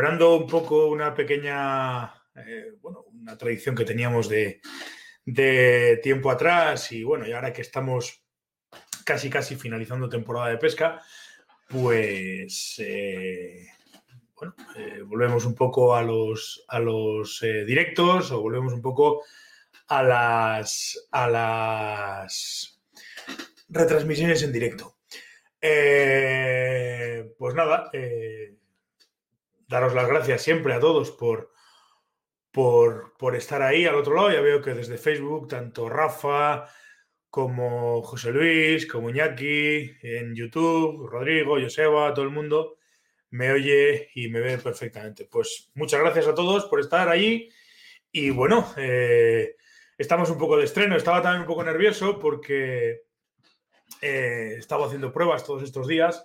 recuperando un poco una pequeña, eh, bueno, una tradición que teníamos de, tiempo atrás y bueno, y ahora que estamos casi casi finalizando temporada de pesca, pues eh, bueno, eh, volvemos un poco a los, a los directos o volvemos un poco a las, a las retransmisiones en directo. pues nada, daros las gracias siempre a todos por, por, estar ahí al otro lado. Ya veo que desde Facebook, tanto Rafa como José Luis, como Iñaki, en YouTube, Rodrigo, Joseba, todo el mundo me oye y me ve perfectamente. Pues muchas gracias a todos por estar ahí. Y bueno, eh, estamos un poco de estreno. Estaba también un poco nervioso porque eh, estaba haciendo pruebas todos estos días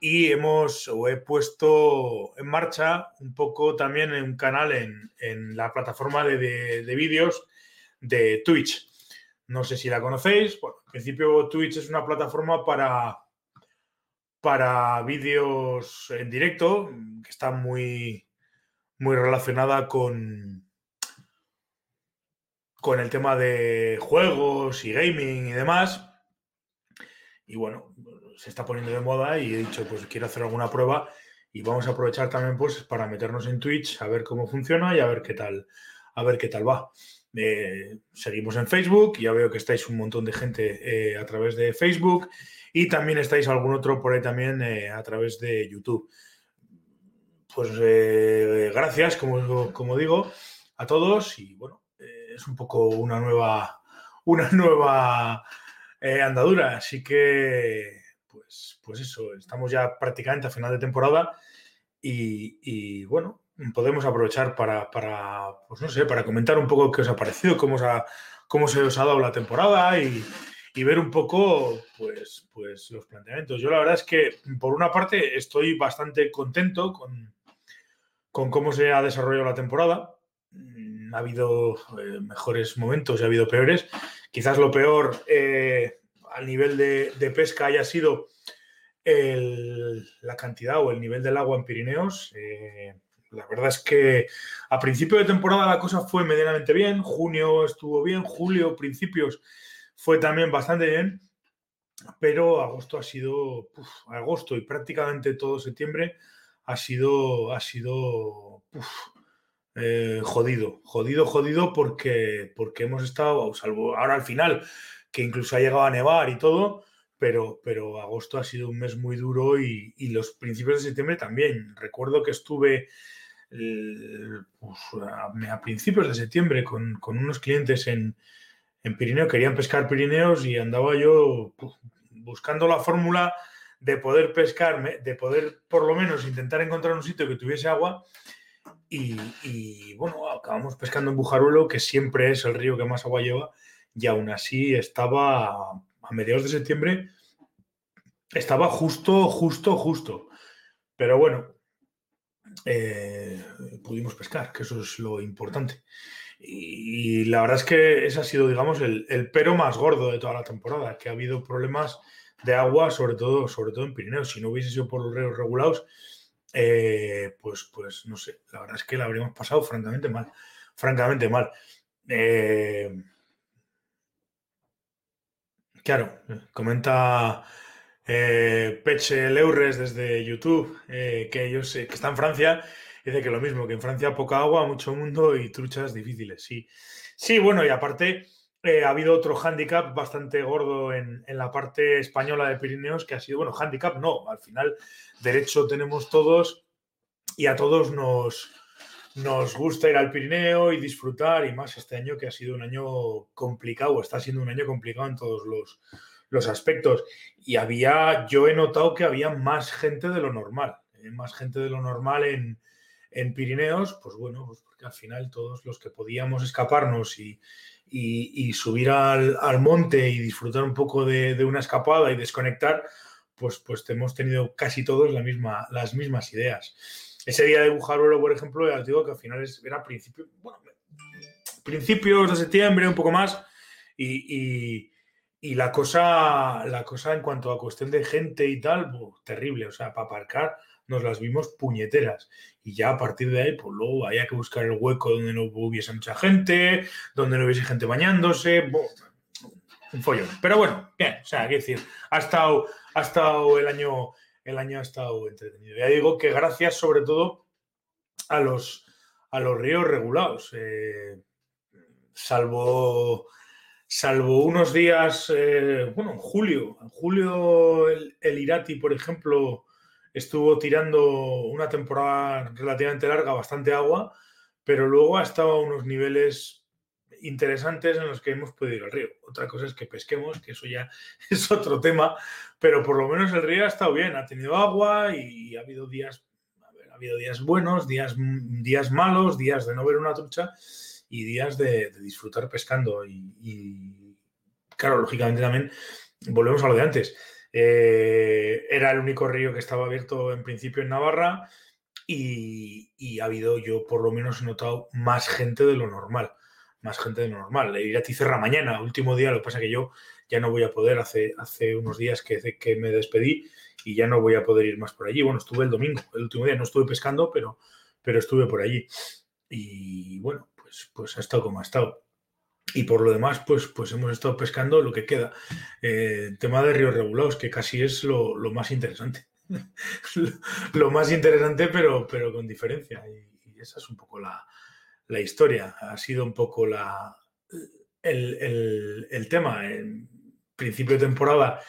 y hemos o he puesto en marcha un poco también un canal en, la plataforma de, vídeos de Twitch. No sé si la conocéis. Bueno, en principio Twitch es una plataforma para, para vídeos en directo que está muy, muy relacionada con, con el tema de juegos y gaming y demás. Y bueno, se está poniendo de moda y he dicho, pues quiero hacer alguna prueba y vamos a aprovechar también pues para meternos en Twitch, a ver cómo funciona y a ver qué tal, a ver qué tal va. Eh, seguimos en Facebook, ya veo que estáis un montón de gente eh, a través de Facebook y también estáis algún otro por ahí también eh, a través de YouTube. Pues gracias, como, como digo, a todos y bueno, es un poco una nueva, una nueva andadura, así que pues, pues eso, estamos ya prácticamente a final de temporada y, bueno, podemos aprovechar para, pues no sé, para comentar un poco qué os ha parecido, cómo, cómo se os ha dado la temporada y, ver un poco pues, pues los planteamientos. Yo la verdad es que, por una parte, estoy bastante contento con, con cómo se ha desarrollado la temporada. Mm, ha habido eh, mejores momentos y ha habido peores. Quizás lo peor eh, al nivel de, pesca haya sido la cantidad o el nivel del agua en Pirineos. Eh, la verdad es que a principio de temporada la cosa fue medianamente bien, junio estuvo bien, julio, principios fue también bastante bien, pero agosto ha sido, agosto y prácticamente todo septiembre ha sido, ha sido eh, jodido, jodido, jodido porque, porque hemos estado, salvo ahora al final, que incluso ha llegado a nevar y todo, pero, pero agosto ha sido un mes muy duro y, los principios de septiembre también. Recuerdo que estuve pues, a, principios de septiembre con, unos clientes en, en, Pirineo, querían pescar Pirineos y andaba yo buscando la fórmula de poder pescar, de poder por lo menos intentar encontrar un sitio que tuviese agua. Y, y bueno, acabamos pescando en Bujaruelo, que siempre es el río que más agua lleva y aún así estaba a mediados de septiembre, estaba justo, justo, justo. Pero bueno, eh, pudimos pescar, que eso es lo importante. Y, la verdad es que ese ha sido, digamos, el, pero más gordo de toda la temporada, que ha habido problemas de agua, sobre todo, sobre todo en Pirineos. Si no hubiese sido por los ríos regulados, eh, pues, pues no sé, la verdad es que la habríamos pasado francamente mal, francamente mal. Eh, Claro, comenta eh, Peche Leurres desde YouTube eh, que ellos eh, que está en Francia, dice que lo mismo, que en Francia poca agua, mucho mundo y truchas difíciles. Sí, sí bueno, y aparte ha habido otro hándicap bastante gordo en, en, la parte española de Pirineos que ha sido, bueno, hándicap no, al final derecho tenemos todos y a todos nos, nos gusta ir al Pirineo y disfrutar, y más este año que ha sido un año complicado, está siendo un año complicado en todos los, aspectos. Y había, yo he notado que había más gente de lo normal, eh, más gente de lo normal en, Pirineos, pues bueno, pues porque al final todos los que podíamos escaparnos y, subir al, monte y disfrutar un poco de, una escapada y desconectar, pues, pues hemos tenido casi todos la misma, las mismas ideas. Ese día de Bujaruelo, por ejemplo, ya os digo que al final era principio, principios de septiembre, un poco más, y, la, cosa, la cosa en cuanto a cuestión de gente y tal, terrible. O sea, para aparcar, nos las vimos puñeteras. Y ya a partir de ahí, pues luego había que buscar el hueco donde no hubiese mucha gente, donde no hubiese gente bañándose. un follón. Pero bueno, bien, o sea, que decir, ha estado, ha estado el año, el año ha estado entretenido. Ya digo que gracias sobre todo a los, a los ríos regulados. Eh, salvo salvo unos días, eh, bueno, en julio, en julio el, Irati, por ejemplo, estuvo tirando una temporada relativamente larga, bastante agua, pero luego ha estado a unos niveles interesantes en los que hemos podido ir al río. Otra cosa es que pesquemos, que eso ya es otro tema, pero por lo menos el río ha estado bien, ha tenido agua y ha habido días, ha habido días buenos, días, días malos, días de no ver una trucha y días de, disfrutar pescando. Y, claro, lógicamente también volvemos a lo de antes. Eh, era el único río que estaba abierto en principio en Navarra y, ha habido, yo por lo menos he notado más gente de lo normal. Más gente de lo normal. Ir a Ticerra mañana, último día, lo que pasa que yo ya no voy a poder, hace, hace unos días que, que me despedí y ya no voy a poder ir más por allí. Bueno, estuve el domingo, el último día, no estuve pescando, pero, pero estuve por allí. Y bueno, pues, pues, ha estado como ha estado. Y por lo demás, pues, pues hemos estado pescando lo que queda. Eh, tema de ríos regulados, que casi es lo, más interesante. lo más interesante, pero, pero con diferencia. Y, esa es un poco la, historia. Ha sido un poco la, el, tema. En principio de temporada,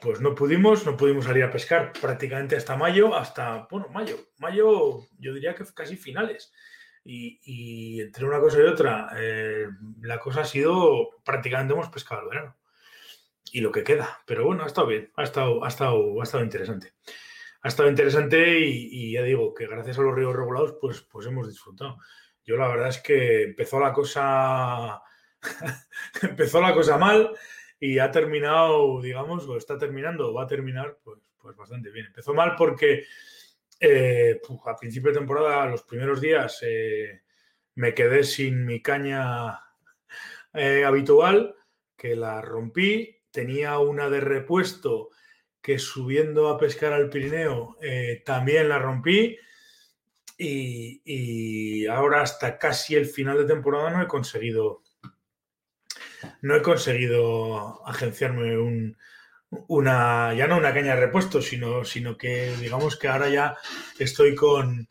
pues no pudimos, no pudimos salir a pescar prácticamente hasta mayo, hasta, bueno, mayo. Mayo, yo diría que casi finales. Y, entre una cosa y otra, eh, la cosa ha sido prácticamente hemos pescado el verano. Y lo que queda. Pero bueno, ha estado bien, ha estado, ha estado, ha estado interesante. Ha estado interesante y, ya digo que gracias a los ríos regulados, pues, pues hemos disfrutado. Yo la verdad es que empezó la cosa. empezó la cosa mal y ha terminado, digamos, o está terminando, o va a terminar, pues, pues bastante bien. Empezó mal porque eh, a principio de temporada, los primeros días, eh, me quedé sin mi caña eh, habitual, que la rompí. Tenía una de repuesto que subiendo a pescar al Pirineo también la rompí. Y, ahora hasta casi el final de temporada no he conseguido no he conseguido agenciarme un, una, ya no una caña de repuesto, sino, sino que digamos que ahora ya estoy con,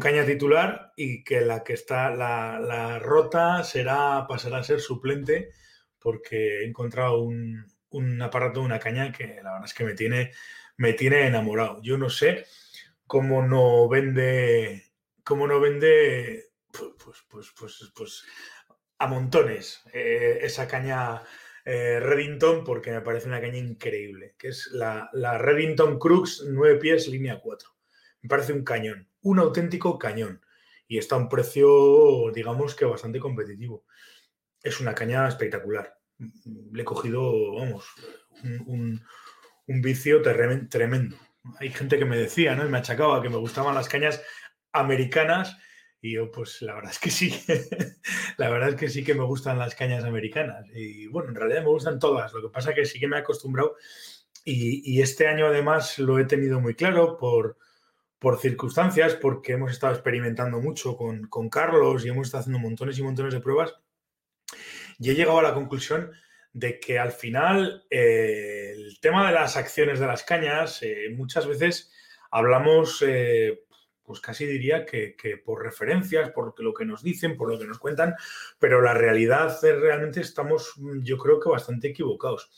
caña titular y que la que está, la, rota será, pasará a ser suplente porque he encontrado un, aparato, una caña que la verdad es que me tiene, me tiene enamorado. Yo no sé cómo no vende, cómo no vende, pues, pues, pues, pues, a montones eh, esa caña eh, Reddington porque me parece una caña increíble, que es la, la Reddington Crux 9 pies línea 4. Me parece un cañón, un auténtico cañón. Y está a un precio, digamos que bastante competitivo. Es una caña espectacular. Le he cogido, vamos, un, vicio tremendo. Hay gente que me decía, ¿no? Y me achacaba que me gustaban las cañas americanas y yo, pues la verdad es que sí, la verdad es que sí que me gustan las cañas americanas. Y bueno, en realidad me gustan todas. Lo que pasa es que sí que me he acostumbrado y, este año además lo he tenido muy claro por, por circunstancias, porque hemos estado experimentando mucho con, Carlos y hemos estado haciendo montones y montones de pruebas. Y he llegado a la conclusión de que al final eh, el tema de las acciones de las cañas, eh, muchas veces hablamos eh, pues casi diría que, por referencias, por lo que nos dicen, por lo que nos cuentan, pero la realidad realmente estamos, yo creo que bastante equivocados.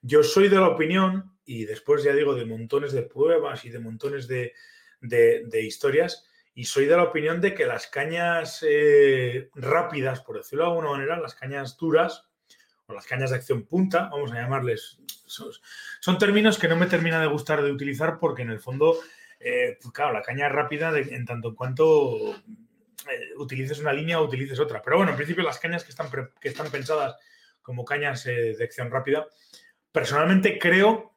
Yo soy de la opinión, y después ya digo, de montones de pruebas y de montones de, historias, y soy de la opinión de que las cañas rápidas, por decirlo de alguna manera, las cañas duras, o las cañas de acción punta, vamos a llamarles, son términos que no me termina de gustar de utilizar porque en el fondo eh, pues claro, la caña rápida en tanto en cuanto eh, utilices una línea o utilices otra. Pero bueno, en principio las cañas que están, que están pensadas como cañas eh, de acción rápida, personalmente creo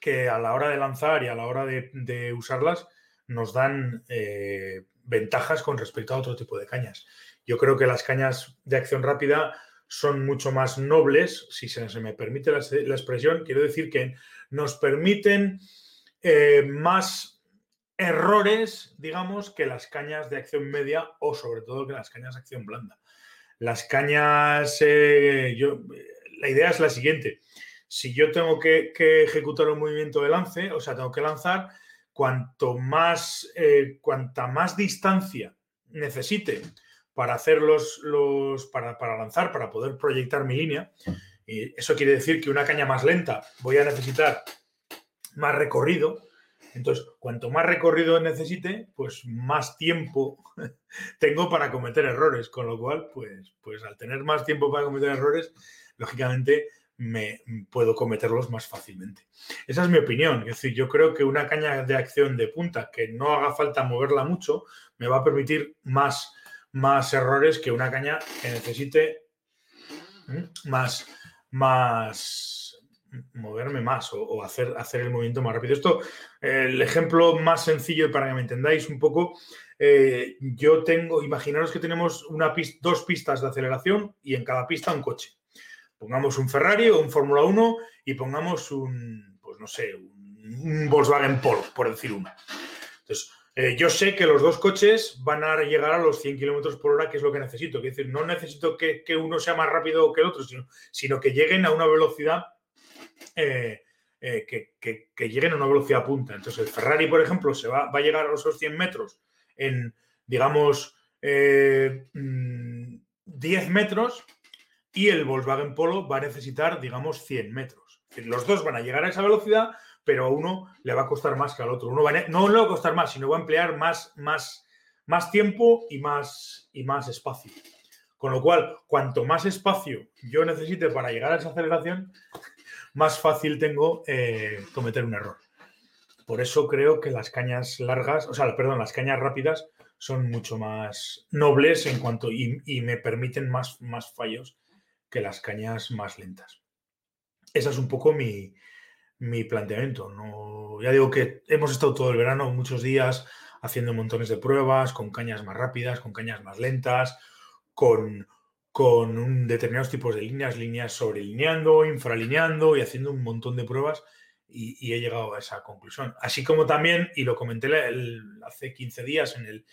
que a la hora de lanzar y a la hora de, usarlas nos dan ventajas con respecto a otro tipo de cañas. Yo creo que las cañas de acción rápida son mucho más nobles, si se, me permite la, expresión, quiero decir que nos permiten eh, más errores, digamos, que las cañas de acción media o sobre todo que las cañas de acción blanda. Las cañas, eh, yo, la idea es la siguiente. Si yo tengo que, ejecutar un movimiento de lance, o sea, tengo que lanzar, cuanto más, eh, cuanta más distancia necesite para hacer los, para, para, lanzar, para poder proyectar mi línea, y eso quiere decir que una caña más lenta voy a necesitar más recorrido, entonces, cuanto más recorrido necesite, pues más tiempo tengo para cometer errores. Con lo cual, pues, pues al tener más tiempo para cometer errores, lógicamente me puedo cometerlos más fácilmente. Esa es mi opinión. Es decir, yo creo que una caña de acción de punta que no haga falta moverla mucho me va a permitir más, más errores que una caña que necesite más, más moverme más o, hacer, hacer el movimiento más rápido. Esto, el ejemplo más sencillo para que me entendáis un poco, eh, yo tengo, imaginaros que tenemos una dos pistas de aceleración y en cada pista un coche. Pongamos un Ferrari o un Fórmula 1 y pongamos un, pues no sé, un, Volkswagen Polo, por decir uno. Entonces, eh, yo sé que los dos coches van a llegar a los 100 kilómetros por hora, que es lo que necesito. Es decir, no necesito que, uno sea más rápido que el otro, sino, que lleguen a una velocidad eh, eh, que, lleguen a una velocidad punta. Entonces, el Ferrari, por ejemplo, se va, a llegar a esos 100 metros en, digamos, 10 eh, mm, metros y el Volkswagen Polo va a necesitar, digamos, 100 metros. Los dos van a llegar a esa velocidad, pero a uno le va a costar más que al otro. Uno no le va a costar más, sino va a emplear más, tiempo y más, espacio. Con lo cual, cuanto más espacio yo necesite para llegar a esa aceleración, más fácil tengo eh, cometer un error. Por eso creo que las cañas largas, o sea, perdón, las cañas rápidas son mucho más nobles en cuanto y, me permiten más, más fallos que las cañas más lentas. Ese es un poco mi, mi planteamiento. ¿no? Ya digo que hemos estado todo el verano, muchos días, haciendo montones de pruebas con cañas más rápidas, con cañas más lentas, con con determinados tipos de líneas, líneas sobrelineando, infralineando y haciendo un montón de pruebas y, he llegado a esa conclusión. Así como también, y lo comenté hace 15 días en el,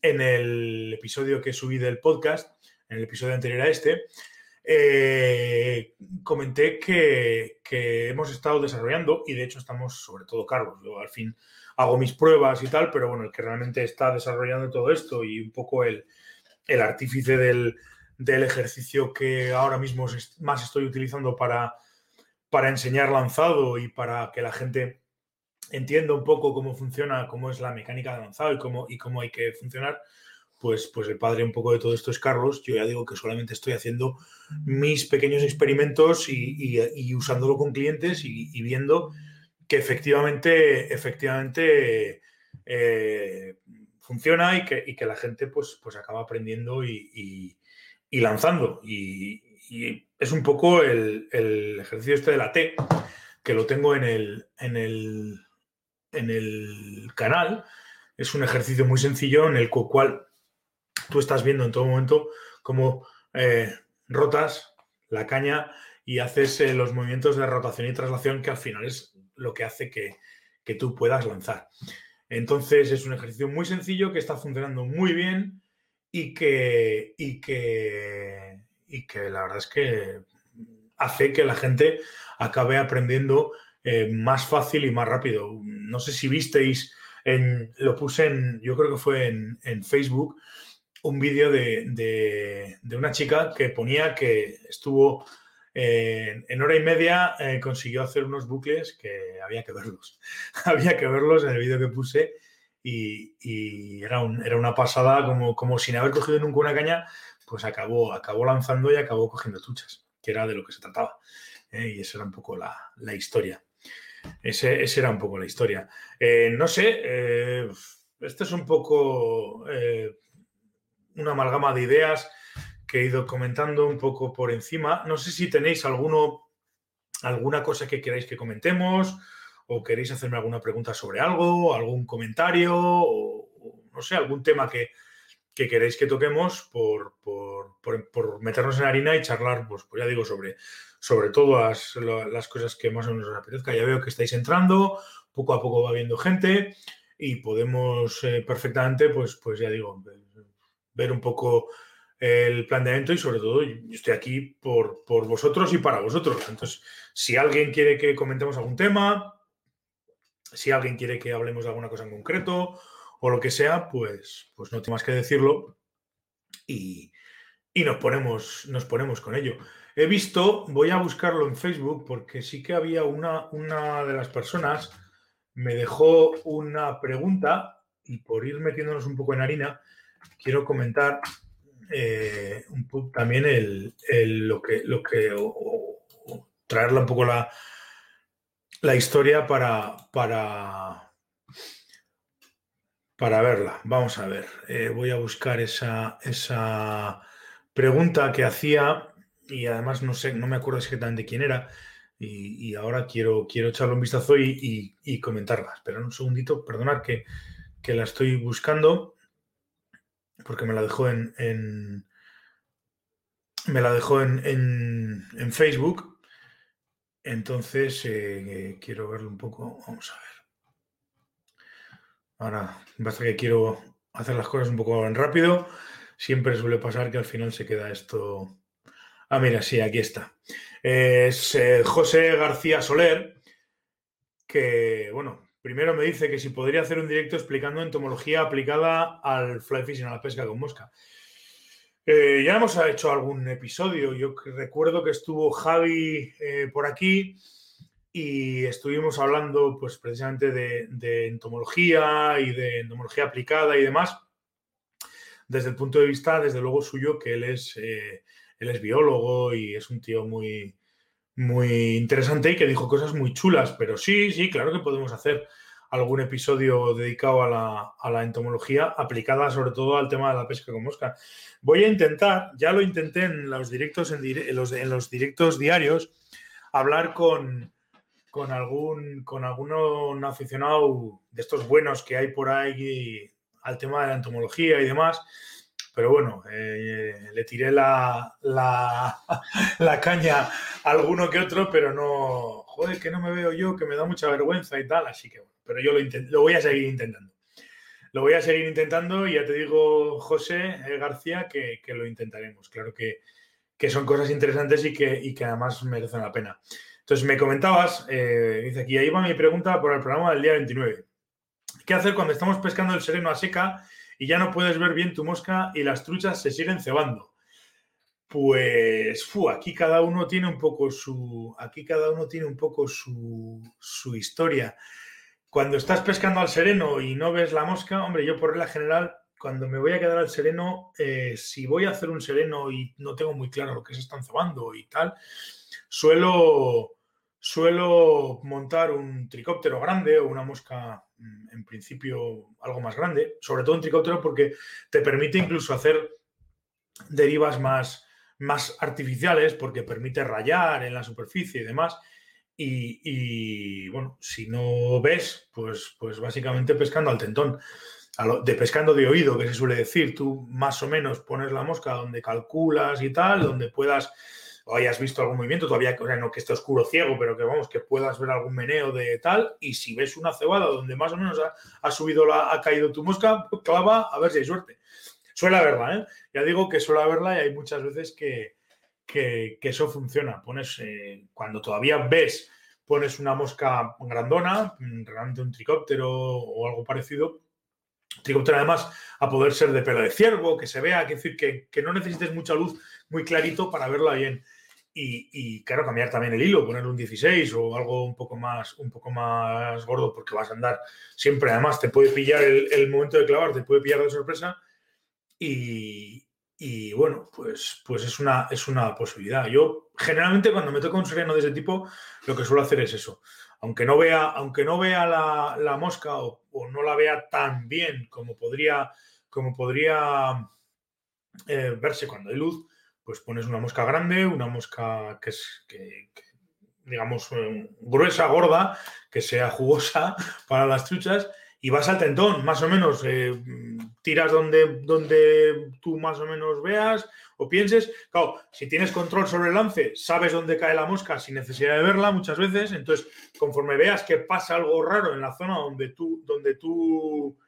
en el episodio que subí del podcast, en el episodio anterior a este, eh, comenté que, que, hemos estado desarrollando, y de hecho estamos, sobre todo Carlos, yo al fin hago mis pruebas y tal, pero bueno, el que realmente está desarrollando todo esto y un poco el, el artífice del, del ejercicio que ahora mismo más estoy utilizando para, para enseñar lanzado y para que la gente entienda un poco cómo funciona, cómo es la mecánica de lanzado y cómo, y cómo hay que funcionar, pues, pues el padre un poco de todo esto es Carlos. Yo ya digo que solamente estoy haciendo mis pequeños experimentos y, usándolo con clientes y, viendo que efectivamente, efectivamente eh, funciona y que, que, la gente pues, pues acaba aprendiendo y, y lanzando. Y, es un poco el, ejercicio este de la T, que lo tengo en el, en el, en el canal. Es un ejercicio muy sencillo en el cual tú estás viendo en todo momento cómo eh, rotas la caña y haces eh, los movimientos de rotación y traslación que al final es lo que hace que, que tú puedas lanzar. Entonces es un ejercicio muy sencillo que está funcionando muy bien y que, y que, y que la verdad es que hace que la gente acabe aprendiendo eh, más fácil y más rápido. No sé si visteis, en, lo puse en, yo creo que fue en, Facebook, un vídeo de, una chica que ponía que estuvo eh, en hora y media, eh, consiguió hacer unos bucles que había que verlos. había que verlos en el vídeo que puse y, era, era, una pasada, como, como sin haber cogido nunca una caña, pues acabó, acabó lanzando y acabó cogiendo tuchas, que era de lo que se trataba. ¿eh? Y esa era un poco la, historia. Ese, era un poco la historia. No sé, esto es un poco una amalgama de ideas que he ido comentando un poco por encima. No sé si tenéis alguno, alguna cosa que queráis que comentemos o queréis hacerme alguna pregunta sobre algo, algún comentario o, no sé, algún tema que, queréis que toquemos por, meternos en harina y charlar, pues, pues, ya digo, sobre, sobre todas las cosas que más o menos os apetezca. Ya veo que estáis entrando, poco a poco va viendo gente. y podemos eh, perfectamente, pues, pues ya digo, ver un poco el planteamiento y sobre todo yo estoy aquí por, por vosotros y para vosotros. Entonces, si alguien quiere que comentemos algún tema, si alguien quiere que hablemos de alguna cosa en concreto o lo que sea, pues, pues no tengo más que decirlo y, y nos, ponemos, nos ponemos con ello. He visto, voy a buscarlo en Facebook porque sí que había una, una de las personas, me dejó una pregunta y por ir metiéndonos un poco en harina, quiero comentar eh, también lo que, lo que traerle un poco la, la historia para, para, para verla. Vamos a ver, eh, voy a buscar esa, esa pregunta que hacía y además no sé, no me acuerdo exactamente quién era. Y, ahora quiero, quiero echarle un vistazo y, y, comentarla. Espera un segundito, perdonad que, que la estoy buscando porque me la dejó en, me la dejó en, en, Facebook. Entonces, eh, quiero verlo un poco. Vamos a ver. Ahora, basta que quiero hacer las cosas un poco rápido. Siempre suele pasar que al final se queda esto. Ah, mira, sí, aquí está. Es eh, José García Soler, que, bueno, Primero me dice que si podría hacer un directo explicando entomología aplicada al fly fishing, a la pesca con mosca. Eh, ya hemos hecho algún episodio. Yo recuerdo que estuvo Javi eh, por aquí y estuvimos hablando, pues, precisamente de, entomología y de entomología aplicada y demás. Desde el punto de vista, desde luego, suyo, que él es, eh, él es biólogo y es un tío muy, muy interesante y que dijo cosas muy chulas, pero sí, sí, claro que podemos hacer algún episodio dedicado a la, entomología aplicada sobre todo al tema de la pesca con mosca. Voy a intentar, ya lo intenté en los directos, en, los, en los, directos diarios, hablar con, con algún con alguno aficionado de estos buenos que hay por ahí al tema de la entomología y demás pero bueno, eh, le tiré la, la, caña a alguno que otro, pero no, joder, que no me veo yo, que me da mucha vergüenza y tal, así que bueno, pero yo lo, lo voy a seguir intentando. Lo voy a seguir intentando y ya te digo, José eh, García, que, lo intentaremos. Claro que, son cosas interesantes y que, y que además merecen la pena. Entonces, me comentabas, eh, dice aquí, ahí va mi pregunta por el programa del día 29. ¿Qué hacer cuando estamos pescando el sereno a seca y ya no puedes ver bien tu mosca y las truchas se siguen cebando. Pues aquí cada uno tiene un poco su. Aquí cada uno tiene un poco su, historia. Cuando estás pescando al sereno y no ves la mosca, hombre, yo por regla general, cuando me voy a quedar al sereno, eh, si voy a hacer un sereno y no tengo muy claro lo que se están cebando y tal, suelo Suelo montar un tricóptero grande o una mosca, en principio, algo más grande, sobre todo un tricóptero porque te permite incluso hacer derivas más, más artificiales porque permite rayar en la superficie y demás. Y, bueno, si no ves, pues, pues básicamente pescando al tentón, de pescando de oído, que se suele decir, tú más o menos pones la mosca donde calculas y tal, donde puedas o hayas visto algún movimiento, todavía o sea, no que esté oscuro ciego, pero que vamos, que puedas ver algún meneo de tal, y si ves una cebada donde más o menos ha, subido la, ha caído tu mosca, pues clava a ver si hay suerte. Suele haberla, ¿eh? Ya digo que suele haberla y hay muchas veces que, que, eso funciona. Pones, eh, cuando todavía ves, pones una mosca grandona, realmente un tricóptero o algo parecido, tricóptero además a poder ser de pelo de ciervo, que se vea, que decir, que, que no necesites mucha luz muy clarito para verla bien. Y, claro, cambiar también el hilo, poner un 16 o algo un poco más, un poco más gordo, porque vas a andar siempre. Además, te puede pillar el, momento de clavar, te puede pillar de sorpresa. Y, bueno, pues, pues es, una, es una posibilidad. Yo generalmente cuando me toca un sereno de ese tipo, lo que suelo hacer es eso. Aunque no vea, aunque no vea la, mosca o, no la vea tan bien como podría, como podría eh, verse cuando hay luz, pues pones una mosca grande, una mosca que es, digamos, eh, gruesa, gorda, que sea jugosa para las truchas y vas al tentón, más o menos, eh, tiras donde, donde tú más o menos veas o pienses. Claro, si tienes control sobre el lance, sabes dónde cae la mosca sin necesidad de verla muchas veces. Entonces, conforme veas que pasa algo raro en la zona donde tú, donde tú,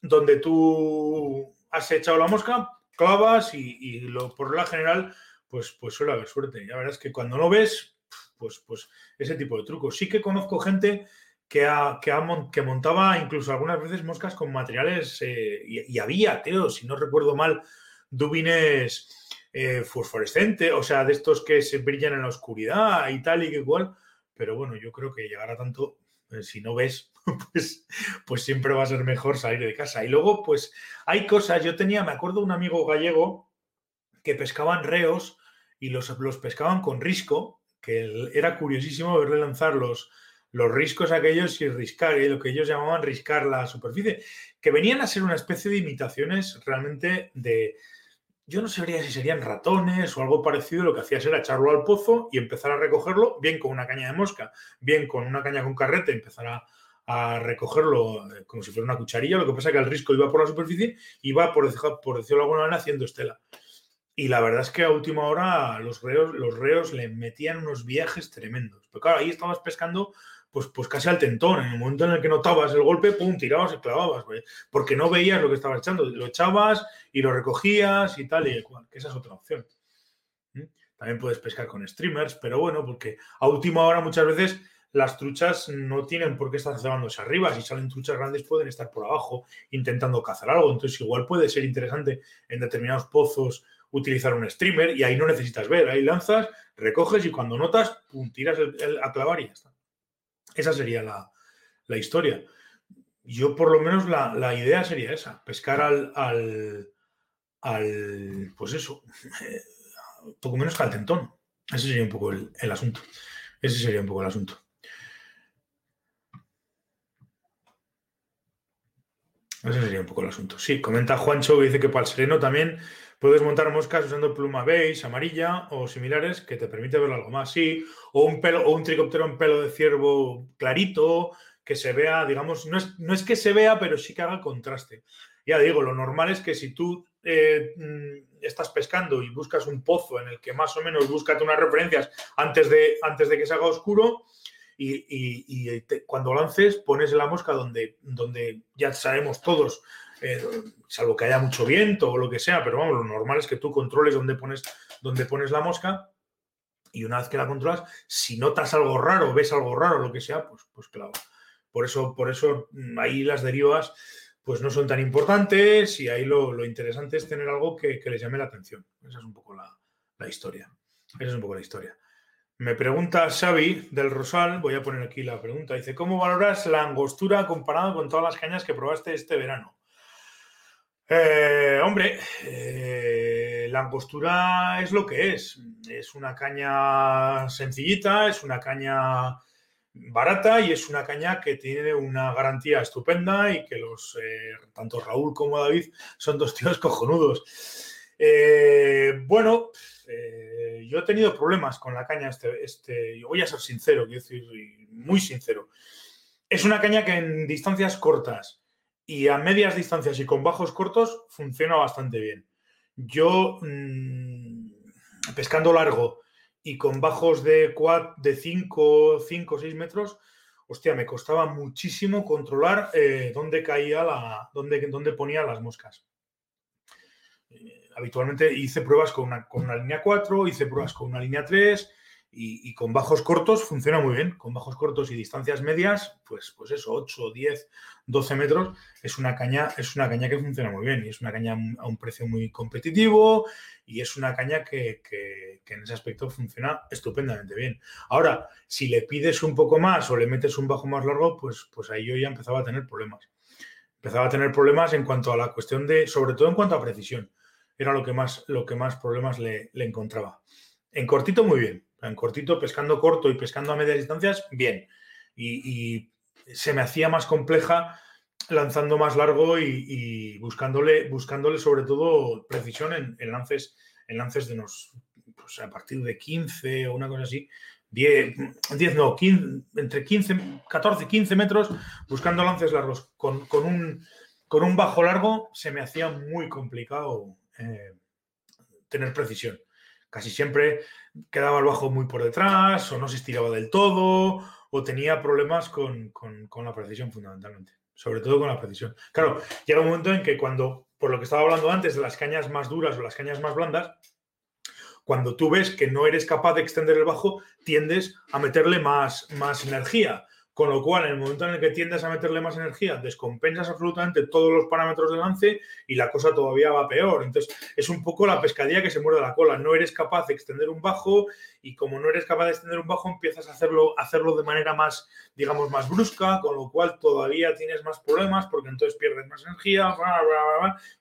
donde tú has echado la mosca, clavas y, lo, por la general, pues, pues suele haber suerte. Ya verás que cuando no ves, pues, pues ese tipo de trucos. Sí que conozco gente que, que, montaba incluso algunas veces moscas con materiales eh, y, había, tío, si no recuerdo mal, dubines eh, fosforescentes, o sea, de estos que se brillan en la oscuridad y tal y que igual. Pero bueno, yo creo que llegar a tanto, eh, si no ves, pues, pues siempre va a ser mejor salir de casa. Y luego, pues hay cosas, yo tenía, me acuerdo un amigo gallego que pescaban reos y los, los pescaban con risco, que era curiosísimo verle lanzar los, riscos aquellos y riscar, eh, lo que ellos llamaban riscar la superficie, que venían a ser una especie de imitaciones realmente de, yo no sabría si serían ratones o algo parecido, lo que hacías era echarlo al pozo y empezar a recogerlo, bien con una caña de mosca, bien con una caña con carrete, empezar a, recogerlo eh, como si fuera una cucharilla, lo que pasa es que el risco iba por la superficie y iba, por, por decirlo de alguna manera, haciendo estela. Y la verdad es que a última hora los reos, los reos le metían unos viajes tremendos. Pero claro, ahí estabas pescando pues, pues casi al tentón. En el momento en el que notabas el golpe, pum, tirabas y clavabas, porque no veías lo que estabas echando. Lo echabas y lo recogías y tal y cual, que esa es otra opción. ¿Mm? También puedes pescar con streamers, pero bueno, porque a última hora muchas veces las truchas no tienen por qué estar cebándose arriba. Si salen truchas grandes pueden estar por abajo intentando cazar algo. Entonces igual puede ser interesante en determinados pozos utilizar un streamer y ahí no necesitas ver. Ahí lanzas, recoges y cuando notas, pum, tiras a clavar y ya está. Esa sería la, historia. Yo, por lo menos, la, idea sería esa: pescar al, al, pues eso, poco menos calentón. Ese sería un poco el, asunto. Ese sería un poco el asunto. Ese sería un poco el asunto. Sí, comenta Juancho que dice que para el sereno también Puedes montar moscas usando pluma beige, amarilla o similares que te permite ver algo más, sí. O un pelo, o un tricóptero en pelo de ciervo clarito, que se vea, digamos, no es, no es que se vea, pero sí que haga contraste. Ya digo, lo normal es que si tú eh, mm, estás pescando y buscas un pozo en el que más o menos búscate unas referencias antes de, antes de que se haga oscuro, y, cuando lances pones la mosca donde, donde ya sabemos todos eh, salvo que haya mucho viento o lo que sea, pero vamos, lo normal es que tú controles dónde pones, dónde pones la mosca y una vez que la controlas, si notas algo raro, ves algo raro, lo que sea, pues, pues claro. Por eso, por eso mm, ahí las derivas pues no son tan importantes y ahí lo, interesante es tener algo que, les llame la atención. Esa es un poco la, la, historia. Esa es un poco la historia. Me pregunta Xavi del Rosal, voy a poner aquí la pregunta, dice, ¿cómo valoras la angostura comparada con todas las cañas que probaste este verano? Eh, hombre, eh, la angostura es lo que es. Es una caña sencillita, es una caña barata y es una caña que tiene una garantía estupenda y que los eh, tanto Raúl como David son dos tíos cojonudos. bueno, yo he tenido problemas con la caña este, este, voy a ser sincero, quiero decir, muy sincero. Es una caña que en distancias cortas y a medias distancias y con bajos cortos funciona bastante bien. Yo, mm, pescando largo y con bajos de 5, de 5 o 6 metros, hostia, me costaba muchísimo controlar eh, dónde caía la, dónde, dónde ponía las moscas. Habitualmente hice pruebas con una, con una línea 4, hice pruebas con una línea 3 y, con bajos cortos funciona muy bien. Con bajos cortos y distancias medias, pues, pues eso, 8, 10, 12 metros, es una caña, es una caña que funciona muy bien. Y es una caña a un precio muy competitivo y es una caña que, en ese aspecto funciona estupendamente bien. Ahora, si le pides un poco más o le metes un bajo más largo, pues, pues ahí yo ya empezaba a tener problemas. Empezaba a tener problemas en cuanto a la cuestión de, sobre todo en cuanto a precisión. Era lo que más, lo que más problemas le, encontraba. En cortito, muy bien en cortito, pescando corto y pescando a medias distancias, bien. Y, se me hacía más compleja lanzando más largo y, buscándole, buscándole sobre todo precisión en, lances, en lances de unos, pues a partir de 15 o una cosa así, 10, 10 no, 15, entre 15, 14, 15 metros, buscando lances largos con, un, con un bajo largo se me hacía muy complicado eh, tener precisión. Casi siempre quedaba el bajo muy por detrás, o no se estiraba del todo, o tenía problemas con, con la precisión fundamentalmente. Sobre todo con la precisión. Claro, llega un momento en que cuando, por lo que estaba hablando antes de las cañas más duras o las cañas más blandas, cuando tú ves que no eres capaz de extender el bajo, tiendes a meterle más, más energía. Con lo cual, en el momento en el que tiendes a meterle más energía, descompensas absolutamente todos los parámetros de lance y la cosa todavía va peor. Entonces, es un poco la pescadilla que se muerde la cola. No eres capaz de extender un bajo y como no eres capaz de extender un bajo, empiezas a hacerlo, hacerlo de manera más, digamos, más brusca, con lo cual todavía tienes más problemas porque entonces pierdes más energía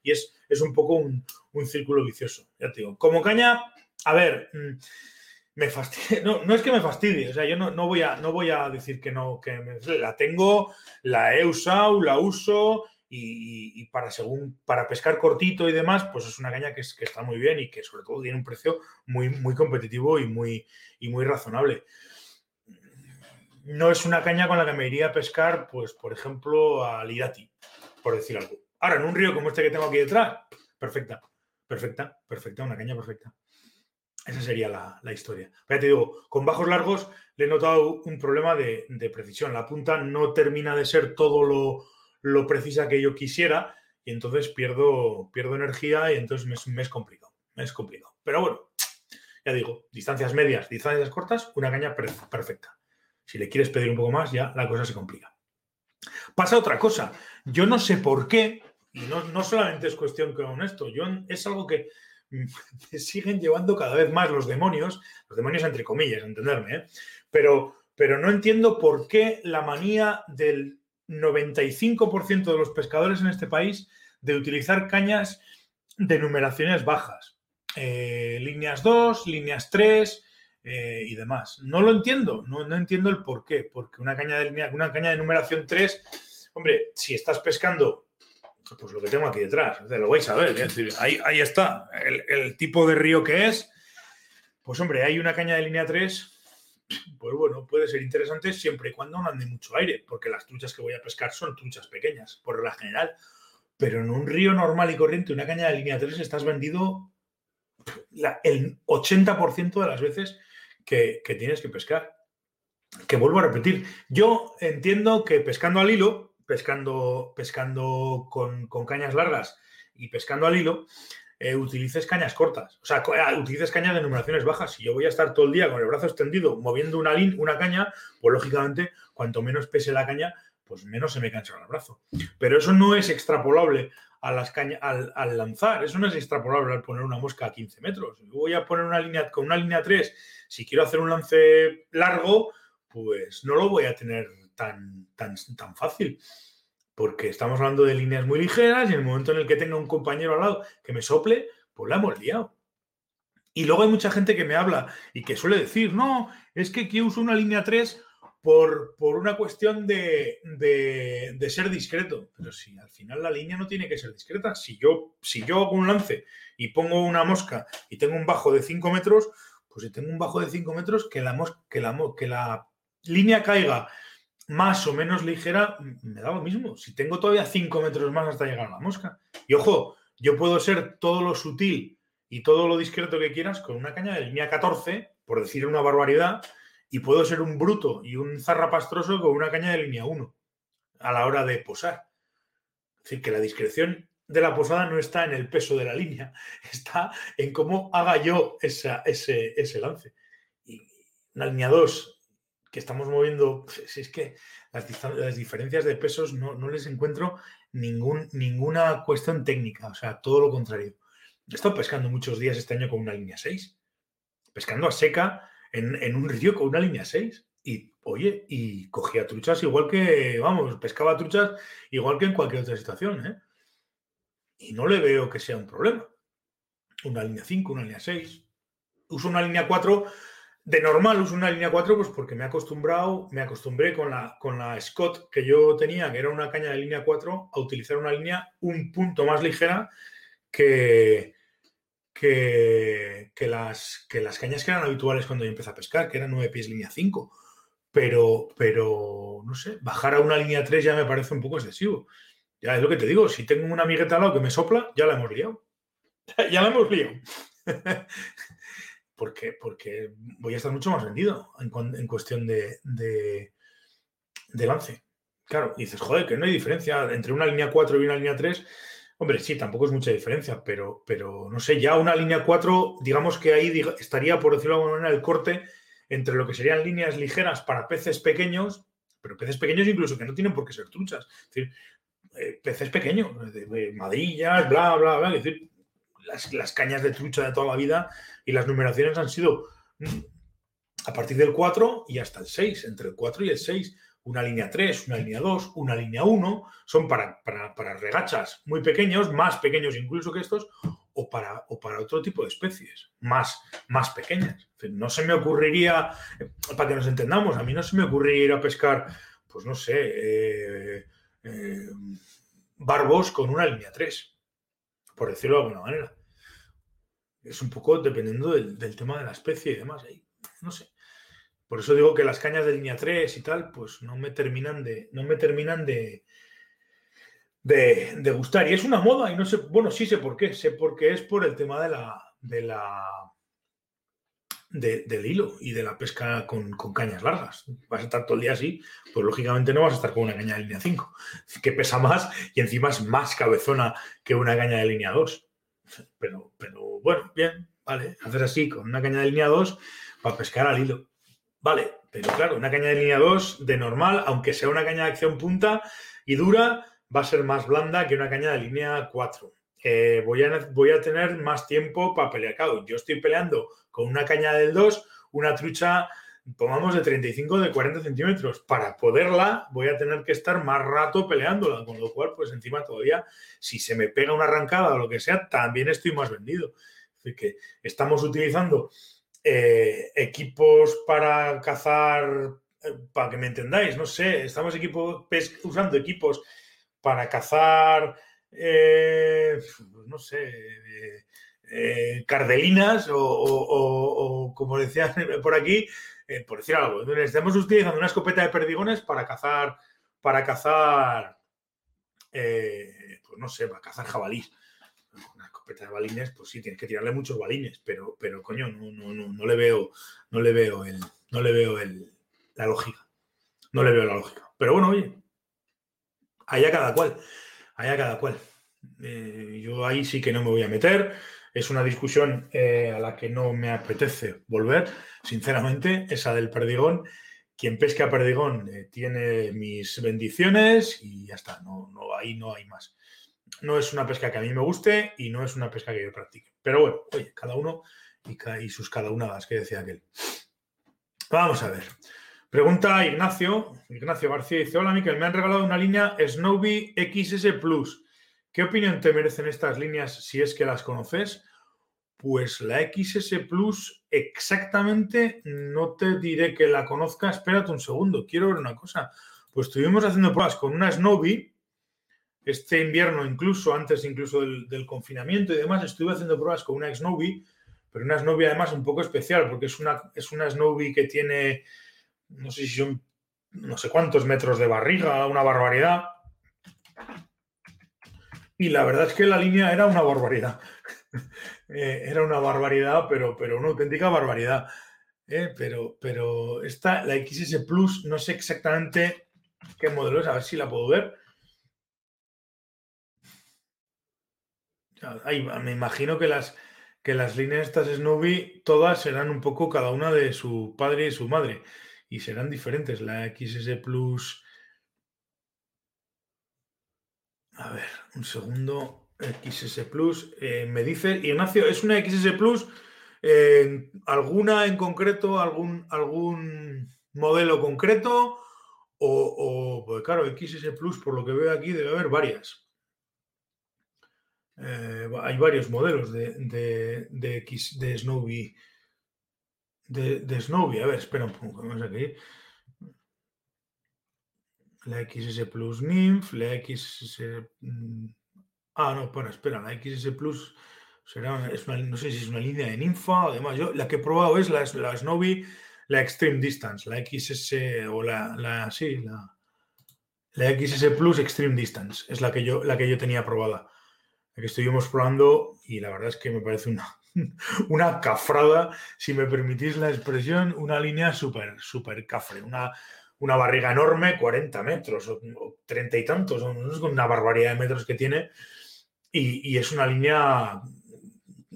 y es, es un poco un, un círculo vicioso. Ya te digo, como caña, a ver, mm, me. No, es que me fastidie, o sea, yo no, voy, a, no voy a decir que no, que la tengo, la he usado, la uso y, para, según, para pescar cortito y demás, pues es una caña que, es, que está muy bien y que sobre todo tiene un precio muy, muy competitivo y muy, y muy razonable. No es una caña con la que me iría a pescar, pues, por ejemplo, a Lirati, por decir algo. Ahora, en un río como este que tengo aquí detrás, perfecta, perfecta, perfecta, una caña perfecta. Esa sería la, historia. Pero ya te digo, con bajos largos le he notado un problema de, precisión. La punta no termina de ser todo lo, precisa que yo quisiera y entonces pierdo, pierdo energía y entonces me, es complicado. Me es complicado. Pero bueno, ya digo, distancias medias, distancias cortas, una caña perfecta. Si le quieres pedir un poco más, ya la cosa se complica. Pasa otra cosa. Yo no sé por qué, y no, no solamente es cuestión con esto, yo, es algo que me siguen llevando cada vez más los demonios, los demonios entre comillas, entenderme, ¿eh? pero, pero no entiendo por qué la manía del 95% de los pescadores en este país de utilizar cañas de numeraciones bajas. Eh, líneas 2, líneas 3 eh, y demás. No lo entiendo, no, no, entiendo el por qué, porque una caña de, una caña de numeración 3, hombre, si estás pescando pues lo que tengo aquí detrás, lo vais a ver, ahí, está, el, tipo de río que es. Pues hombre, hay una caña de línea 3, pues bueno, puede ser interesante siempre y cuando no ande mucho aire, porque las truchas que voy a pescar son truchas pequeñas, por la general. Pero en un río normal y corriente, una caña de línea 3, estás vendido el 80% de las veces que, que tienes que pescar. Que vuelvo a repetir, yo entiendo que pescando al hilo, pescando, pescando con, cañas largas y pescando al hilo, eh, utilices cañas cortas. O sea, ah, utilices cañas de numeraciones bajas. Si yo voy a estar todo el día con el brazo extendido moviendo una, una caña, pues lógicamente, cuanto menos pese la caña, pues menos se me cansa el brazo. Pero eso no es extrapolable a las cañas al, lanzar. Eso no es extrapolable al poner una mosca a 15 metros. Voy a poner una línea con una línea 3. Si quiero hacer un lance largo, pues no lo voy a tener tan, tan, tan fácil. Porque estamos hablando de líneas muy ligeras y en el momento en el que tenga un compañero al lado que me sople, pues la hemos liado. Y luego hay mucha gente que me habla y que suele decir, no, es que aquí uso una línea 3 por, por una cuestión de, de, ser discreto. Pero si al final la línea no tiene que ser discreta. Si yo, si yo hago un lance y pongo una mosca y tengo un bajo de 5 metros, pues si tengo un bajo de 5 metros, que la, que la, que la línea caiga más o menos ligera, me da lo mismo. Si tengo todavía 5 metros más hasta llegar a la mosca. Y ojo, yo puedo ser todo lo sutil y todo lo discreto que quieras con una caña de línea 14, por decir una barbaridad, y puedo ser un bruto y un zarrapastroso con una caña de línea 1 a la hora de posar. Es decir, que la discreción de la posada no está en el peso de la línea, está en cómo haga yo ese, ese lance. Y una línea 2 que estamos moviendo, si es que las, diferencias de pesos no, les encuentro ningún, ninguna cuestión técnica, o sea, todo lo contrario. He estado pescando muchos días este año con una línea 6, pescando a seca en, un río con una línea 6. Y, oye, y cogía truchas igual que, vamos, pescaba truchas igual que en cualquier otra situación, ¿eh? Y no le veo que sea un problema. Una línea 5, una línea 6. Uso una línea 4 de normal uso una línea 4 pues porque me he acostumbrado, me acostumbré con la, con la Scott que yo tenía, que era una caña de línea 4, a utilizar una línea un punto más ligera que, que, las, que las cañas que eran habituales cuando yo empecé a pescar, que eran 9 pies línea 5. Pero, pero, no sé, bajar a una línea 3 ya me parece un poco excesivo. Ya es lo que te digo, si tengo una amigueta al lado que me sopla, ya la hemos liado. ya la hemos liado. porque, porque voy a estar mucho más vendido en, cuestión de, de, lance. Claro, dices, joder, que no hay diferencia entre una línea 4 y una línea 3. Hombre, sí, tampoco es mucha diferencia, pero, pero no sé, ya una línea 4, digamos que ahí estaría, por decirlo de alguna manera, el corte entre lo que serían líneas ligeras para peces pequeños, pero peces pequeños incluso que no tienen por qué ser truchas. Es decir, eh, peces pequeños, madrillas, bla, bla, bla. Es decir, las, cañas de trucha de toda la vida y las numeraciones han sido mm, a partir del 4 y hasta el 6, entre el 4 y el 6. Una línea 3, una línea 2, una línea 1, son para, para, regachas muy pequeños, más pequeños incluso que estos, o para, o para otro tipo de especies, más, más pequeñas. No se me ocurriría, eh, para que nos entendamos, a mí no se me ocurriría ir a pescar, pues no sé, eh, eh, barbos con una línea 3, por decirlo de alguna manera. Es un poco dependiendo del, tema de la especie y demás. no sé. Por eso digo que las cañas de línea 3 y tal, pues no me terminan de. No me terminan de, de, gustar. Y es una moda, y no sé. Bueno, sí sé por qué. Sé por qué es por el tema de la. De la del hilo y de la pesca con, cañas largas. Vas a estar todo el día así, pues lógicamente no vas a estar con una caña de línea 5, que pesa más y encima es más cabezona que una caña de línea 2. Pero, pero bueno, bien, vale, hacer así con una caña de línea 2 para pescar al hilo. Vale, pero claro, una caña de línea 2 de normal, aunque sea una caña de acción punta y dura, va a ser más blanda que una caña de línea 4 voy, a, voy a tener más tiempo para pelear. Claro, yo estoy peleando con una caña del 2, una trucha, pongamos de 35 de 40 centímetros. Para poderla, voy a tener que estar más rato peleándola, con lo cual, pues encima todavía, si se me pega una arrancada o lo que sea, también estoy más vendido. Decir, que estamos utilizando eh, equipos para cazar, eh, para que me entendáis, no sé, estamos equipo, usando equipos para cazar eh, pues no sé, eh, eh, cardelinas o, como decían por aquí, por decir algo, estamos utilizando una escopeta de perdigones para cazar, para cazar, pues no sé, para cazar jabalís. Una escopeta de balines, pues sí, tienes que tirarle muchos balines, pero, pero coño, no, no, no, no le veo, no le veo el, no le veo el, la lógica. No le veo la lógica. Pero bueno, oye, allá cada cual allá cada cual. Eh, yo ahí sí que no me voy a meter. Es una discusión eh, a la que no me apetece volver, sinceramente, esa del perdigón. Quien pesca perdigón eh, tiene mis bendiciones y ya está, no, ahí no hay más. No es una pesca que a mí me guste y no es una pesca que yo practique. Pero bueno, oye, cada uno y, y sus cada unadas que decía aquel. Vamos a ver. Pregunta Ignacio, Ignacio García dice, hola Miquel, me han regalado una línea Snowy XS Plus. ¿Qué opinión te merecen estas líneas si es que las conoces? Pues la XS Plus exactamente no te diré que la conozca. Espérate un segundo, quiero ver una cosa. Pues estuvimos haciendo pruebas con una Snowy este invierno, incluso antes incluso del, confinamiento y demás, estuve haciendo pruebas con una Snowy, pero una Snowy además un poco especial porque es una, es una Snowy que tiene no sé si son no sé cuántos metros de barriga, una barbaridad. Y la verdad es que la línea era una barbaridad. Eh, era una barbaridad, pero, pero una auténtica barbaridad. Eh, pero, pero esta, la XS Plus, no sé exactamente qué modelo es, a ver si la puedo ver. me imagino que las, que las líneas estas Snowy todas serán un poco cada una de su padre y su madre y serán diferentes. La XS Plus. A ver, un segundo. XS Plus. Eh, me dice, Ignacio, ¿es una XS Plus? Eh, ¿Alguna en concreto? ¿Algún, algún modelo concreto? O, pues claro, XS Plus, por lo que veo aquí, debe haber varias. Eh, hay varios modelos de, de, de, X, de Snowy de, de Snowy. A ver, espera un poco, vamos aquí. La XS Plus Nymph, la XS... Mm, ah, no, bueno, espera, la XS Plus será, es una, no sé si es una línea de ninfa, además, yo la que he probado es la, la Snowy, la Extreme Distance, la XS o la, la sí, la La XS Plus Extreme Distance es la que yo, la que yo tenía probada. La que estuvimos probando y la verdad es que me parece una, una cafrada, si me permitís la expresión, una línea súper, súper cafre, una, una barriga enorme, 40 metros o, 30 y tantos, una barbaridad de metros que tiene. Y, es una línea,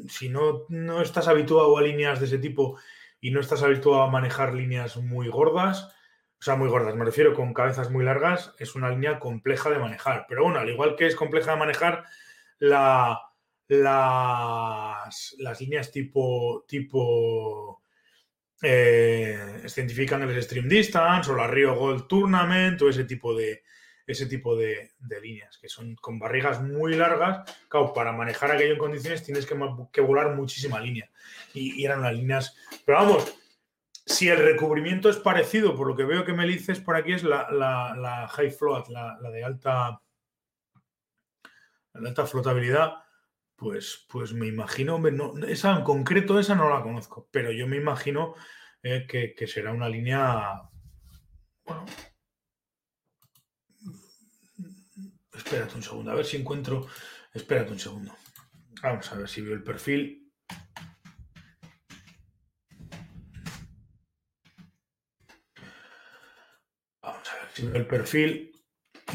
si no, no estás habituado a líneas de ese tipo y no estás habituado a manejar líneas muy gordas, o sea, muy gordas, me refiero con cabezas muy largas, es una línea compleja de manejar. Pero bueno, al igual que es compleja de manejar, la, las, las líneas tipo, tipo eh, el Stream Distance o la Rio Gold Tournament o ese tipo de, ese tipo de, líneas, que son con barrigas muy largas. Claro, para manejar aquello en condiciones tienes que, volar muchísima línea. Y, eran las líneas. Pero vamos, si el recubrimiento es parecido, por lo que veo que me dices por aquí, es la, High Float, la, de alta. La alta flotabilidad pues, pues me imagino, esa en concreto, esa no la conozco, pero yo me imagino eh, que, será una línea, bueno, espérate un segundo, a ver si encuentro, espérate un segundo, vamos a ver si veo el perfil. Vamos a ver si veo el perfil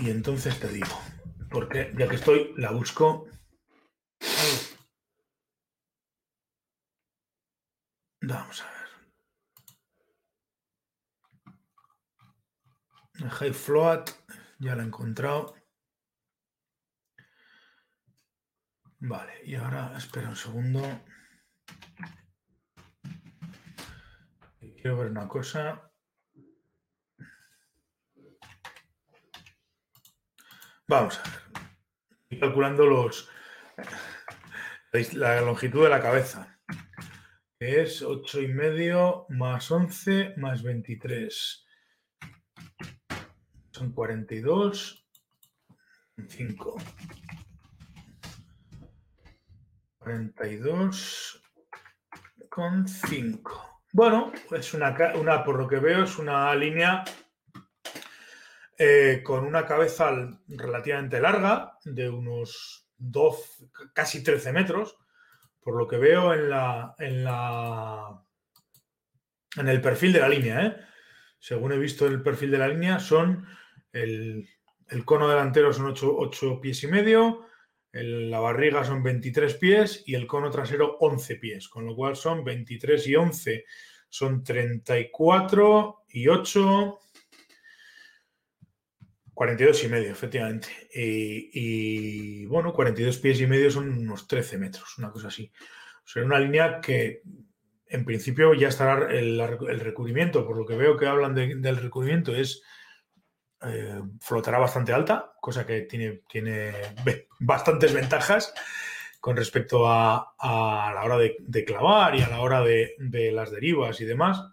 y entonces te digo, porque ya que estoy, la busco. Vamos a ver. El high float, ya lo he encontrado. Vale, y ahora espera un segundo. Quiero ver una cosa. Vamos a ver. Estoy calculando los la longitud de la cabeza es 8 y medio más 11 más 23. Son 42, 5. 42 con 5. Bueno, es una, una, por lo que veo, es una línea eh, con una cabeza relativamente larga, de unos 12, casi 13 metros, por lo que veo en la, en la en el perfil de la línea, ¿eh? según he visto el perfil de la línea, son el, cono delantero son 8, pies y medio, la barriga son 23 pies y el cono trasero 11 pies, con lo cual son 23 y 11, son 34 y 8, 42 y medio, efectivamente. Y, bueno, 42 pies y medio son unos 13 metros, una cosa así. O sea, una línea que en principio ya estará el, recubrimiento, por lo que veo que hablan del recubrimiento, es eh, flotará bastante alta, cosa que tiene, tiene bastantes ventajas con respecto a, la hora de, clavar y a la hora de las derivas y demás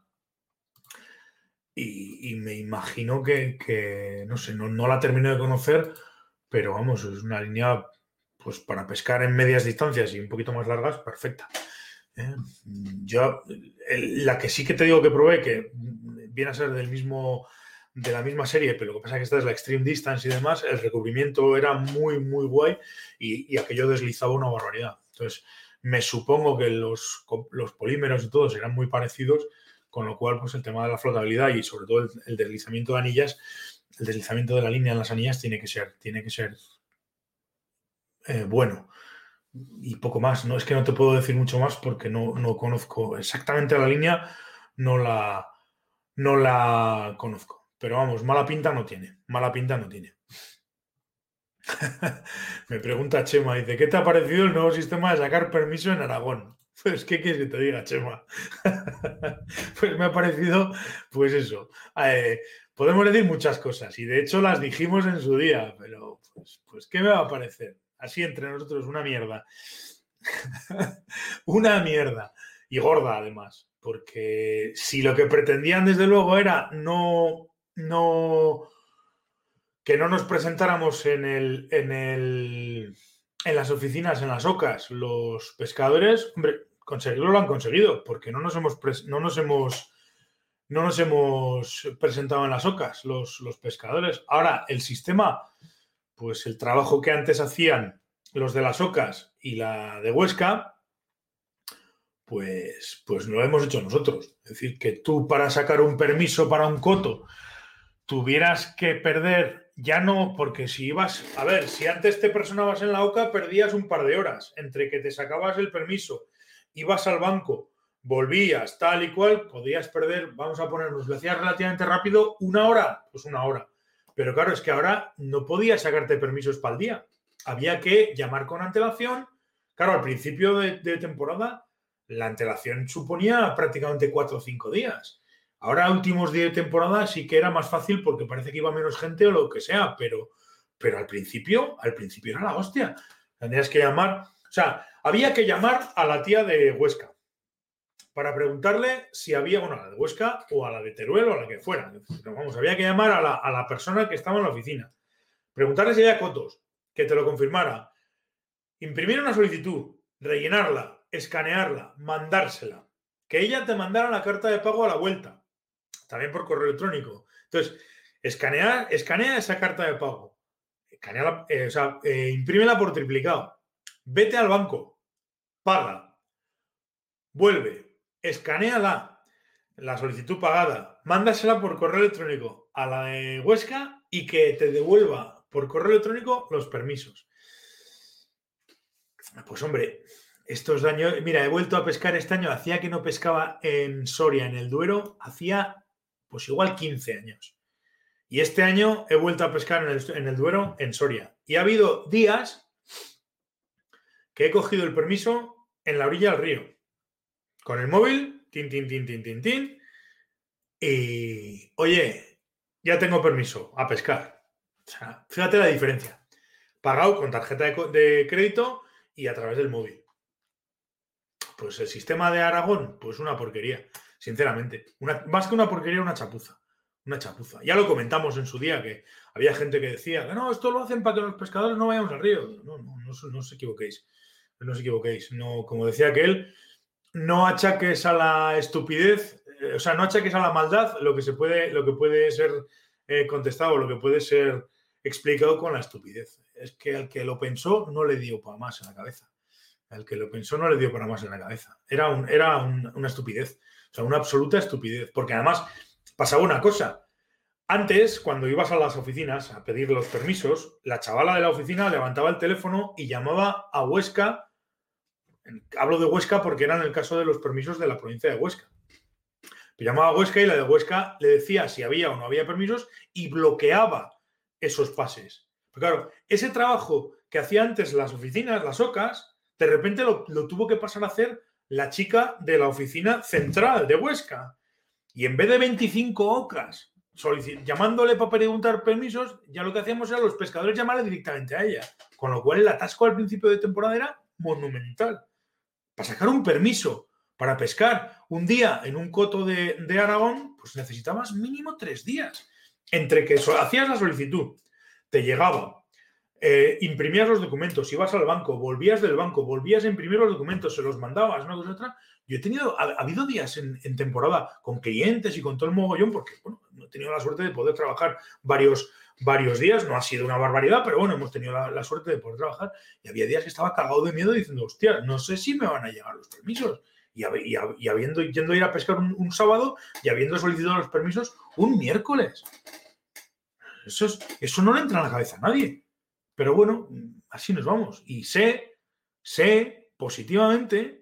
y, me imagino que, no sé, no, la termino de conocer, pero vamos, es una línea pues para pescar en medias distancias y un poquito más largas, perfecta. ¿eh? Yo, la que sí que te digo que probé, que viene a ser del mismo, de la misma serie, pero lo que pasa es que esta es la Extreme Distance y demás, el recubrimiento era muy, muy guay y, aquello deslizaba una barbaridad. Entonces, me supongo que los, los polímeros y todos eran muy parecidos con lo cual, pues el tema de la flotabilidad y sobre todo el, deslizamiento de anillas, el deslizamiento de la línea en las anillas tiene que ser, tiene que ser eh, bueno. Y poco más. No es que no te puedo decir mucho más porque no, conozco exactamente la línea, no la, no la conozco. Pero vamos, mala pinta no tiene. Mala pinta no tiene. Me pregunta Chema, dice, ¿qué te ha parecido el nuevo sistema de sacar permiso en Aragón? Pues, ¿qué quieres que te diga, Chema? pues me ha parecido, pues eso. Eh, podemos decir muchas cosas y de hecho las dijimos en su día, pero pues, pues ¿qué me va a parecer? Así entre nosotros, una mierda. una mierda. Y gorda, además. Porque si lo que pretendían, desde luego, era no. no que no nos presentáramos en el. en el. en las oficinas, en las ocas, los pescadores, hombre, conseguirlo lo han conseguido, porque no nos hemos, no nos hemos no nos hemos presentado en las ocas los, los pescadores. Ahora, el sistema, pues el trabajo que antes hacían los de las ocas y la de Huesca, pues, pues lo hemos hecho nosotros. Es decir, que tú para sacar un permiso para un coto tuvieras que perder, ya no, porque si ibas, a ver, si antes te personabas en la OCA, perdías un par de horas entre que te sacabas el permiso, ibas al banco, volvías, tal y cual, podías perder, vamos a ponernos, lo hacías relativamente rápido, una hora, pues una hora. Pero claro, es que ahora no podías sacarte permisos para el día. Había que llamar con antelación. Claro, al principio de, temporada, la antelación suponía prácticamente cuatro o cinco días. Ahora, últimos días de temporada, sí que era más fácil porque parece que iba menos gente o lo que sea, pero, pero al principio, al principio era la hostia. Tendrías que llamar, o sea, había que llamar a la tía de Huesca para preguntarle si había, bueno, a la de Huesca o a la de Teruel o a la que fuera. vamos, había que llamar a la, persona que estaba en la oficina. Preguntarle si había cotos, que te lo confirmara. Imprimir una solicitud, rellenarla, escanearla, mandársela. Que ella te mandara la carta de pago a la vuelta. También por correo electrónico. Entonces, escanear, escanea esa carta de pago. Escanea eh, o sea, eh, imprímela por triplicado. Vete al banco. Paga. Vuelve escaneala la solicitud pagada, mándasela por correo electrónico a la de Huesca y que te devuelva por correo electrónico los permisos. Pues hombre, estos años, mira, he vuelto a pescar este año, hacía que no pescaba en Soria, en el Duero, hacía pues igual 15 años. Y este año he vuelto a pescar en el, en el Duero, en Soria. Y ha habido días que he cogido el permiso en la orilla del río con el móvil, tin, tin, tin, tin, tin, tin. Y, oye, ya tengo permiso a pescar. O sea, fíjate la diferencia. Pagado con tarjeta de, crédito y a través del móvil. Pues el sistema de Aragón, pues una porquería, sinceramente. Más que una porquería, una chapuza. Una chapuza. Ya lo comentamos en su día, que había gente que decía que no, esto lo hacen para que los pescadores no vayamos al río. No, no, no, no os equivoquéis. No os equivoquéis. No, como decía aquel, no achaques a la estupidez, eh, o sea, no achaques a la maldad lo que se puede, lo que puede ser eh, contestado, lo que puede ser explicado con la estupidez. Es que al que lo pensó no le dio para más en la cabeza. Al que lo pensó no le dio para más en la cabeza. Era, un, era una estupidez, o sea, una absoluta estupidez. Porque además pasaba una cosa. Antes, cuando ibas a las oficinas a pedir los permisos, la chavala de la oficina levantaba el teléfono y llamaba a Huesca Hablo de Huesca porque era en el caso de los permisos de la provincia de Huesca. llamaba a Huesca y la de Huesca le decía si había o no había permisos y bloqueaba esos pases. Pero claro, ese trabajo que hacía antes las oficinas, las OCAS, de repente lo, tuvo que pasar a hacer la chica de la oficina central de Huesca. Y en vez de 25 OCAS llamándole para preguntar permisos, ya lo que hacíamos era los pescadores llamarle directamente a ella. Con lo cual el atasco al principio de temporada era monumental para sacar un permiso para pescar un día en un coto de, Aragón, pues necesitabas mínimo tres días. Entre que hacías la solicitud, te llegaba, eh, imprimías los documentos, ibas al banco, volvías del banco, volvías a imprimir los documentos, se los mandabas, una cosa otra. Yo he tenido, ha, habido días en, temporada con clientes y con todo el mogollón, porque bueno, no he tenido la suerte de poder trabajar varios, varios días, no ha sido una barbaridad, pero bueno, hemos tenido la, suerte de poder trabajar y había días que estaba cagado de miedo diciendo, hostia, no sé si me van a llegar los permisos. Y, habiendo yendo a ir a pescar un, sábado y habiendo solicitado los permisos un miércoles. Eso, eso no le entra en la cabeza a nadie. Pero bueno, así nos vamos. Y sé, sé positivamente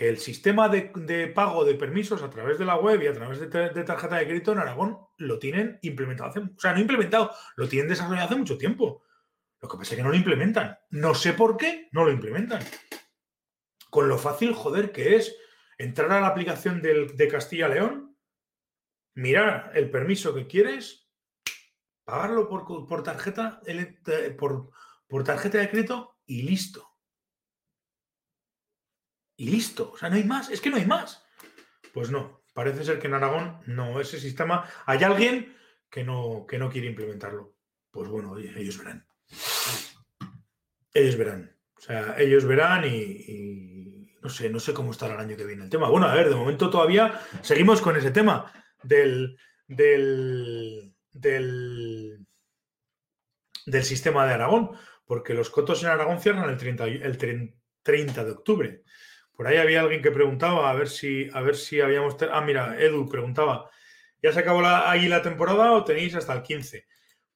que el sistema de, pago de permisos a través de la web y a través de, tarjeta de crédito en Aragón lo tienen implementado o sea, no implementado, lo tienen desarrollado hace mucho tiempo. Lo que pasa es que no lo implementan. No sé por qué no lo implementan. Con lo fácil, joder, que es entrar a la aplicación de Castilla-León, mirar el permiso que quieres, pagarlo por, tarjeta, por, por tarjeta de crédito y listo y listo. O sea, no hay más. Es que no hay más. Pues no. Parece ser que en Aragón no, ese sistema. Hay alguien que no, que no quiere implementarlo. Pues bueno, ellos verán. Ellos verán. O sea, ellos verán y, no sé, no sé cómo estará el año que viene el tema. Bueno, a ver, de momento todavía seguimos con ese tema del, del, del, sistema de Aragón, porque los cotos en Aragón cierran el 30, el 30 de octubre. Por ahí había alguien que preguntaba a ver si, a ver si habíamos. Ah, mira, Edu preguntaba: ¿ya se acabó ahí la temporada o tenéis hasta el 15?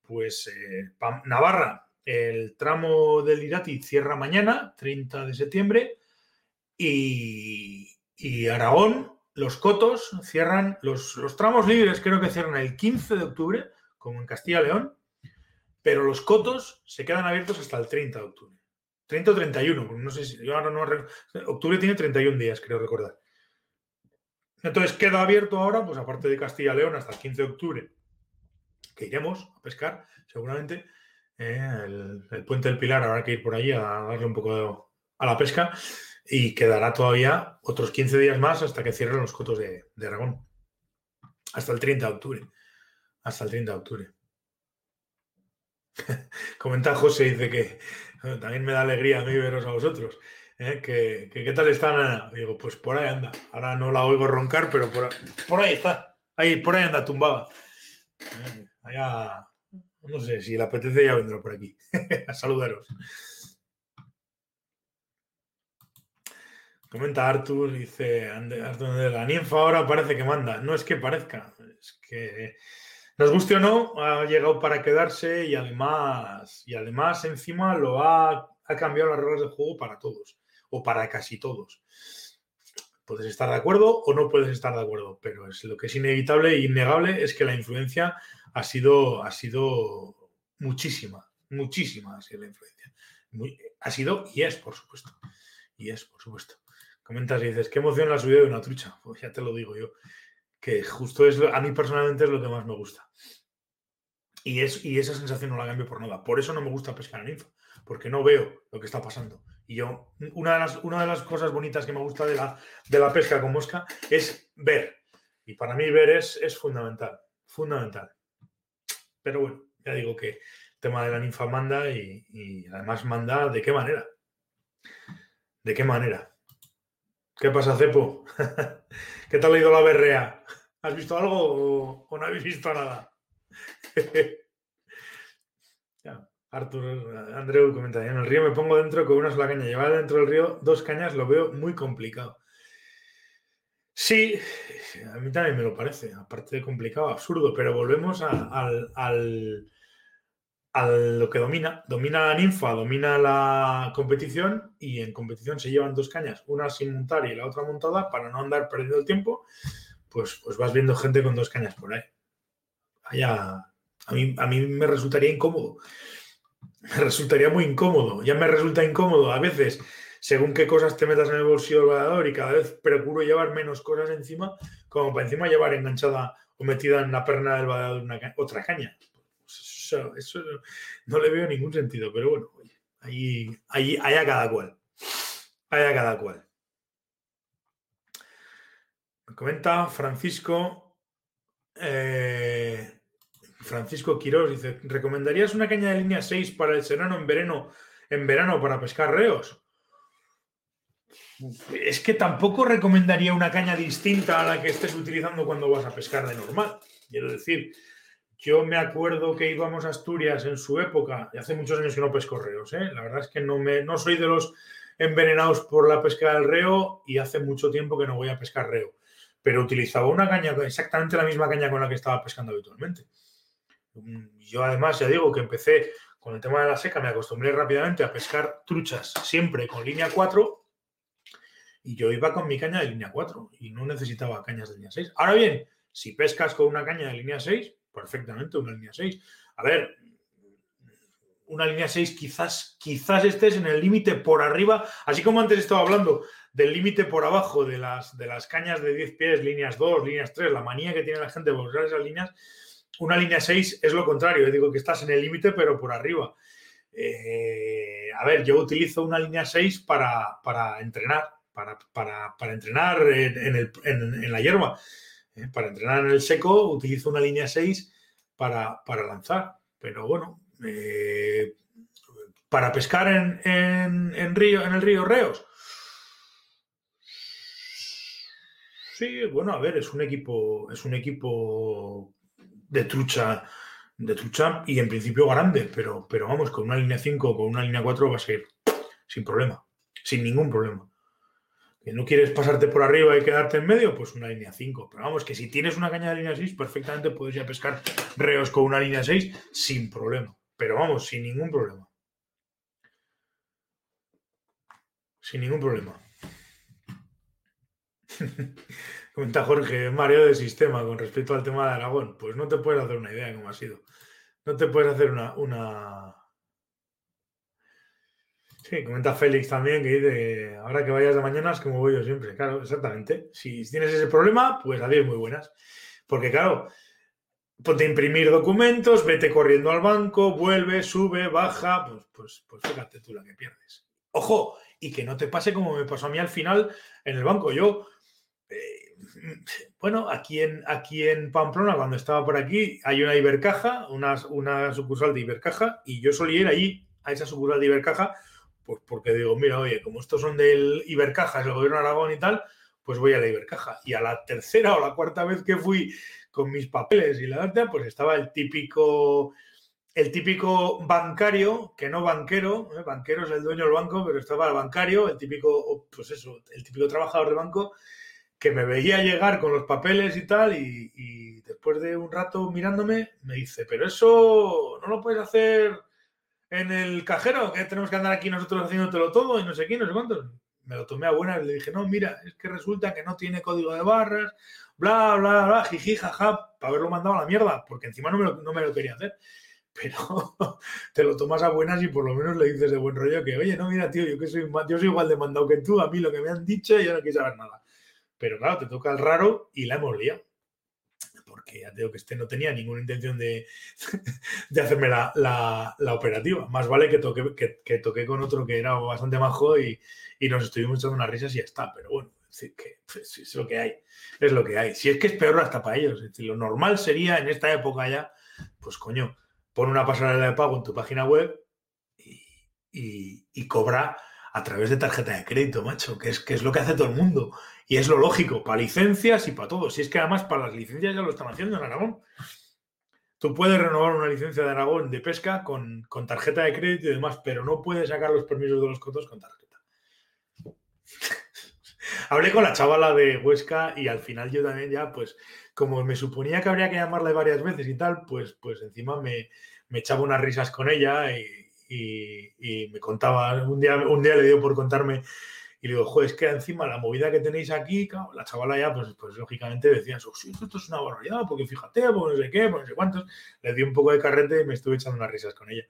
Pues eh, Navarra, el tramo del Irati cierra mañana, 30 de septiembre, y, Aragón, los cotos cierran, los, los, tramos libres creo que cierran el 15 de octubre, como en Castilla y León, pero los cotos se quedan abiertos hasta el 30 de octubre. 30 o 31, no sé si yo ahora no octubre tiene 31 días, creo recordar. Entonces queda abierto ahora, pues aparte de Castilla y León, hasta el 15 de octubre, que iremos a pescar, seguramente. Eh, el, puente del Pilar habrá que ir por allí a darle un poco a la pesca y quedará todavía otros 15 días más hasta que cierren los cotos de, de Aragón. Hasta el 30 de octubre. Hasta el 30 de octubre. Comenta José, dice que también me da alegría veros a vosotros. ¿eh? ¿Qué tal está Ana? Digo, pues por ahí anda. Ahora no la oigo roncar, pero por, por ahí está. Ahí, por ahí anda tumbada. ¿Eh? Allá, no sé, si le apetece ya vendrá por aquí. a saludaros. Comenta Artur, dice Artur, la ninfa ahora parece que manda. No es que parezca, es que nos guste o no, ha llegado para quedarse y además, y además encima lo ha, cambiado las reglas del juego para todos o para casi todos. Puedes estar de acuerdo o no puedes estar de acuerdo, pero es lo que es inevitable e innegable es que la influencia ha sido, ha sido muchísima, muchísima ha sido la influencia. ha sido y es, por supuesto. Y es, por supuesto. Comentas y dices, qué emoción la subida de una trucha. Pues ya te lo digo yo que justo es, a mí personalmente es lo que más me gusta. Y, es, y esa sensación no la cambio por nada. Por eso no me gusta pescar en info, porque no veo lo que está pasando. Y yo, una de las, una de las cosas bonitas que me gusta de la, de la pesca con mosca es ver. Y para mí ver es, es fundamental, fundamental. Pero bueno, ya digo que el tema de la ninfa manda y, y además manda de qué manera. ¿De qué manera? ¿Qué pasa, Cepo? ¿Qué tal ha ido la berrea? ¿Has visto algo o, no habéis visto nada? Artur, Andreu comenta, en el río me pongo dentro con una sola caña. Llevar dentro del río dos cañas lo veo muy complicado. Sí, a mí también me lo parece, aparte de complicado, absurdo, pero volvemos al, a lo que domina. Domina la ninfa, domina la competición y en competición se llevan dos cañas, una sin montar y la otra montada para no andar perdiendo el tiempo, pues, pues vas viendo gente con dos cañas por ahí. Allá, a mí, a mí me resultaría incómodo. Me resultaría muy incómodo. Ya me resulta incómodo a veces según qué cosas te metas en el bolsillo del valedor y cada vez procuro llevar menos cosas encima, como para encima llevar enganchada o metida en la perna del valedor una otra caña eso, no le veo ningún sentido, pero bueno, ahí, ahí, a cada cual. Ahí a cada cual. Me comenta Francisco. Eh, Francisco Quiroz dice: ¿Recomendarías una caña de línea 6 para el serano en verano, en verano para pescar reos? Es que tampoco recomendaría una caña distinta a la que estés utilizando cuando vas a pescar de normal. Quiero decir, yo me acuerdo que íbamos a Asturias en su época, y hace muchos años que no pesco reos, ¿eh? la verdad es que no, me, no soy de los envenenados por la pesca del reo y hace mucho tiempo que no voy a pescar reo, pero utilizaba una caña, exactamente la misma caña con la que estaba pescando habitualmente. Yo además ya digo que empecé con el tema de la seca, me acostumbré rápidamente a pescar truchas siempre con línea 4 y yo iba con mi caña de línea 4 y no necesitaba cañas de línea 6. Ahora bien, si pescas con una caña de línea 6, perfectamente una línea 6. A ver, una línea 6 quizás, quizás estés en el límite por arriba, así como antes estaba hablando del límite por abajo de las, de las cañas de 10 pies, líneas 2, líneas 3, la manía que tiene la gente de buscar esas líneas, una línea 6 es lo contrario, yo digo que estás en el límite pero por arriba. Eh, a ver, yo utilizo una línea 6 para, entrenar, para, entrenar en la hierba. ¿Eh? Para entrenar en el seco utilizo una línea 6 para, lanzar. Pero bueno, eh, para pescar en, río, en el río Reos, Sí, bueno, a ver, es un equipo, es un equipo de trucha, de trucha y en principio grande, pero, pero vamos, con una línea 5 o con una línea 4 va a ser sin problema, sin ningún problema. Que no quieres pasarte por arriba y quedarte en medio, pues una línea 5. Pero vamos, que si tienes una caña de línea 6, perfectamente puedes ya pescar reos con una línea 6 sin problema. Pero vamos, sin ningún problema. Sin ningún problema. Comenta Jorge, Mario de sistema con respecto al tema de Aragón. Pues no te puedes hacer una idea de cómo ha sido. No te puedes hacer una, una... Sí, comenta Félix también que dice, ahora que vayas de mañana es como voy yo siempre. Claro, exactamente. Si tienes ese problema, pues adiós muy buenas. Porque claro, ponte a imprimir documentos, vete corriendo al banco, vuelve, sube, baja, pues, pues, pues fíjate tú la que pierdes. Ojo, y que no te pase como me pasó a mí al final en el banco. Yo bueno, aquí en, aquí en Pamplona, cuando estaba por aquí, hay una Ibercaja, una, una sucursal de Ibercaja, y yo solía ir allí a esa sucursal de Ibercaja, pues porque digo, mira, oye, como estos son del Ibercaja, es el gobierno de Aragón y tal, pues voy a la Ibercaja. Y a la tercera o la cuarta vez que fui con mis papeles y la data, pues estaba el típico, el típico bancario, que no banquero, ¿eh? banquero es el dueño del banco, pero estaba el bancario, el típico, pues eso, el típico trabajador del banco que me veía llegar con los papeles y tal, y, después de un rato mirándome, me dice, pero eso no lo puedes hacer en el cajero, que tenemos que andar aquí nosotros haciéndotelo todo y no sé qué, no sé cuántos. Me lo tomé a buena y le dije, no, mira, es que resulta que no tiene código de barras, bla, bla, bla, jiji, jaja, para haberlo mandado a la mierda, porque encima no me lo, no me lo quería hacer. Pero te lo tomas a buenas y por lo menos le dices de buen rollo que, oye, no, mira, tío, yo que soy, yo soy igual de mandado que tú, a mí lo que me han dicho, yo no quiero saber nada. Pero claro, te toca el raro y la hemos liado. Porque ya tengo que este no tenía ninguna intención de, de hacerme la, operativa. Más vale que toqué, que, toqué con otro que era bastante majo y, y nos estuvimos echando unas risas y ya está. Pero bueno, es, que, pues, es lo que hay. Es lo que hay. Si es que es peor hasta para ellos. Decir, lo normal sería en esta época ya, pues coño, pon una pasarela de pago en tu página web y, y, y cobra a través de tarjeta de crédito, macho, que es, que es lo que hace todo el mundo. Y es lo lógico, para licencias y para todo. Si es que además para las licencias ya lo están haciendo en Aragón. Tú puedes renovar una licencia de Aragón de pesca con, tarjeta de crédito y demás, pero no puedes sacar los permisos de los cotos con tarjeta. Hablé con la chavala de Huesca y al final yo también ya, pues, como me suponía que habría que llamarle varias veces y tal, pues, pues encima me, me echaba unas risas con ella y, y, me contaba, un día, un día le dio por contarme y le digo, joder, es que encima la movida que tenéis aquí, la chavala ya, pues, pues lógicamente decía, oh, sí, esto es una barbaridad, porque fíjate, pues no sé qué, pues no sé cuántos. Le di un poco de carrete y me estuve echando unas risas con ella.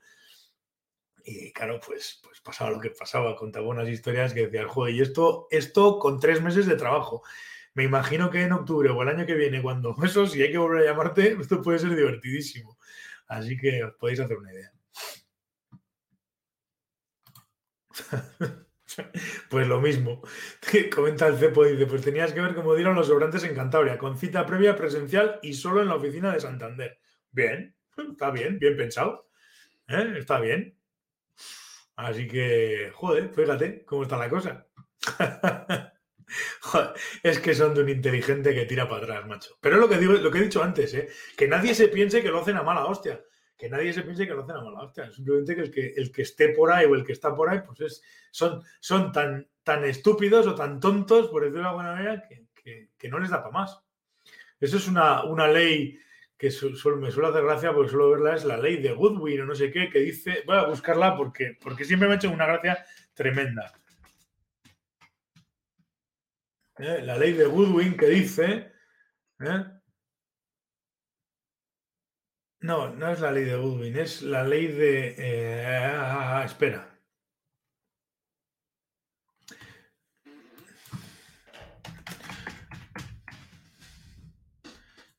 Y claro, pues, pues pasaba lo que pasaba, contaba unas historias que decía, joder, y esto, esto con tres meses de trabajo. Me imagino que en octubre o el año que viene, cuando eso, si hay que volver a llamarte, esto puede ser divertidísimo. Así que os podéis hacer una idea. Pues lo mismo. Comenta el Cepo, dice, pues tenías que ver cómo dieron los sobrantes en Cantabria, con cita previa presencial y solo en la oficina de Santander. Bien, está bien, bien pensado. ¿eh? Está bien. Así que, joder, fíjate cómo está la cosa. es que son de un inteligente que tira para atrás, macho. Pero lo que lo que he dicho antes, ¿eh? que nadie se piense que lo hacen a mala hostia que nadie se piense que lo hacen a mala hostia. Simplemente que el, que el que esté por ahí o el que está por ahí, pues es, son, son tan, tan estúpidos o tan tontos, por decirlo de alguna manera, que, no les da para más. Eso es una, una ley que me suele hacer gracia porque suelo verla, es la ley de Goodwin o no sé qué, que dice, voy a buscarla porque, porque siempre me ha hecho una gracia tremenda. ¿Eh? La ley de Goodwin que dice, ¿eh? No, no es la ley de Goodwin, es la ley de... Eh, ah, espera.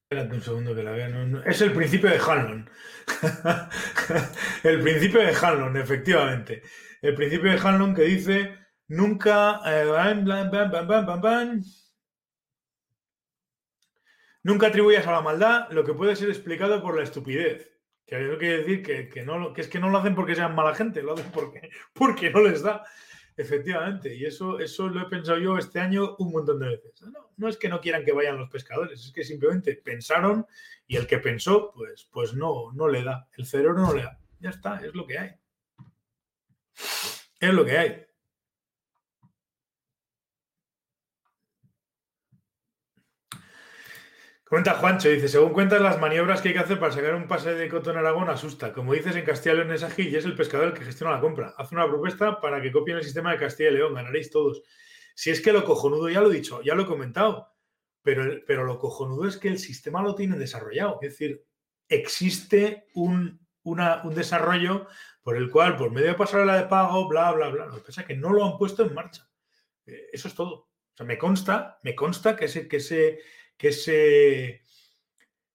Espérate un segundo que la vea. es el principio de Hanlon. el principio de Hanlon, efectivamente. El principio de Hanlon que dice nunca... Eh, Nunca atribuyas a la maldad lo que puede ser explicado por la estupidez. Que eso quiere decir que, no, que es que no lo hacen porque sean mala gente, lo hacen porque, porque no les da. Efectivamente, y eso, eso lo he pensado yo este año un montón de veces. No, no es que no quieran que vayan los pescadores, es que simplemente pensaron y el que pensó, pues, pues no, no le da. El cerebro no le da. Ya está, es lo que hay. Es lo que hay. Comenta Juancho, dice, según cuentas las maniobras que hay que hacer para sacar un pase de Coto en Aragón asusta. Como dices, en Castilla y León es ágil y es el pescador el que gestiona la compra. Haz una propuesta para que copien el sistema de Castilla y León, ganaréis todos. Si es que lo cojonudo, ya lo he dicho, ya lo he comentado, pero, pero lo cojonudo es que el sistema lo tiene desarrollado. Es decir, existe un, un desarrollo por el cual, por medio de pasarela de pago, bla, bla, bla, lo que pasa es que no lo han puesto en marcha. Eh, eso es todo. O sea, me consta, me consta que ese, que ese que, ese,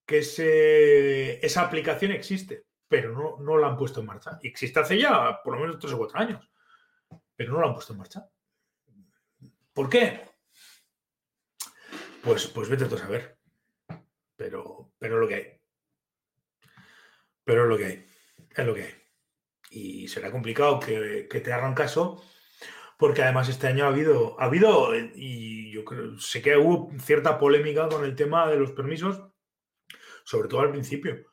que ese, esa aplicación existe, pero no, no la han puesto en marcha. Existe hace ya por lo menos tres o cuatro años, pero no la han puesto en marcha. ¿Por qué? Pues, pues vete tú a saber. Pero, pero lo que hay. Pero es lo que hay. Es lo que hay. Y será complicado que, que te hagan caso porque además este año ha habido, ha habido, y yo creo, sé que hubo cierta polémica con el tema de los permisos, sobre todo al principio.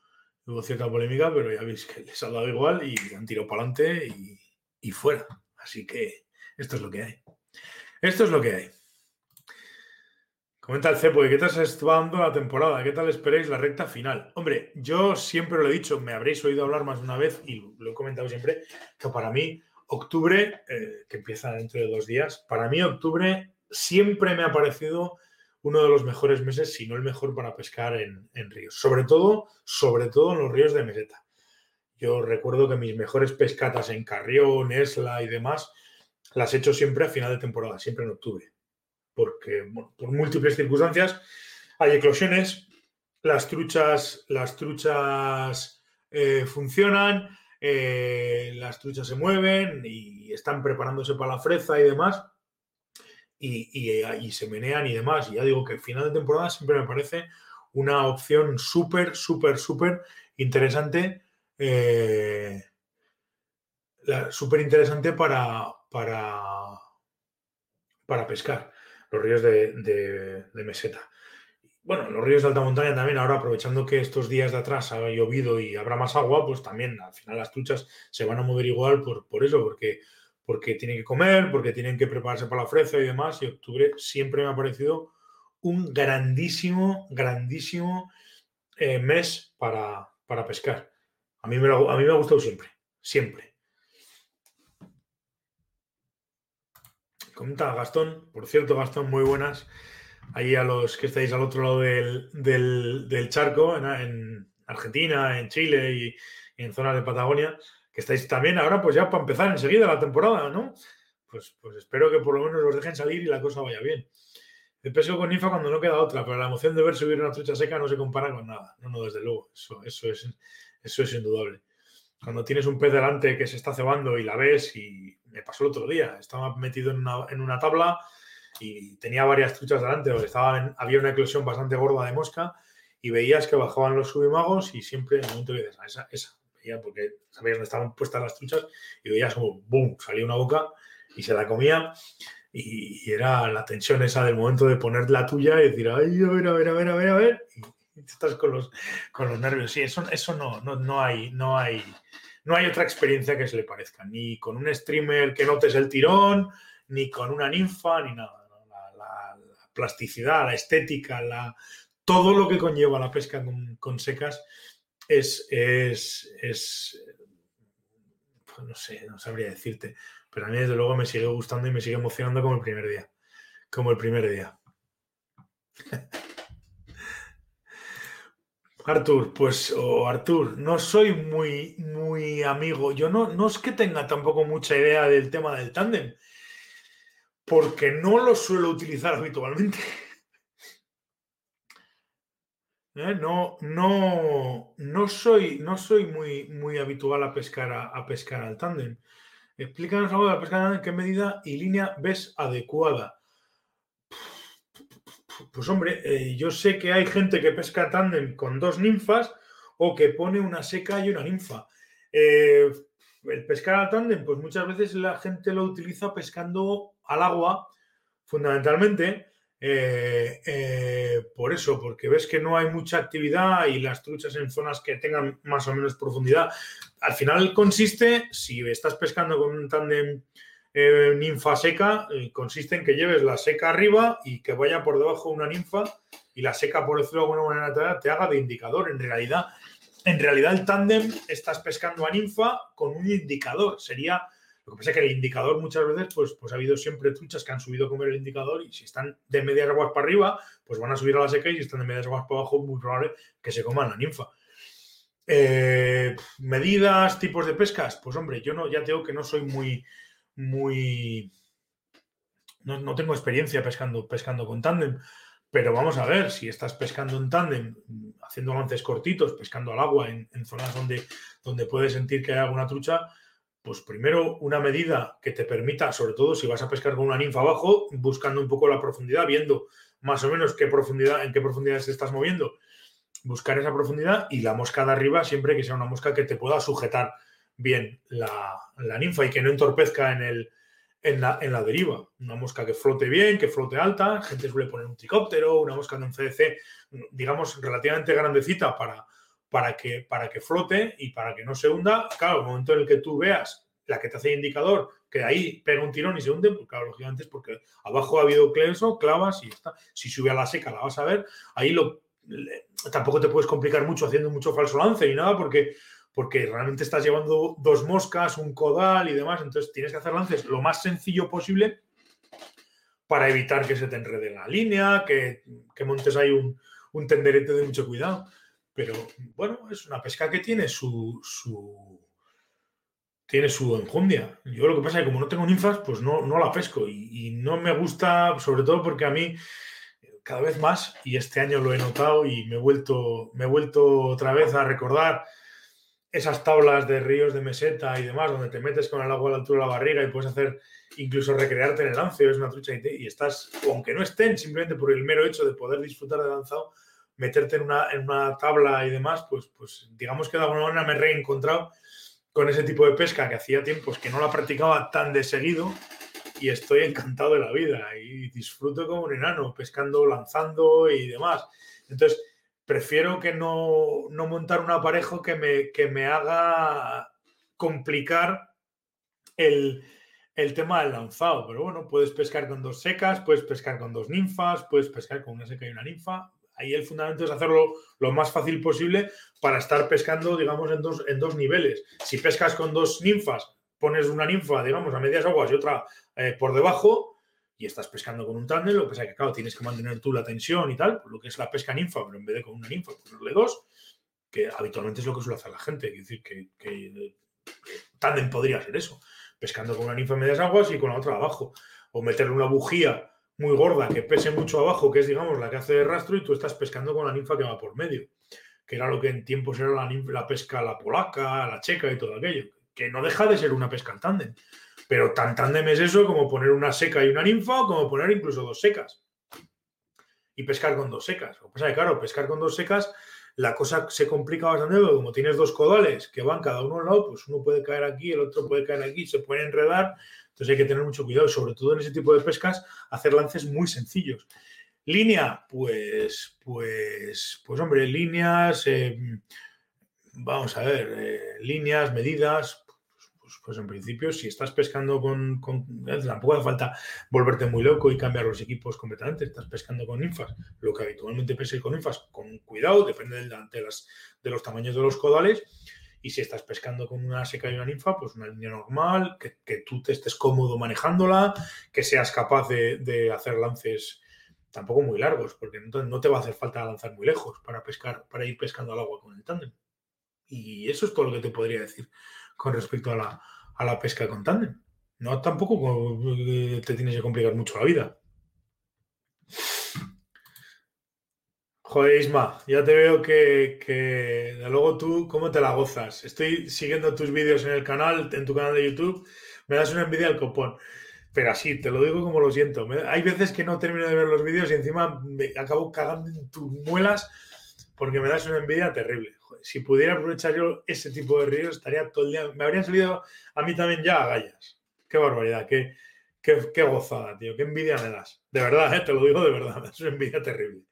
Hubo cierta polémica, pero ya veis que les ha dado igual y han tirado para adelante y, fuera. Así que esto es lo que hay. Esto es lo que hay. Comenta el Cepo, ¿qué tal se dando la temporada? ¿Qué tal esperáis la recta final? Hombre, yo siempre lo he dicho, me habréis oído hablar más de una vez y lo he comentado siempre, que para mí Octubre, eh, que empieza dentro de dos días, para mí octubre siempre me ha parecido uno de los mejores meses, si no el mejor para pescar en, ríos. Sobre todo, sobre todo en los ríos de meseta. Yo recuerdo que mis mejores pescatas en Carrión, Esla y demás, las he hecho siempre a final de temporada, siempre en octubre. Porque, por múltiples circunstancias, hay eclosiones, las truchas, las truchas eh, funcionan, eh, las truchas se mueven y están preparándose para la freza y demás, y, se menean y demás. Y ya digo que final de temporada siempre me parece una opción súper, súper, súper interesante. Eh, súper interesante para, para, para pescar los ríos de meseta bueno, los ríos de alta montaña también, ahora aprovechando que estos días de atrás ha llovido y habrá más agua, pues también al final las truchas se van a mover igual por, por eso, porque, porque tienen que comer, porque tienen que prepararse para la fresa y demás. Y octubre siempre me ha parecido un grandísimo, grandísimo eh, mes para, pescar. A mí, me a mí me ha gustado siempre, siempre. Comenta Gastón, por cierto, Gastón, muy buenas ahí a los que estáis al otro lado del, charco, en, Argentina, en Chile y, en zonas de Patagonia, que estáis también ahora, pues ya para empezar enseguida la temporada, ¿no? Pues, pues espero que por lo menos os dejen salir y la cosa vaya bien. El peso con ninfa cuando no queda otra, pero la emoción de ver subir una trucha seca no se compara con nada. No, no, desde luego. Eso, eso, es, eso es indudable. Cuando tienes un pez delante que se está cebando y la ves, y me pasó el otro día, estaba metido en una, en una tabla, y tenía varias truchas delante, estaban, había una eclosión bastante gorda de mosca y veías que bajaban los subimagos y siempre en el momento que dices, ah, esa, esa, veía porque sabías dónde estaban puestas las truchas y veías como, boom, salía una boca y se la comía y, era la tensión esa del momento de poner la tuya y decir, ay, a ver, a ver, a ver, a ver, a ver, y, estás con los, con los nervios. Sí, eso, eso no, no, no hay, no hay, no hay otra experiencia que se le parezca, ni con un streamer que notes el tirón, ni con una ninfa, ni nada plasticidad, la estética, la, todo lo que conlleva la pesca con, secas es, es, es, pues no sé, no sabría decirte, pero a mí desde luego me sigue gustando y me sigue emocionando como el primer día, como el primer día. Artur, pues, o Artur, no soy muy, muy amigo. Yo no, no es que tenga tampoco mucha idea del tema del tándem porque no lo suelo utilizar habitualmente. ¿Eh? No, no, no, soy, no soy muy, muy habitual a pescar, a, pescar al tándem. Explícanos algo de la pesca en qué medida y línea ves adecuada. Pues hombre, eh, yo sé que hay gente que pesca tándem con dos ninfas o que pone una seca y una ninfa. Eh, el pescar al tándem, pues muchas veces la gente lo utiliza pescando al agua, fundamentalmente. Eh, eh, por eso, porque ves que no hay mucha actividad y las truchas en zonas que tengan más o menos profundidad. Al final consiste, si estás pescando con un tándem eh, ninfa seca, consiste en que lleves la seca arriba y que vaya por debajo una ninfa y la seca, por decirlo de alguna manera, te haga de indicador. En realidad, en realidad el tándem estás pescando a ninfa con un indicador. Sería lo que pasa es que el indicador muchas veces, pues, pues ha habido siempre truchas que han subido a comer el indicador y si están de medias aguas para arriba, pues van a subir a la seca y si están de medias aguas para abajo, muy probable que se coman la ninfa. Eh, medidas, tipos de pescas, pues hombre, yo no, ya tengo que no soy muy, muy, no, tengo experiencia pescando, pescando con tándem, pero vamos a ver, si estás pescando en tándem, haciendo lances cortitos, pescando al agua en, en zonas donde, donde puedes sentir que hay alguna trucha, pues primero una medida que te permita, sobre todo si vas a pescar con una ninfa abajo, buscando un poco la profundidad, viendo más o menos qué profundidad, en qué profundidad te estás moviendo, buscar esa profundidad y la mosca de arriba siempre que sea una mosca que te pueda sujetar bien la, ninfa y que no entorpezca en, el, en, la, en la deriva. Una mosca que flote bien, que flote alta, gente suele poner un tricóptero, una mosca de un CDC, digamos, relativamente grandecita para, para que, para que flote y para que no se hunda. Claro, el momento en el que tú veas la que te hace indicador, que ahí pega un tirón y se hunde, pues claro, lógicamente es porque abajo ha habido clenso, clavas y está. Si sube a la seca la vas a ver. Ahí lo, tampoco te puedes complicar mucho haciendo mucho falso lance y nada, porque, porque realmente estás llevando dos moscas, un codal y demás. Entonces tienes que hacer lances lo más sencillo posible para evitar que se te enrede la línea, que, que montes ahí un, un tenderete de mucho cuidado. Pero bueno, es una pesca que tiene su, tiene su enjundia. Yo lo que pasa es que como no tengo ninfas, pues no, no la pesco. Y, no me gusta, sobre todo porque a mí cada vez más, y este año lo he notado y me he vuelto, me he vuelto otra vez a recordar esas tablas de ríos de meseta y demás, donde te metes con el agua a la altura de la barriga y puedes hacer incluso recrearte en el lance, es una trucha y, estás, aunque no estén, simplemente por el mero hecho de poder disfrutar de lanzado, meterte en una, en una tabla y demás, pues, pues digamos que de alguna manera me he reencontrado con ese tipo de pesca que hacía tiempos que no la practicaba tan de seguido y estoy encantado de la vida y disfruto como un enano, pescando, lanzando y demás. Entonces, prefiero que no, no montar un aparejo que me, que me haga complicar el, el tema del lanzado. Pero bueno, puedes pescar con dos secas, puedes pescar con dos ninfas, puedes pescar con una seca y una ninfa ahí el fundamento es hacerlo lo más fácil posible para estar pescando, digamos, en dos, en dos niveles. Si pescas con dos ninfas, pones una ninfa, digamos, a medias aguas y otra eh, por debajo, y estás pescando con un tándem, lo que pasa que, claro, tienes que mantener tú la tensión y tal, lo que es la pesca ninfa, pero en vez de con una ninfa, ponerle dos, que habitualmente es lo que suele hacer la gente. Es decir, que, que, tándem podría ser eso, pescando con una ninfa en medias aguas y con la otra abajo. O meterle una bujía muy gorda, que pese mucho abajo, que es, digamos, la que hace de rastro, y tú estás pescando con la ninfa que va por medio, que era lo que en tiempos era la, la pesca la polaca, la checa y todo aquello, que no deja de ser una pesca en tándem. Pero tan tándem es eso como poner una seca y una ninfa, o como poner incluso dos secas. Y pescar con dos secas. Lo que pasa es que, claro, pescar con dos secas, la cosa se complica bastante, porque como tienes dos codales que van cada uno a un lado, pues uno puede caer aquí, el otro puede caer aquí, se pueden enredar, entonces hay que tener mucho cuidado, sobre todo en ese tipo de pescas, hacer lances muy sencillos. Línea, pues, pues, pues hombre, líneas, eh, vamos a ver, eh, líneas, medidas, pues, pues, en principio, si estás pescando con, eh, tampoco hace falta volverte muy loco y cambiar los equipos completamente. Estás pescando con ninfas, lo que habitualmente pesé con ninfas, con cuidado, depende de, de los tamaños de los codales y si estás pescando con una seca y una ninfa, pues una línea normal, que, tú te estés cómodo manejándola, que seas capaz de, hacer lances tampoco muy largos, porque entonces no te va a hacer falta lanzar muy lejos para pescar, para ir pescando al agua con el tándem. Y eso es todo lo que te podría decir con respecto a la, a la pesca con tándem. No tampoco te tienes que complicar mucho la vida. Joder, Isma, ya te veo que, que luego tú, ¿cómo te la gozas? Estoy siguiendo tus vídeos en el canal, en tu canal de YouTube, me das una envidia al copón. Pero así, te lo digo como lo siento. hay veces que no termino de ver los vídeos y encima me acabo cagando en tus muelas porque me das una envidia terrible. si pudiera aprovechar yo ese tipo de ríos, estaría todo el día. Me habrían salido a mí también ya agallas. Qué barbaridad, qué, qué, gozada, tío. Qué envidia me das. De verdad, ¿eh? te lo digo de verdad. Es una envidia terrible.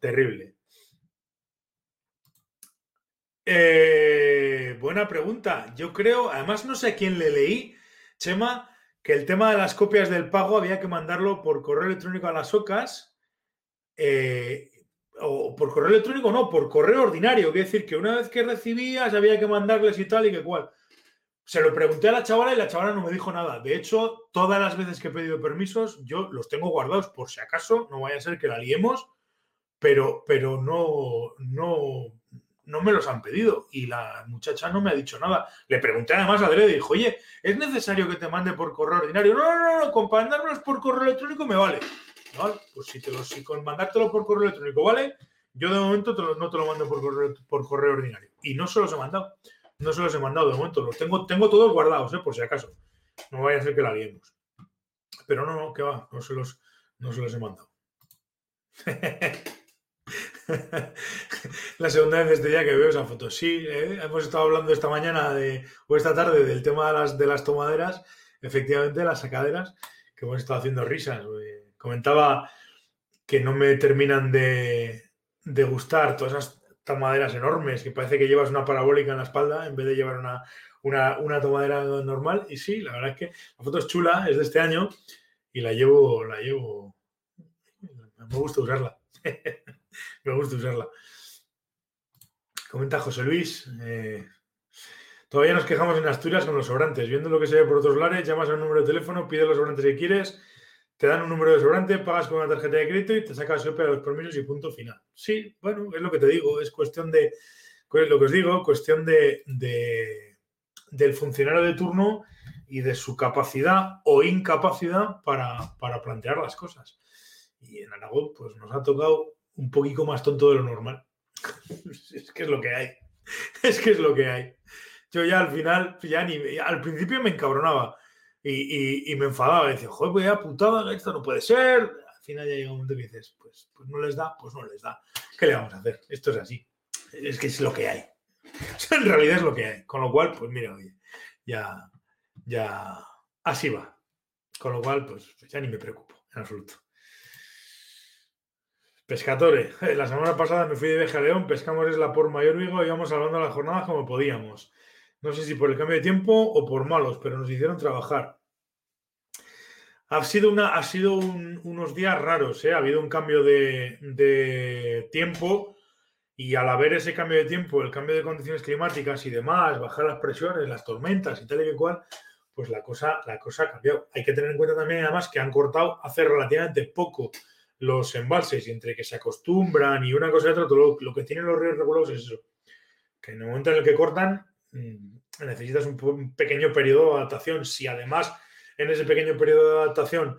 Terrible. Eh, buena pregunta. Yo creo, además no sé a quién le leí, Chema, que el tema de las copias del pago había que mandarlo por correo electrónico a las OCAS. Eh, o por correo electrónico, no, por correo ordinario. Quiere decir que una vez que recibías había que mandarles y tal y que cual. Se lo pregunté a la chavala y la chavala no me dijo nada. De hecho, todas las veces que he pedido permisos, yo los tengo guardados por si acaso, no vaya a ser que la liemos, pero, pero no, no, no me los han pedido y la muchacha no me ha dicho nada. Le pregunté además a Dre, dijo, oye, ¿es necesario que te mande por correo ordinario? No, no, no, no con mandármelos por correo electrónico me vale. Vale, pues si, te lo, si con mandártelo por correo electrónico vale, yo de momento no te lo mando por correo, por correo ordinario. Y no se los he mandado. No se los he mandado de momento. Los tengo, tengo todos guardados, ¿eh? por si acaso. No vaya a ser que la liemos. Pero no, no, que va, no se los, no se los he mandado. la segunda vez este día que veo esa foto. Sí, ¿eh? hemos estado hablando esta mañana de, o esta tarde del tema de las, de las tomaderas, efectivamente, las sacaderas, que hemos estado haciendo risas. Comentaba que no me terminan de, gustar todas esas tomaderas enormes, que parece que llevas una parabólica en la espalda en vez de llevar una, una, tomadera normal. Y sí, la verdad es que la foto es chula, es de este año y la llevo, la llevo. Me gusta usarla. Me gusta usarla. Comenta José Luis. Eh, todavía nos quejamos en Asturias con los sobrantes. Viendo lo que se ve por otros lares, llamas al número de teléfono, pides los sobrantes que quieres, te dan un número de sobrante, pagas con una tarjeta de crédito y te sacas el los permisos y punto final. Sí, bueno, es lo que te digo. Es cuestión de, lo que os digo, cuestión de, del funcionario de turno y de su capacidad o incapacidad para, para plantear las cosas. Y en Aragón, pues nos ha tocado un poquito más tonto de lo normal. es que es lo que hay. Es que es lo que hay. Yo ya al final, ya ni, al principio me encabronaba y, me enfadaba. Decía, joder, pues putada, esto no puede ser. Al final ya llega un momento que dices, pues, pues no les da, pues no les da. ¿Qué le vamos a hacer? Esto es así. Es que es lo que hay. en realidad es lo que hay. Con lo cual, pues mira, oye, ya, ya, así va. Con lo cual, pues ya ni me preocupo, en absoluto. Pescatore, la semana pasada me fui de viaje a León, pescamos la por Mayor Vigo y íbamos hablando la jornada como podíamos. No sé si por el cambio de tiempo o por malos, pero nos hicieron trabajar. Ha sido, una, ha sido unos días raros, ¿eh? ha habido un cambio de, tiempo y al haber ese cambio de tiempo, el cambio de condiciones climáticas y demás, bajar las presiones, las tormentas y tal y cual, pues la cosa, la cosa ha cambiado. Hay que tener en cuenta también además que han cortado hace relativamente poco los embalses y entre que se acostumbran y una cosa y otra, todo lo, que tienen los ríos regulados es eso. Que en el momento en el que cortan, mm, necesitas un, pequeño periodo de adaptación. Si además en ese pequeño periodo de adaptación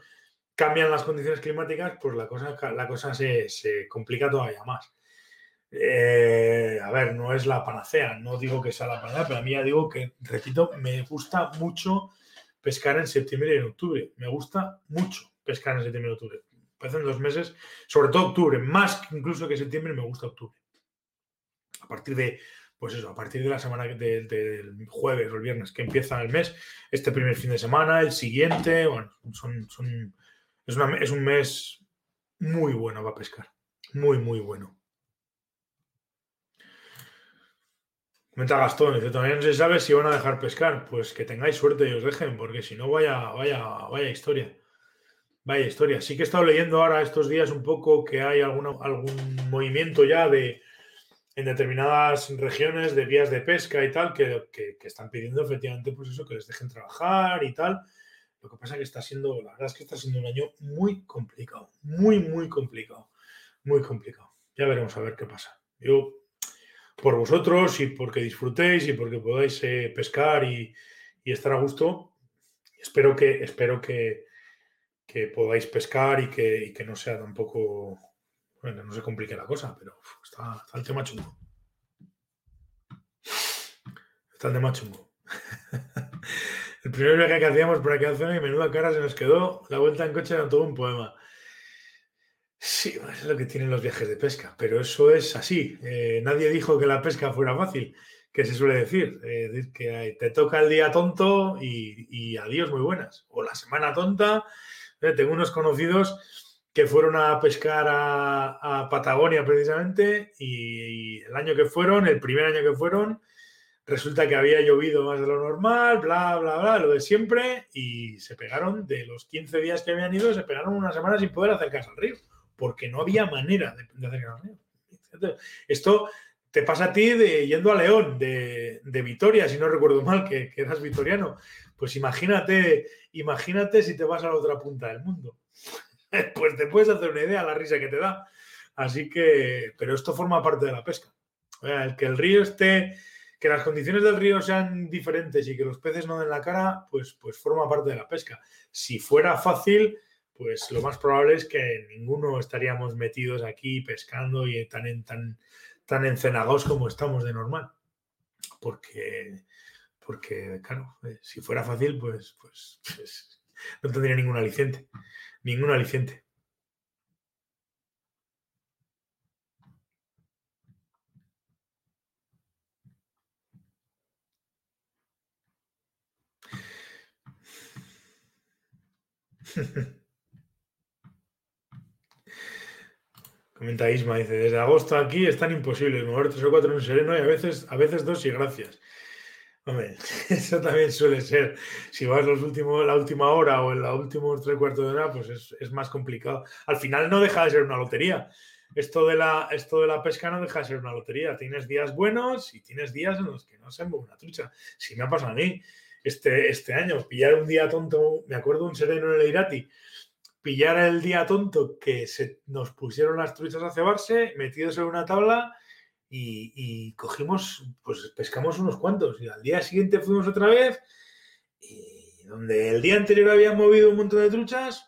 cambian las condiciones climáticas, pues la cosa, la cosa se, complica todavía más. Eh, a ver, no es la panacea, no digo que sea la panacea, pero a mí ya digo que, repito, me gusta mucho pescar en septiembre y en octubre. Me gusta mucho pescar en septiembre y octubre parecen dos meses, sobre todo octubre, más incluso que septiembre, me gusta octubre. A partir de, pues eso, a partir de la semana del jueves o el viernes que empieza el mes, este primer fin de semana, el siguiente, bueno, son, son, es, es un mes muy bueno para pescar, muy, muy bueno. Comenta Gastón, dice, todavía no se sabe si van a dejar pescar. Pues que tengáis suerte y os dejen, porque si no, vaya, vaya, vaya historia. Vaya historia. Sí que he estado leyendo ahora estos días un poco que hay algún movimiento ya de en determinadas regiones de vías de pesca y tal, que, están pidiendo efectivamente, pues eso, que les dejen trabajar y tal. Lo que pasa es que está siendo, la verdad es que está siendo un año muy complicado, muy, muy complicado, muy complicado. Ya veremos a ver qué pasa. Yo, por vosotros y porque disfrutéis y porque podáis eh, pescar y, y, estar a gusto, espero que, espero que, que podáis pescar y que, no sea tampoco, bueno, no se complique la cosa, pero está, el tema chungo. Está el tema chungo. el primer viaje que hacíamos por aquella zona y menuda cara se nos quedó, la vuelta en coche era todo un poema. Sí, es lo que tienen los viajes de pesca, pero eso es así. Eh, nadie dijo que la pesca fuera fácil, que se suele decir, eh, que te toca el día tonto y, adiós muy buenas. O la semana tonta. Eh, tengo unos conocidos que fueron a pescar a, Patagonia precisamente y, el año que fueron, el primer año que fueron, resulta que había llovido más de lo normal, bla, bla, bla, lo de siempre y se pegaron, de los 15 días que habían ido, se pegaron una semana sin poder acercarse al río porque no había manera de, hacer el Esto te pasa a ti de yendo a León, de, Vitoria, si no recuerdo mal, que, eras vitoriano. Pues imagínate, imagínate si te vas a la otra punta del mundo. Pues te puedes hacer una idea la risa que te da. Así que, pero esto forma parte de la pesca. El que el río esté, que las condiciones del río sean diferentes y que los peces no den la cara, pues, pues forma parte de la pesca. Si fuera fácil, pues lo más probable es que ninguno estaríamos metidos aquí pescando y tan, tan, tan encenagados como estamos de normal. Porque, porque claro, eh, si fuera fácil, pues, pues, pues no tendría ningún aliciente. Ningún aliciente. Comenta Isma, dice, desde agosto aquí es tan imposible mover tres o cuatro en sereno y a veces, a veces dos y gracias. Hombre, eso también suele ser. Si vas los últimos, la última hora o en la última tres cuartos de hora, pues es, más complicado. Al final no deja de ser una lotería. Esto de, la, esto de la pesca no deja de ser una lotería. Tienes días buenos y tienes días en los que no se una trucha. Si me ha pasado a mí este, este año, pillar un día tonto, me acuerdo un sereno en el Irati, pillar el día tonto que se nos pusieron las truchas a cebarse, metidos en una tabla y, cogimos, pues pescamos unos cuantos. Y al día siguiente fuimos otra vez y donde el día anterior habían movido un montón de truchas,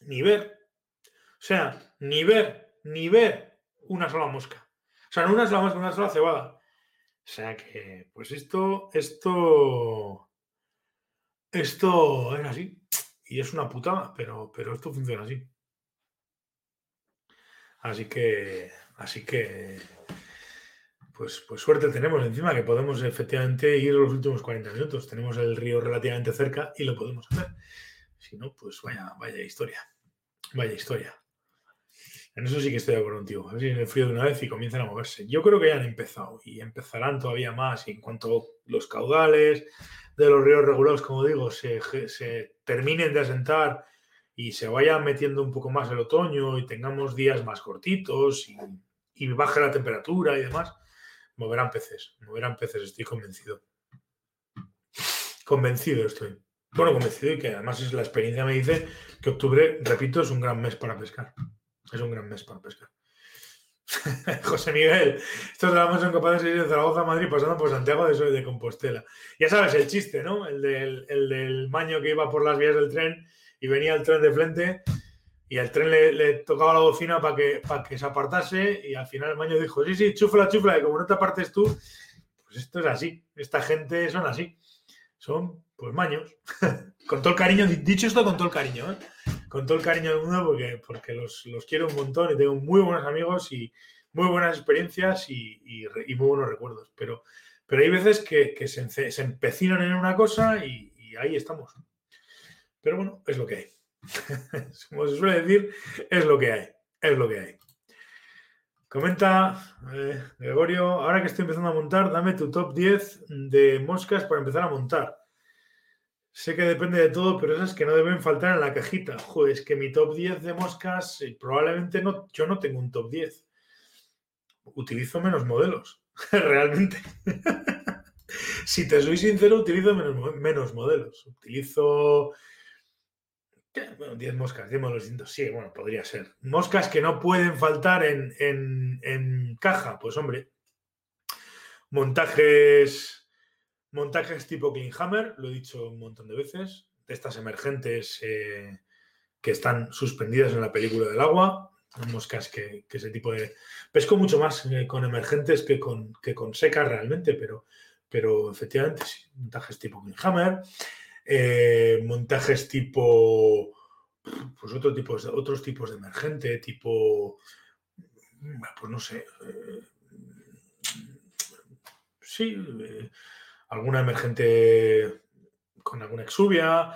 ni ver. O sea, ni ver, ni ver una sola mosca. O sea, no una sola mosca, una sola cebada. O sea que, pues esto, esto, esto es así. Y es una putada, pero, pero esto funciona así. Así que, así que, pues, pues suerte tenemos encima que podemos efectivamente ir los últimos 40 minutos. Tenemos el río relativamente cerca y lo podemos hacer. Si no, pues vaya, vaya historia. Vaya historia. En eso sí que estoy de acuerdo contigo. A ver si en el frío de una vez y comienzan a moverse. Yo creo que ya han empezado y empezarán todavía más. Y en cuanto los caudales, de los ríos regulados, como digo, se, terminen de asentar y se vaya metiendo un poco más el otoño y tengamos días más cortitos baje la temperatura y demás, moverán peces, moverán peces, estoy convencido. Convencido estoy. Bueno, convencido y que además es la experiencia me dice que octubre, repito, es un gran mes para pescar. Es un gran mes para pescar. José Miguel, estos tramos son capaces de ir de Zaragoza a Madrid pasando por Santiago de, de Compostela. Ya sabes el chiste, ¿no? El del, el del, maño que iba por las vías del tren y venía el tren de frente y el tren le, tocaba la bocina para que, para que se apartase y al final el maño dijo, sí, sí, chufla, chufla, y como no te apartes tú, pues esto es así. Esta gente son así. Son, pues, maños. con todo el cariño, dicho esto con todo el cariño, ¿eh? con todo el cariño del mundo porque, porque los, quiero un montón y tengo muy buenos amigos y muy buenas experiencias y, muy buenos recuerdos. Pero, pero hay veces que, se, se, empecinan en una cosa y, ahí estamos. Pero bueno, es lo que hay. Como se suele decir, es lo que hay. Es lo que hay. Comenta Gregorio, ahora que estoy empezando a montar, dame tu top 10 de moscas para empezar a montar. Sé que depende de todo, pero esas que no deben faltar en la cajita. Joder, es que mi top 10 de moscas, eh, probablemente no, yo no tengo un top 10. Utilizo menos modelos, realmente. si te soy sincero, utilizo menos, modelos. Utilizo bueno, 10 moscas, 10 modelos distintos. Sí, bueno, podría ser. Moscas que no pueden faltar en, en caja, pues hombre. Montajes Montajes tipo Hammer, lo he dicho un montón de veces, de estas emergentes eh, que están suspendidas en la película del agua, moscas que, ese tipo de... Pesco mucho más eh, con emergentes que con, que con secas realmente, pero, pero efectivamente sí, montajes tipo King Hammer, eh, montajes tipo pues otro tipo, otros tipos de emergente, tipo, pues no sé, eh, sí, eh, alguna emergente con alguna exuvia.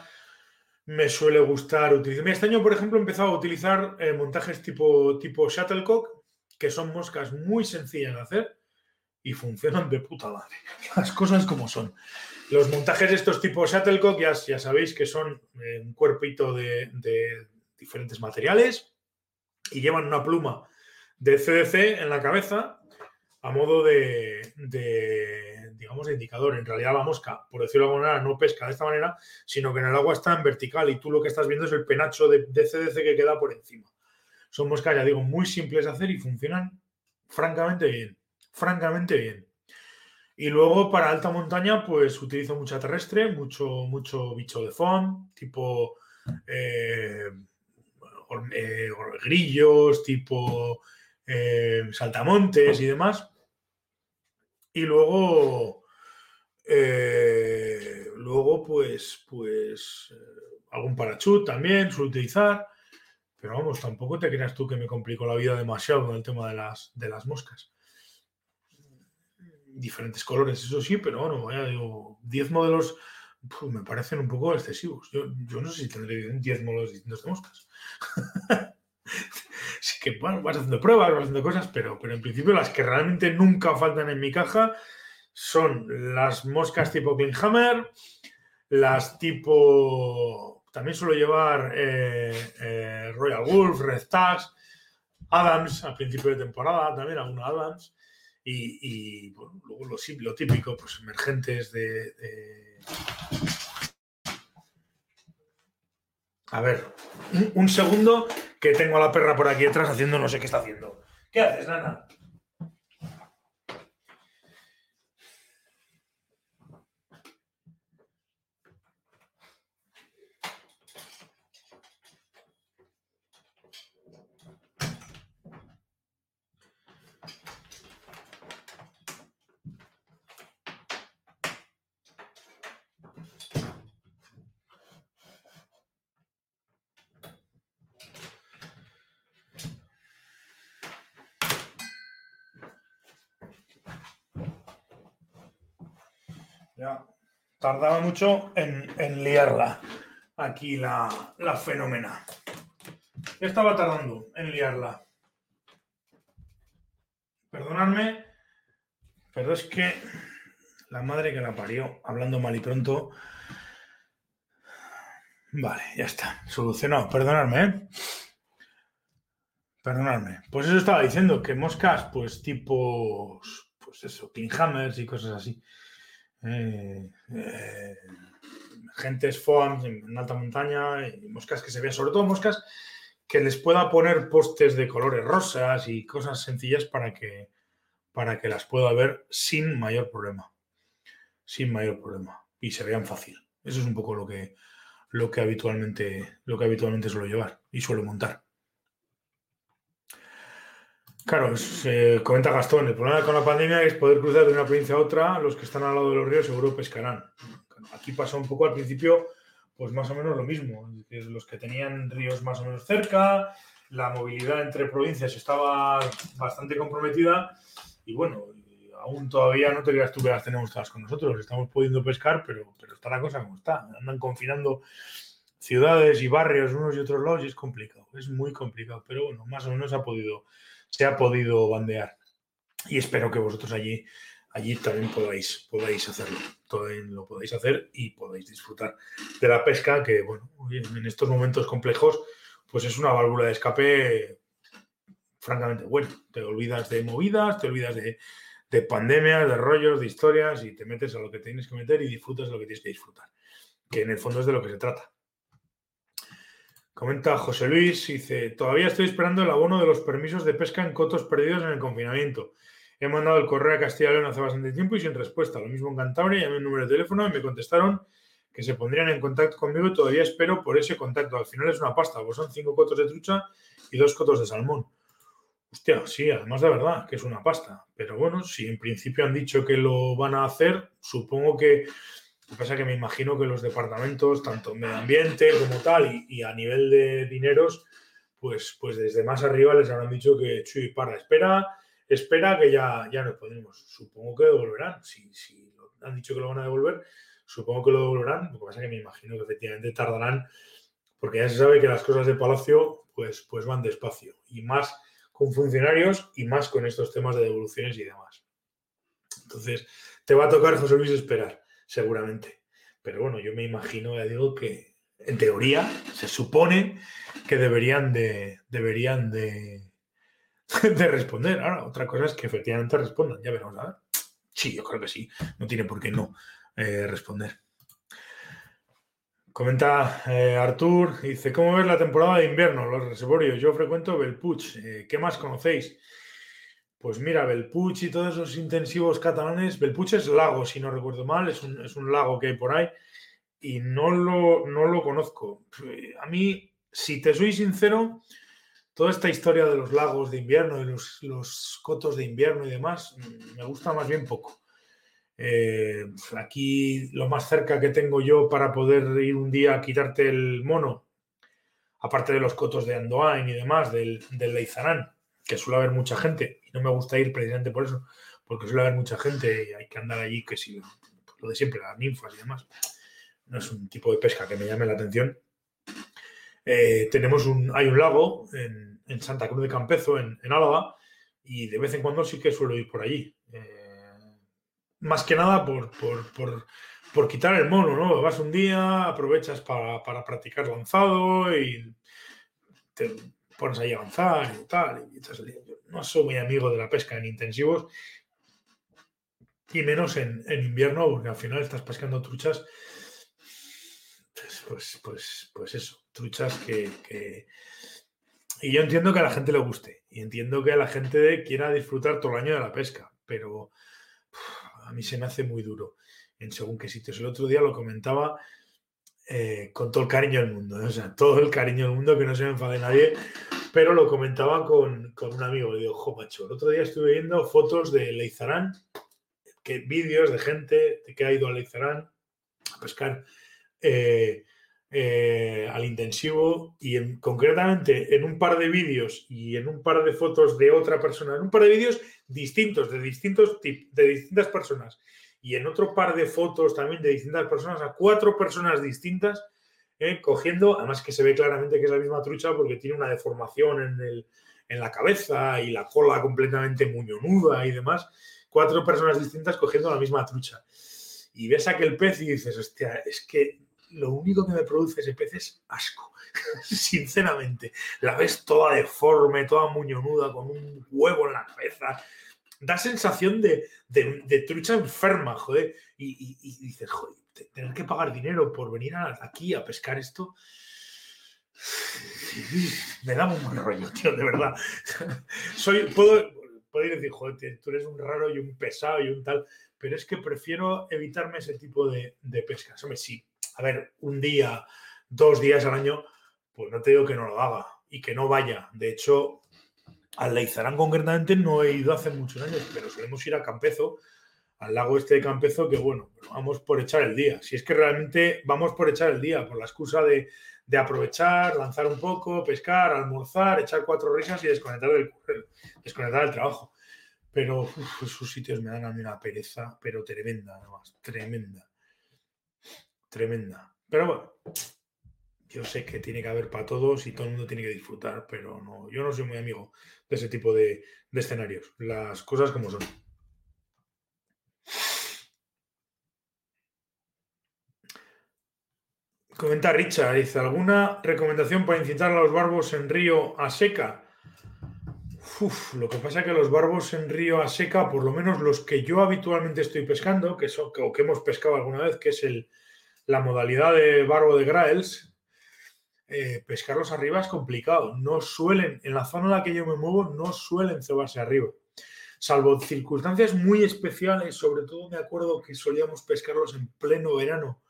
Me suele gustar utilizar. Este año, por ejemplo, he empezado a utilizar montajes tipo, tipo Shuttlecock, que son moscas muy sencillas de hacer y funcionan de puta madre. Las cosas como son. Los montajes de estos tipos Shuttlecock ya, ya sabéis que son eh, un cuerpito de, diferentes materiales y llevan una pluma de CDC en la cabeza a modo de, digamos, de indicador. En realidad la mosca, por decirlo de alguna manera, no pesca de esta manera, sino que en el agua está en vertical y tú lo que estás viendo es el penacho de, de CDC que queda por encima. Son moscas, ya digo, muy simples de hacer y funcionan francamente bien. Francamente bien. Y luego para alta montaña, pues utilizo mucha terrestre, mucho, mucho bicho de foam, tipo eh, eh, grillos, tipo eh, saltamontes y demás. Y luego, luego pues, pues algún parachut también suelo utilizar. Pero vamos, tampoco te creas tú que me complico la vida demasiado con el tema de las, de las moscas diferentes colores, eso sí, pero bueno, digo, 10 modelos me parecen un poco excesivos. Yo, no sé si tendré 10 modelos distintos de moscas. sí que, bueno, vas haciendo pruebas, vas haciendo cosas, pero, pero en principio las que realmente nunca faltan en mi caja son las moscas tipo Klinghammer, las tipo... También suelo llevar eh, eh, Royal Wolf, Red Tags, Adams al principio de temporada, también algunos Adams. Y, luego lo, lo, típico, pues emergentes de, A ver, un, segundo que tengo a la perra por aquí atrás haciendo no sé qué está haciendo. ¿Qué haces, Nana? Ya tardaba mucho en, liarla aquí la, la fenómena. Estaba tardando en liarla. Perdonadme, pero es que la madre que la parió, hablando mal y pronto. Vale, ya está. Solucionado. Perdonadme, ¿eh? Perdonadme. Pues eso estaba diciendo, que moscas, pues tipo, pues eso, Hammers y cosas así eh, eh, gentes foams en, alta montaña, y moscas que se vean, sobre todo moscas que les pueda poner postes de colores rosas y cosas sencillas para que, para que las pueda ver sin mayor problema. Sin mayor problema. Y se vean fácil. Eso es un poco lo que, lo que habitualmente, lo que habitualmente suelo llevar y suelo montar. Claro, se comenta Gastón, el problema con la pandemia es poder cruzar de una provincia a otra, los que están al lado de los ríos seguro pescarán. Aquí pasa un poco al principio, pues más o menos lo mismo, los que tenían ríos más o menos cerca, la movilidad entre provincias estaba bastante comprometida y bueno, aún todavía no te creas tú que las tenemos todas con nosotros, estamos pudiendo pescar, pero, pero está la cosa como está, andan confinando ciudades y barrios unos y otros lados y es complicado, es muy complicado, pero bueno, más o menos ha podido se ha podido bandear. Y espero que vosotros allí, allí también podáis, podáis hacerlo. También lo podáis hacer y podáis disfrutar de la pesca, que bueno, en estos momentos complejos, pues es una válvula de escape francamente bueno. Te olvidas de movidas, te olvidas de, de pandemias, de rollos, de historias y te metes a lo que tienes que meter y disfrutas de lo que tienes que disfrutar. Que en el fondo es de lo que se trata. Comenta José Luis, dice, todavía estoy esperando el abono de los permisos de pesca en cotos perdidos en el confinamiento. He mandado el correo a Castilla y León hace bastante tiempo y sin respuesta. Lo mismo en Cantabria, llamé el número de teléfono y me contestaron que se pondrían en contacto conmigo y todavía espero por ese contacto. Al final es una pasta, pues son cinco cotos de trucha y dos cotos de salmón. Hostia, sí, además de verdad que es una pasta. Pero bueno, si en principio han dicho que lo van a hacer, supongo que Lo que pasa es que me imagino que los departamentos, tanto medio ambiente como tal, y, a nivel de dineros, pues, pues desde más arriba les habrán dicho que, chuy, para, espera, espera que ya, ya nos podemos. Supongo que devolverán. Si, han dicho que lo van a devolver, supongo que lo devolverán. Lo que pasa es que me imagino que efectivamente tardarán, porque ya se sabe que las cosas de Palacio pues, pues van despacio. Y más con funcionarios y más con estos temas de devoluciones y demás. Entonces, te va a tocar, José Luis, esperar, seguramente. Pero bueno, yo me imagino, ya digo, que en teoría se supone que deberían de, deberían de, de responder. Ahora, otra cosa es que efectivamente respondan. Ya veremos, a ver. Sí, yo creo que sí. No tiene por qué no eh, responder. Comenta eh, Artur, dice, ¿cómo ves la temporada de invierno? Los reservorios. Yo frecuento Belpuch. Eh, ¿Qué más conocéis? Pues mira, Belpuch y todos esos intensivos catalanes. Belpuch es lago, si no recuerdo mal, es un, lago que hay por ahí y no lo, no lo conozco. A mí, si te soy sincero, toda esta historia de los lagos de invierno y los, los cotos de invierno y demás, mm, me gusta más bien poco. Eh, aquí lo más cerca que tengo yo para poder ir un día a quitarte el mono, aparte de los cotos de Andoain y demás, del, del Leizarán, que suele haber mucha gente, y no me gusta ir precisamente por eso, porque suele haber mucha gente y hay que andar allí, que si lo de siempre, las ninfas y demás, no es un tipo de pesca que me llame la atención. Eh, tenemos un, hay un lago en, Santa Cruz de Campezo, en, Álava, y de vez en cuando sí que suelo ir por allí. Eh, más que nada por, por, quitar el mono, ¿no? Vas un día, aprovechas para, practicar lanzado y te pones ahí a avanzar y tal. Y no soy muy amigo de la pesca en intensivos y menos en, invierno, porque al final estás pescando truchas. Pues, pues, pues, pues eso, truchas que, Y yo entiendo que a la gente le guste y entiendo que a la gente quiera disfrutar todo el año de la pesca, pero a mí se me hace muy duro en según qué sitios. El otro día lo comentaba eh, con todo el cariño del mundo, ¿eh? o sea, todo el cariño del mundo, que no se me enfade nadie, pero lo comentaba con, un amigo. Le digo, jo, macho, el otro día estuve viendo fotos de Leizarán, que, vídeos de gente que ha ido a Leizarán a pescar. Eh, al intensivo y en, concretamente en un par de vídeos y en un par de fotos de otra persona, en un par de vídeos distintos, de, distintos de distintas personas. Y en otro par de fotos también de distintas personas, a cuatro personas distintas, eh, cogiendo, además que se ve claramente que es la misma trucha porque tiene una deformación en, el, en la cabeza y la cola completamente muñonuda y demás. Cuatro personas distintas cogiendo la misma trucha. Y ves aquel pez y dices, hostia, es que lo único que me produce ese pez es asco, sinceramente. La ves toda deforme, toda muñonuda, con un huevo en la cabeza, da sensación de, trucha enferma, joder. Y, dices, joder, tener que pagar dinero por venir aquí a pescar esto. Me da un rollo, tío, de verdad. Soy, puedo, decir, joder, tú eres un raro y un pesado y un tal, pero es que prefiero evitarme ese tipo de, de pescas. Hombre, sí, a ver, un día, dos días al año, pues no te digo que no lo haga y que no vaya. De hecho, al Leizarán concretamente no he ido hace muchos años, pero solemos ir a Campezo, al lago este de Campezo, que bueno, vamos por echar el día. Si es que realmente vamos por echar el día, por la excusa de, aprovechar, lanzar un poco, pescar, almorzar, echar cuatro risas y desconectar del, desconectar del trabajo. Pero esos sitios me dan a mí una pereza, pero tremenda, además, tremenda. Tremenda. Pero bueno, yo sé que tiene que haber para todos y todo el mundo tiene que disfrutar, pero no, yo no soy muy amigo de ese tipo de, escenarios. Las cosas como son. Comenta Richard, dice, ¿alguna recomendación para incitar a los barbos en río a seca? Uf, lo que pasa es que los barbos en río a seca, por lo menos los que yo habitualmente estoy pescando, que son, o que hemos pescado alguna vez, que es el, la modalidad de barbo de Graels, eh, pescarlos arriba es complicado. No suelen, en la zona en la que yo me muevo, no suelen cebarse arriba. Salvo circunstancias muy especiales, sobre todo me acuerdo que solíamos pescarlos en pleno verano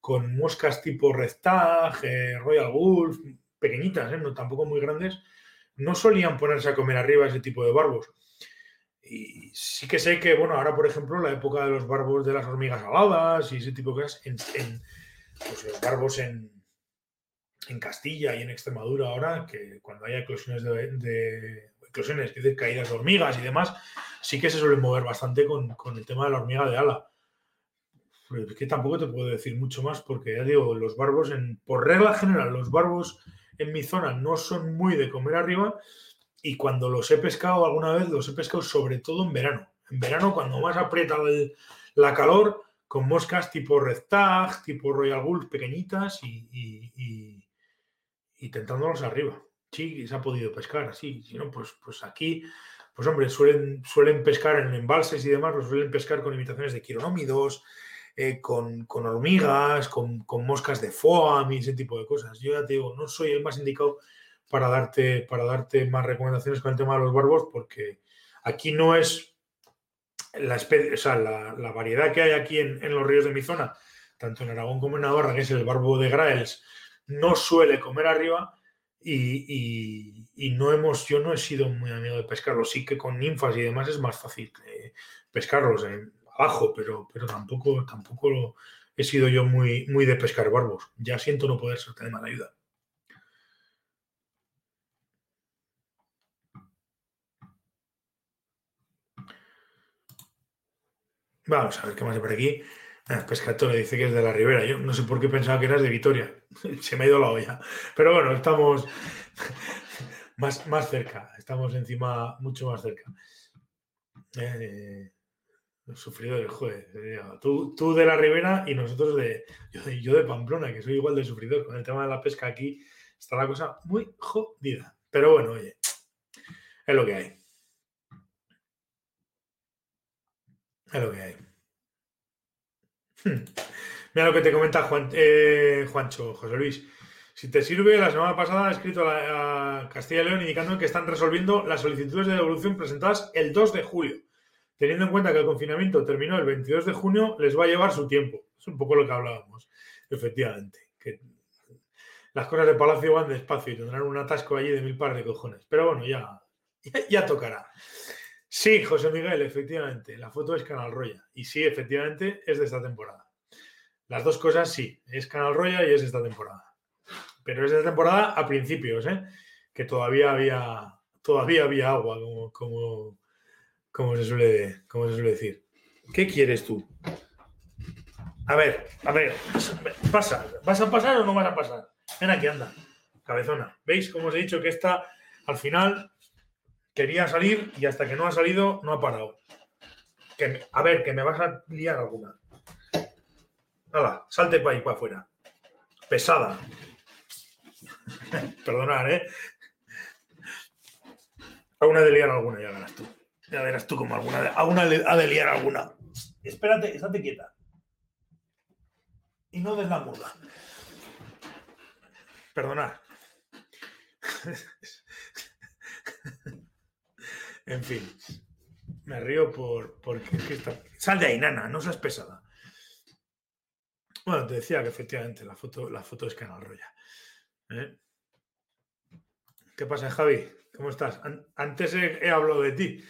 con moscas tipo Rectag, eh, Royal Wolf, pequeñitas, ¿eh? no tampoco muy grandes, no solían ponerse a comer arriba ese tipo de barbos. Y sí que sé que, bueno, ahora, por ejemplo, la época de los barbos de las hormigas aladas y ese tipo de cosas, en, pues los barbos en, en Castilla y en Extremadura ahora, que cuando hay eclosiones de, eclosiones, es decir, caídas de hormigas y demás, sí que se suelen mover bastante con, con el tema de la hormiga de ala. Que tampoco te puedo decir mucho más porque ya digo, los barbos, en, por regla general, los barbos en mi zona no son muy de comer arriba y cuando los he pescado alguna vez, los he pescado sobre todo en verano. En verano, cuando más aprieta la calor, con moscas tipo Red Tag, tipo Royal Gulf pequeñitas y, y, y, tentándolos arriba. Sí, se ha podido pescar así. Si no, pues, pues aquí, pues hombre, suelen, suelen pescar en embalses y demás, los suelen pescar con imitaciones de quironómidos, eh, con, hormigas, con, moscas de foam y ese tipo de cosas. Yo ya te digo, no soy el más indicado para darte, para darte más recomendaciones con el tema de los barbos, porque aquí no es la, la, variedad que hay aquí en, los ríos de mi zona, tanto en Aragón como en Navarra, que es el barbo de Graels, no suele comer arriba. Y, no hemos, yo no he sido muy amigo de pescarlos. Sí que con ninfas y demás es más fácil eh, pescarlos. abajo, pero, pero tampoco, tampoco he sido yo muy, muy de pescar barbos. Ya siento no poder ser de mala ayuda. Vamos a ver qué más hay por aquí. Ah, Pescatore dice que es de la Ribera. Yo no sé por qué pensaba que eras de Vitoria. Se me ha ido la olla. Pero bueno, estamos más, más cerca. Estamos encima, mucho más cerca. Eh, los sufridores, joder. Tú, tú de la Ribera y nosotros de yo, de. Pamplona, que soy igual de sufridor. Con el tema de la pesca aquí está la cosa muy jodida. Pero bueno, oye, es lo que hay. Es lo que hay. Mira lo que te comenta eh, Juancho, José Luis. Si te sirve, la semana pasada ha escrito a, a Castilla y León indicando que están resolviendo las solicitudes de devolución presentadas el 2 de julio teniendo en cuenta que el confinamiento terminó el 22 de junio, les va a llevar su tiempo. Es un poco lo que hablábamos, efectivamente. Las cosas de Palacio van despacio y tendrán un atasco allí de mil pares de cojones. Pero bueno, ya, ya, tocará. Sí, José Miguel, efectivamente, la foto es Canal Roya. Y sí, efectivamente, es de esta temporada. Las dos cosas sí, es Canal Roya y es esta temporada. Pero es de esta temporada a principios, ¿eh? que todavía había, todavía había agua, como, como, como se suele, como se suele decir. ¿Qué quieres tú? A ver, a ver, pasa. ¿Vas a pasar o no vas a pasar? Ven aquí, anda, cabezona. ¿Veis cómo os he dicho que esta al final quería salir y hasta que no ha salido no ha parado? A ver, que me vas a liar alguna. Hala, salte para ahí, para afuera. Pesada. Perdonad, ¿eh? A una de liar alguna ya ganas tú. Ya verás tú como alguna, alguna ha de liar alguna. Espérate, estate quieta. Y no des la muda. Perdonad. en fin. Me río por porque Sal de ahí, nana, no seas pesada. Bueno, te decía que efectivamente la foto, la foto es Roya. ¿eh? ¿Qué pasa, Javi? ¿Cómo estás? Antes he hablado de ti.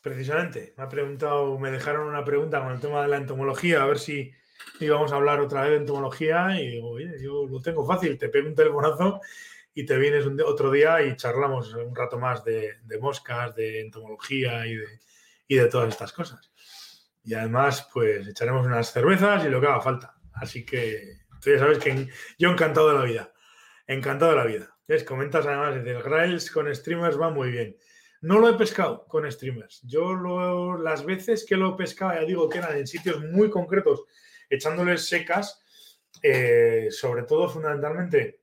Precisamente, me ha preguntado, me dejaron una pregunta con el tema de la entomología, a ver si íbamos a hablar otra vez de entomología y digo, oye, yo lo tengo fácil, te pego un telefonazo y te vienes otro día y charlamos un rato más de, moscas, de entomología y de, y de todas estas cosas. Y además, pues echaremos unas cervezas y lo que haga falta. Así que tú ya sabes que yo encantado de la vida. Encantado de la vida. ¿Ves? Comentas además, el Grails con streamers va muy bien. No lo he pescado con streamers. Yo lo, las veces que lo he pescado, ya digo que eran en sitios muy concretos, echándoles secas, eh, sobre todo fundamentalmente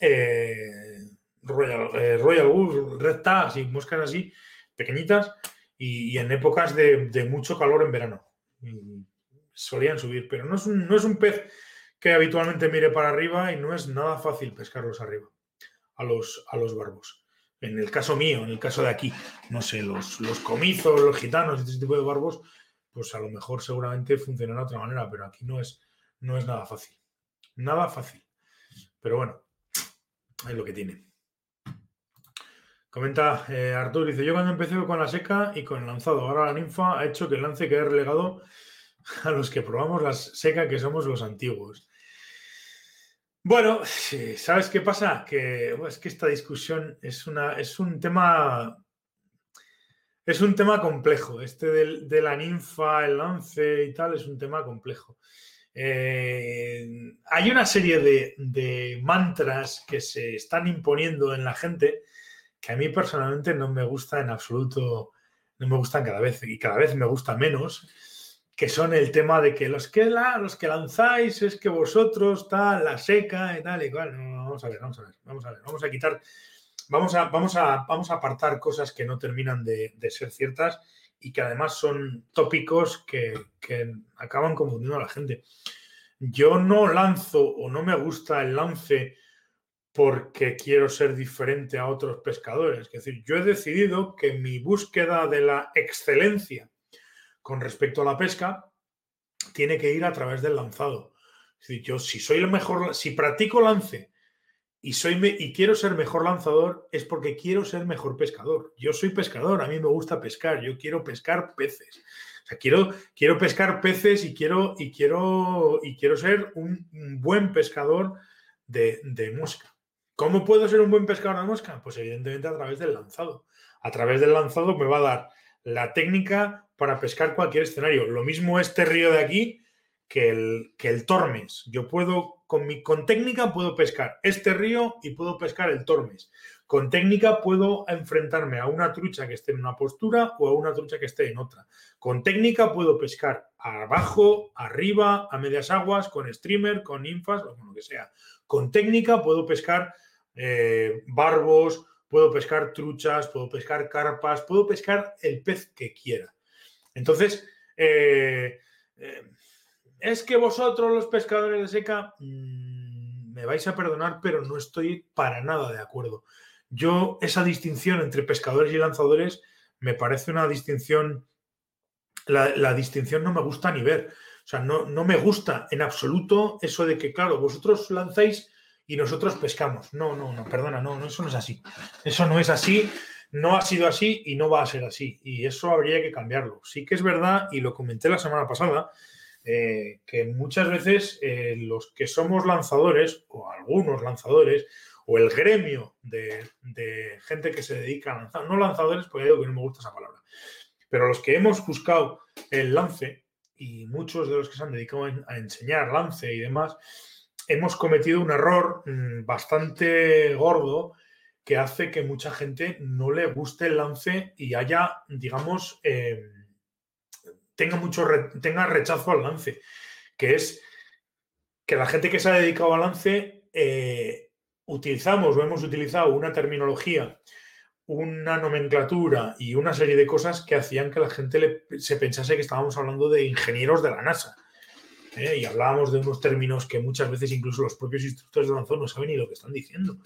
eh, Royal, eh, Royal Wood, Red Tags y moscas así, pequeñitas, y, en épocas de, mucho calor en verano. solían subir, pero no es, un, no es un pez que habitualmente mire para arriba y no es nada fácil pescarlos arriba, a los, a los barbos en el caso mío, en el caso de aquí, no sé, los, los comizos, los gitanos, este tipo de barbos, pues a lo mejor seguramente funcionará de otra manera, pero aquí no es, no es nada fácil. Nada fácil. Pero bueno, es lo que tiene. Comenta eh, Artur, dice, yo cuando empecé con la seca y con el lanzado, ahora la ninfa ha hecho que el lance quede relegado a los que probamos la seca, que somos los antiguos. Bueno, ¿sabes qué pasa? Que es que esta discusión es, una, es un tema es un tema complejo. Este de la ninfa, el lance y tal, es un tema complejo. Eh, hay una serie de, mantras que se están imponiendo en la gente que a mí personalmente no me gusta en absoluto, no me gustan cada vez y cada vez me gusta menos, que son el tema de que los que, los que lanzáis es que vosotros tal, la seca y tal y cual. vamos a ver, vamos a ver, vamos a ver, vamos a quitar, vamos a, vamos a, vamos a apartar cosas que no terminan de, ser ciertas y que además son tópicos que, que acaban confundiendo a la gente. Yo no lanzo o no me gusta el lance porque quiero ser diferente a otros pescadores. Es decir, yo he decidido que mi búsqueda de la excelencia con respecto a la pesca tiene que ir a través del lanzado. Es decir, yo si soy el mejor, si practico lance y, soy y quiero ser mejor lanzador, es porque quiero ser mejor pescador. Yo soy pescador, a mí me gusta pescar, yo quiero pescar peces. O sea, quiero, quiero pescar peces y quiero, y quiero, y quiero ser un, buen pescador de, de mosca. ¿Cómo puedo ser un buen pescador de mosca? Pues evidentemente a través del lanzado. A través del lanzado me va a dar la técnica para pescar cualquier escenario. Lo mismo este río de aquí que el, que el Tormes. Yo puedo, con, mi, con técnica puedo pescar este río y puedo pescar el Tormes. Con técnica puedo enfrentarme a una trucha que esté en una postura o a una trucha que esté en otra. Con técnica puedo pescar abajo, arriba, a medias aguas, con streamer, con ninfas o con lo que sea. Con técnica puedo pescar eh, barbos, puedo pescar truchas, puedo pescar carpas, puedo pescar el pez que quiera. Entonces, eh, eh, es que vosotros los pescadores de seca mm, me vais a perdonar, pero no estoy para nada de acuerdo. Yo, esa distinción entre pescadores y lanzadores me parece una distinción, la, distinción no me gusta ni ver. O sea, no, no me gusta en absoluto eso de que, claro, vosotros lanzáis y nosotros pescamos. No, no, no, perdona, no, no, eso no es así. Eso no es así, no ha sido así y no va a ser así. Y eso habría que cambiarlo. Sí que es verdad, y lo comenté la semana pasada, eh, que muchas veces eh, los que somos lanzadores, o algunos lanzadores, o el gremio de, gente que se dedica a lanzar, no lanzadores, porque digo que no me gusta esa palabra, pero los que hemos buscado el lance, y muchos de los que se han dedicado a enseñar lance y demás, hemos cometido un error mm, bastante gordo que hace que mucha gente no le guste el lance y haya, digamos, em, tenga mucho tenga rechazo al lance, que es que la gente que se ha dedicado al lance eh, utilizamos o hemos utilizado una terminología, una nomenclatura y una serie de cosas que hacían que la gente se pensase que estábamos hablando de ingenieros de la NASA. ¿eh? y hablábamos de unos términos que muchas veces incluso los propios instructores de lanzón no saben ni lo que están diciendo.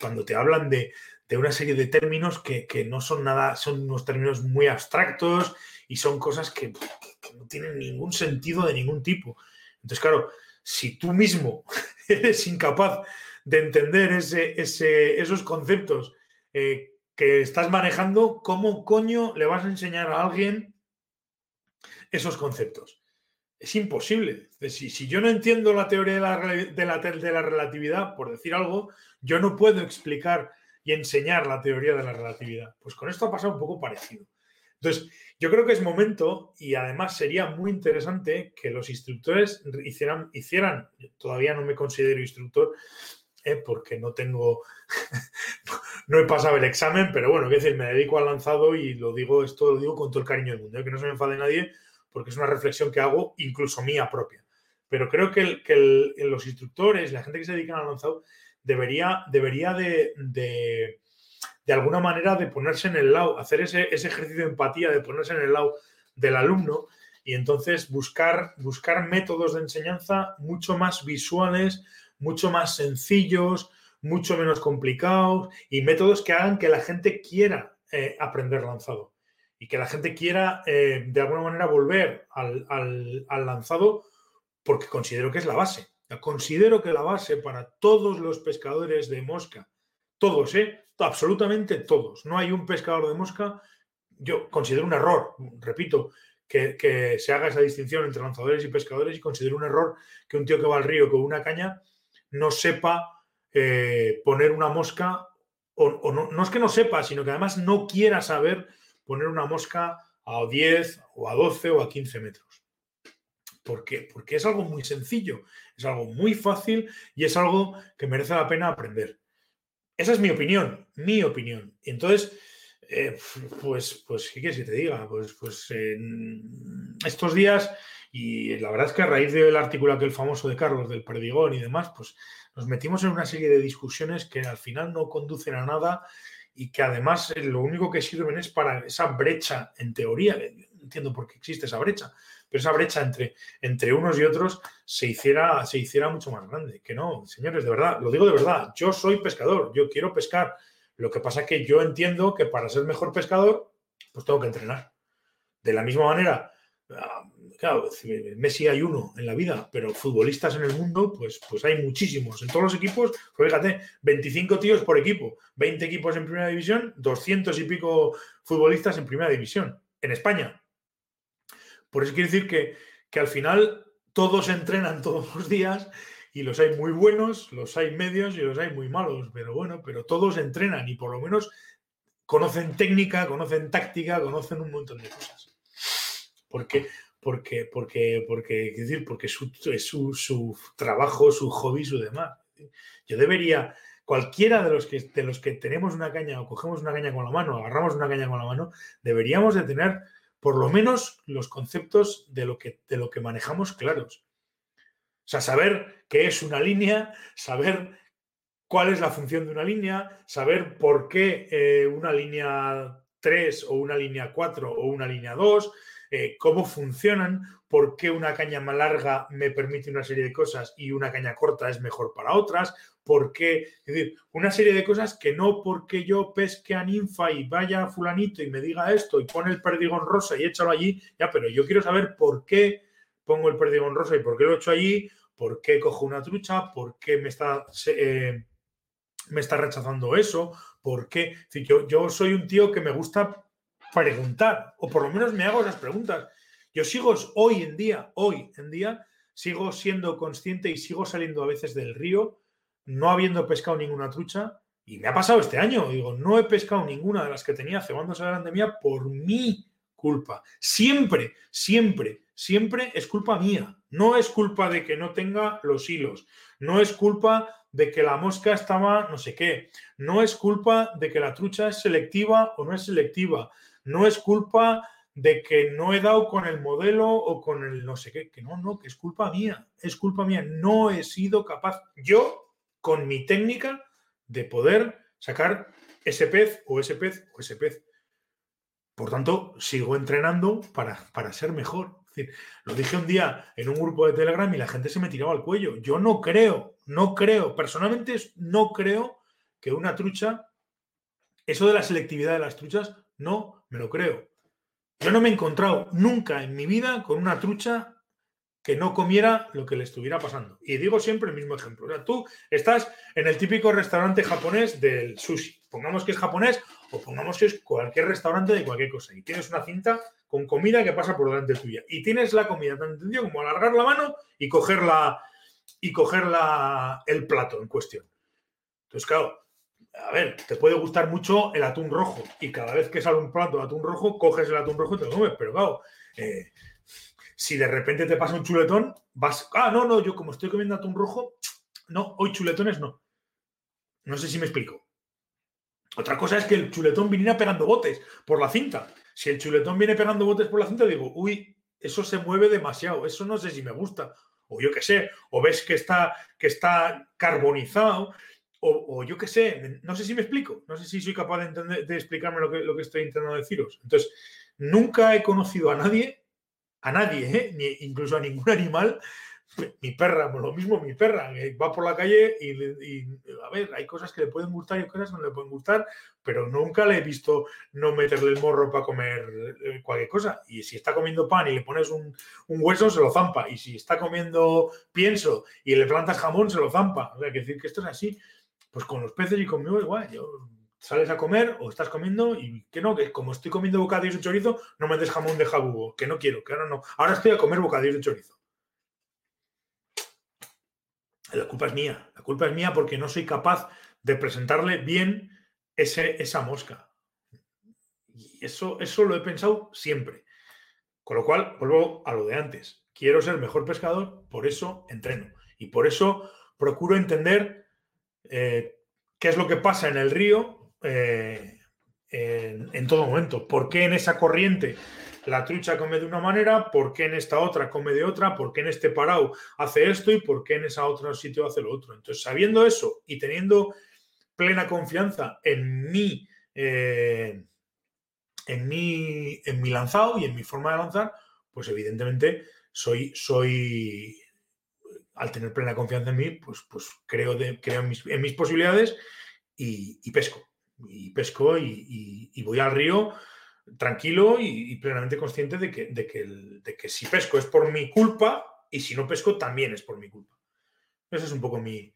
Cuando te hablan de, una serie de términos que, no son nada, son unos términos muy abstractos y son cosas que, no tienen ningún sentido de ningún tipo. Entonces, claro, si tú mismo eres incapaz de entender ese, esos conceptos eh, que estás manejando, ¿cómo coño le vas a enseñar a alguien esos conceptos? Es imposible. Si, yo no entiendo la teoría de la, relatividad, por decir algo, yo no puedo explicar y enseñar la teoría de la relatividad. Pues con esto ha pasado un poco parecido. Entonces, yo creo que es momento y además sería muy interesante que los instructores hicieran, hicieran todavía no me considero instructor eh, porque no tengo, no he pasado el examen, pero bueno, es decir, me dedico al lanzado y lo digo, esto lo digo con todo el cariño del mundo, eh, que no se me enfade nadie, porque es una reflexión que hago incluso mía propia. Pero creo que, los instructores, la gente que se dedica al lanzado, debería, debería de, de, alguna manera de ponerse en el lado, hacer ese, ejercicio de empatía, de ponerse en el lado del alumno y entonces buscar, buscar métodos de enseñanza mucho más visuales, mucho más sencillos, mucho menos complicados y métodos que hagan que la gente quiera eh, aprender lanzado y que la gente quiera eh, de alguna manera volver al, lanzado porque considero que es la base. Considero que la base para todos los pescadores de mosca, Todos, ¿eh? Absolutamente todos. No hay un pescador de mosca. Yo considero un error, repito, que, se haga esa distinción entre lanzadores y pescadores y considero un error que un tío que va al río con una caña no sepa eh, poner una mosca, o, no, no, es que no sepa, sino que además no quiera saber poner una mosca a 10 o a 12 o a 15 metros. ¿Por qué? Porque es algo muy sencillo, es algo muy fácil y es algo que merece la pena aprender. Esa es mi opinión, mi opinión. Entonces, eh, pues, pues, ¿qué quieres que te diga? Pues, pues estos días, y la verdad es que a raíz del artículo aquel famoso de Carlos del Perdigón y demás, pues nos metimos en una serie de discusiones que al final no conducen a nada y que además lo único que sirven es para esa brecha, en teoría, entiendo por qué existe esa brecha, pero esa brecha entre, entre unos y otros se hiciera, se hiciera mucho más grande. Que no, señores, de verdad, lo digo de verdad, yo soy pescador, yo quiero pescar. Lo que pasa es que yo entiendo que para ser mejor pescador, pues tengo que entrenar. De la misma manera, ah, claro, Messi hay uno en la vida, pero futbolistas en el mundo, pues, pues hay muchísimos. En todos los equipos, pues fíjate, 25 tíos por equipo, 20 equipos en primera división, 200 y pico futbolistas en primera división. En España, por eso quiere decir que, que al final todos entrenan todos los días y los hay muy buenos, los hay medios y los hay muy malos, pero bueno, pero todos entrenan y por lo menos conocen técnica, conocen táctica, conocen un montón de cosas. Porque, porque, porque, porque, es decir, porque es su, su, trabajo, su hobby, su demás. Yo debería, cualquiera de los, que, de los que tenemos una caña o cogemos una caña con la mano, agarramos una caña con la mano, deberíamos de tener por lo menos los conceptos de lo que, de lo que manejamos claros. O sea, saber qué es una línea, saber cuál es la función de una línea, saber por qué eh, una línea 3 o una línea 4 o una línea 2, eh, cómo funcionan, por qué una caña más larga me permite una serie de cosas y una caña corta es mejor para otras, por qué, es decir, una serie de cosas que no porque yo pesque a ninfa y vaya a fulanito y me diga esto y pone el perdigón rosa y échalo allí, ya, pero yo quiero saber por qué pongo el perdigón rosa y por qué lo echo allí, por qué cojo una trucha, por qué me está, eh, me está rechazando eso, por qué. Es yo, yo soy un tío que me gusta preguntar, o por lo menos me hago esas preguntas. Yo sigo hoy en día, hoy en día, sigo siendo consciente y sigo saliendo a veces del río no habiendo pescado ninguna trucha, y me ha pasado este año, digo, no he pescado ninguna de las que tenía cebándose delante mía por mi culpa. Siempre, siempre, siempre es culpa mía. No es culpa de que no tenga los hilos. No es culpa de que la mosca estaba no sé qué. No es culpa de que la trucha es selectiva o no es selectiva. No es culpa de que no he dado con el modelo o con el no sé qué. Que no, no, que es culpa mía. Es culpa mía. No he sido capaz. Yo con mi técnica de poder sacar ese pez o ese pez o ese pez. Por tanto, sigo entrenando para, para ser mejor. lo dije un día en un grupo de Telegram y la gente se me tiraba al cuello. Yo no creo, no creo, personalmente no creo que una trucha, eso de la selectividad de las truchas, no me lo creo. Yo no me he encontrado nunca en mi vida con una trucha que no comiera lo que le estuviera pasando. Y digo siempre el mismo ejemplo. O sea, tú estás en el típico restaurante japonés del sushi. Pongamos que es japonés o pongamos que es cualquier restaurante de cualquier cosa. Y tienes una cinta con comida que pasa por delante tuya. Y tienes la comida tan entendido como alargar la mano y coger, y coger el plato en cuestión. Entonces, claro, a ver, te puede gustar mucho el atún rojo. Y cada vez que sale un plato de atún rojo, coges el atún rojo y te lo comes. Pero claro, eh, si de repente te pasa un chuletón, vas, ah, no, no, yo como estoy comiendo atún rojo, no, hoy chuletones no. No sé si me explico. Otra cosa es que el chuletón viniera pegando botes por la cinta. Si el chuletón viene pegando botes por la cinta, digo, uy, eso se mueve demasiado, eso no sé si me gusta. O yo qué sé, o ves que está, que está carbonizado, o, yo qué sé, no sé si me explico, no sé si soy capaz de, explicarme lo que, lo que estoy intentando deciros. Entonces, nunca he conocido a nadie a nadie, ¿eh? Ni, incluso a ningún animal. Mi perra, lo mismo mi perra, va por la calle y, a ver, hay cosas que le pueden gustar y cosas que no le pueden gustar, pero nunca le he visto no meterle el morro para comer eh, cualquier cosa. Y si está comiendo pan y le pones un, hueso, se lo zampa. Y si está comiendo pienso y le plantas jamón, se lo zampa. O sea, que decir que esto es así. Pues con los peces y conmigo igual. Yo, sales a comer o estás comiendo y que no, que como estoy comiendo bocadillos de chorizo, no me des jamón de jabugo, que no quiero, que ahora no. Ahora estoy a comer bocadillos de chorizo. La culpa es mía. La culpa es mía porque no soy capaz de presentarle bien ese, esa mosca. Y eso, eso lo he pensado siempre. Con lo cual, vuelvo a lo de antes. Quiero ser mejor pescador, por eso entreno. Y por eso procuro entender eh, qué es lo que pasa en el río eh, en, todo momento. ¿Por qué en esa corriente la trucha come de una manera? ¿Por qué en esta otra come de otra? ¿Por qué en este parado hace esto? ¿Y por qué en ese otro sitio hace lo otro? Entonces, sabiendo eso y teniendo plena confianza en mí, eh, en mi, en mi lanzado y en mi forma de lanzar, pues evidentemente soy, soy al tener plena confianza en mí, pues, pues creo, creo en, mis, posibilidades y, pesco. Y pesco y, voy al río tranquilo y, plenamente consciente de que, de, que de que si pesco es por mi culpa y si no pesco también es por mi culpa. Ese es un poco mi,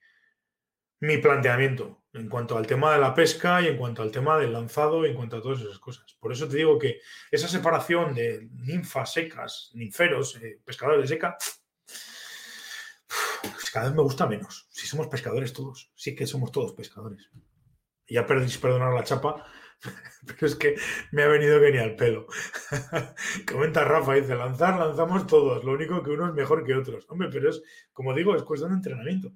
mi planteamiento en cuanto al tema de la pesca y en cuanto al tema del lanzado y en cuanto a todas esas cosas. Por eso te digo que esa separación de ninfas secas, ninferos, eh, pescadores de seca, cada vez me gusta menos. Si somos pescadores todos, sí que somos todos pescadores. Ya perdéis perdonar la chapa, pero es que me ha venido genial el pelo. Comenta Rafa, dice, lanzar, lanzamos todos, lo único que uno es mejor que otros. Hombre, pero es, como digo, es cuestión de entrenamiento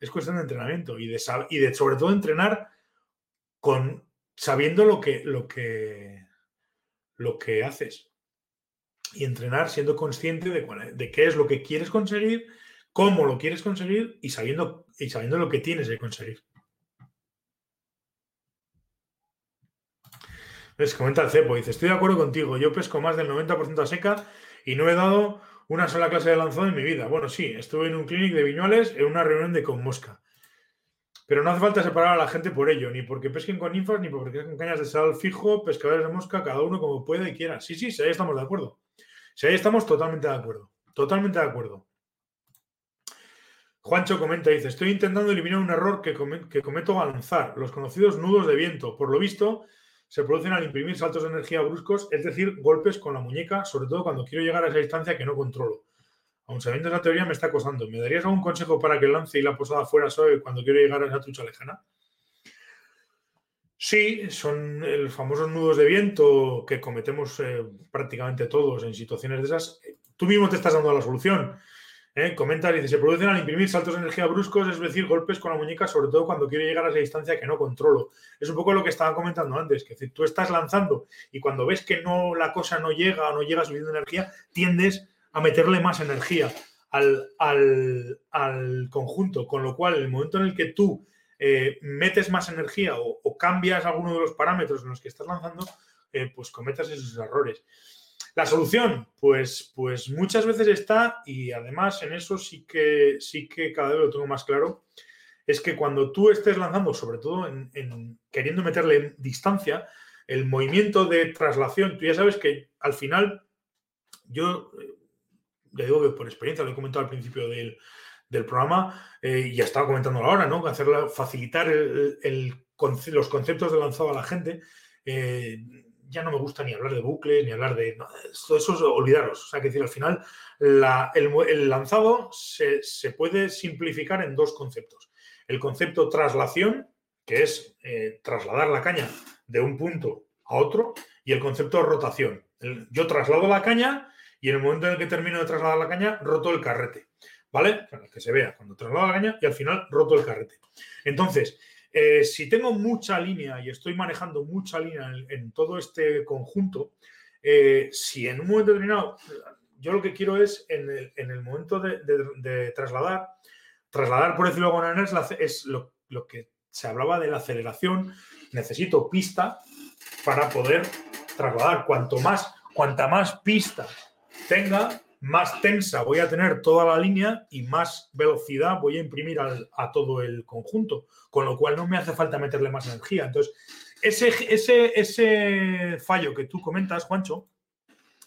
es cuestión de entrenamiento y de, y de sobre todo entrenar con sabiendo lo que, lo que, lo que haces. Y entrenar siendo consciente de, qué es lo que quieres conseguir, cómo lo quieres conseguir y sabiendo, y sabiendo lo que tienes que conseguir. Les comenta el cepo, dice, estoy de acuerdo contigo, yo pesco más del 90% a seca y no he dado una sola clase de lanzado en mi vida. Bueno, sí, estuve en un clinic de Viñuales en una reunión de con mosca. Pero no hace falta separar a la gente por ello, ni porque pesquen con ninfas, ni porque pesquen con cañas de sal fijo, pescadores de mosca, cada uno como pueda y quiera. Sí, sí, sí, ahí estamos de acuerdo. Sí, ahí estamos totalmente de acuerdo. Totalmente de acuerdo. Juancho comenta, dice, estoy intentando eliminar un error que, cometo al lanzar, los conocidos nudos de viento. Por lo visto, se producen al imprimir saltos de energía bruscos, es decir, golpes con la muñeca, sobre todo cuando quiero llegar a esa distancia que no controlo. Aun sabiendo esa teoría me está acosando. ¿Me darías algún consejo para que lance y la posada fuera suave cuando quiero llegar a esa trucha lejana? Sí, son los famosos nudos de viento que cometemos eh, prácticamente todos en situaciones de esas. Tú mismo te estás dando la solución. ¿Eh? Comenta, dice, se producen al imprimir saltos de energía bruscos, es decir, golpes con la muñeca, sobre todo cuando quiero llegar a esa distancia que no controlo. Es un poco lo que estaba comentando antes, que tú estás lanzando y cuando ves que no la cosa no llega o no llega suficiente energía, tiendes a meterle más energía al, conjunto, con lo cual el momento en el que tú eh, metes más energía o, cambias alguno de los parámetros en los que estás lanzando, eh, pues cometas esos errores. La solución, pues, pues muchas veces está, y además en eso sí que, sí que cada vez lo tengo más claro, es que cuando tú estés lanzando, sobre todo en, queriendo meterle distancia, el movimiento de traslación, tú ya sabes que al final, yo eh, le digo que por experiencia, lo he comentado al principio del, programa, eh, y ya estaba comentando ahora, ¿no? Hacerla, facilitar los conceptos de lanzado a la gente. Eh, ya no me gusta ni hablar de bucles, ni hablar de... eso es olvidaros. O sea, que decir, al final el, lanzado se, puede simplificar en dos conceptos. El concepto traslación, que es eh, trasladar la caña de un punto a otro, y el concepto rotación. yo traslado la caña y en el momento en el que termino de trasladar la caña, roto el carrete. ¿Vale? Para que se vea cuando traslado la caña y al final roto el carrete. Entonces, eh, si tengo mucha línea y estoy manejando mucha línea en, todo este conjunto, eh, si en un momento determinado, yo lo que quiero es, en el, momento de, trasladar, trasladar, por decirlo de alguna es, lo, que se hablaba de la aceleración. Necesito pista para poder trasladar. Cuanto más, cuanta más pista tenga, más tensa voy a tener toda la línea y más velocidad voy a imprimir a todo el conjunto, con lo cual no me hace falta meterle más energía. Entonces, ese, ese, ese fallo que tú comentas, Juancho,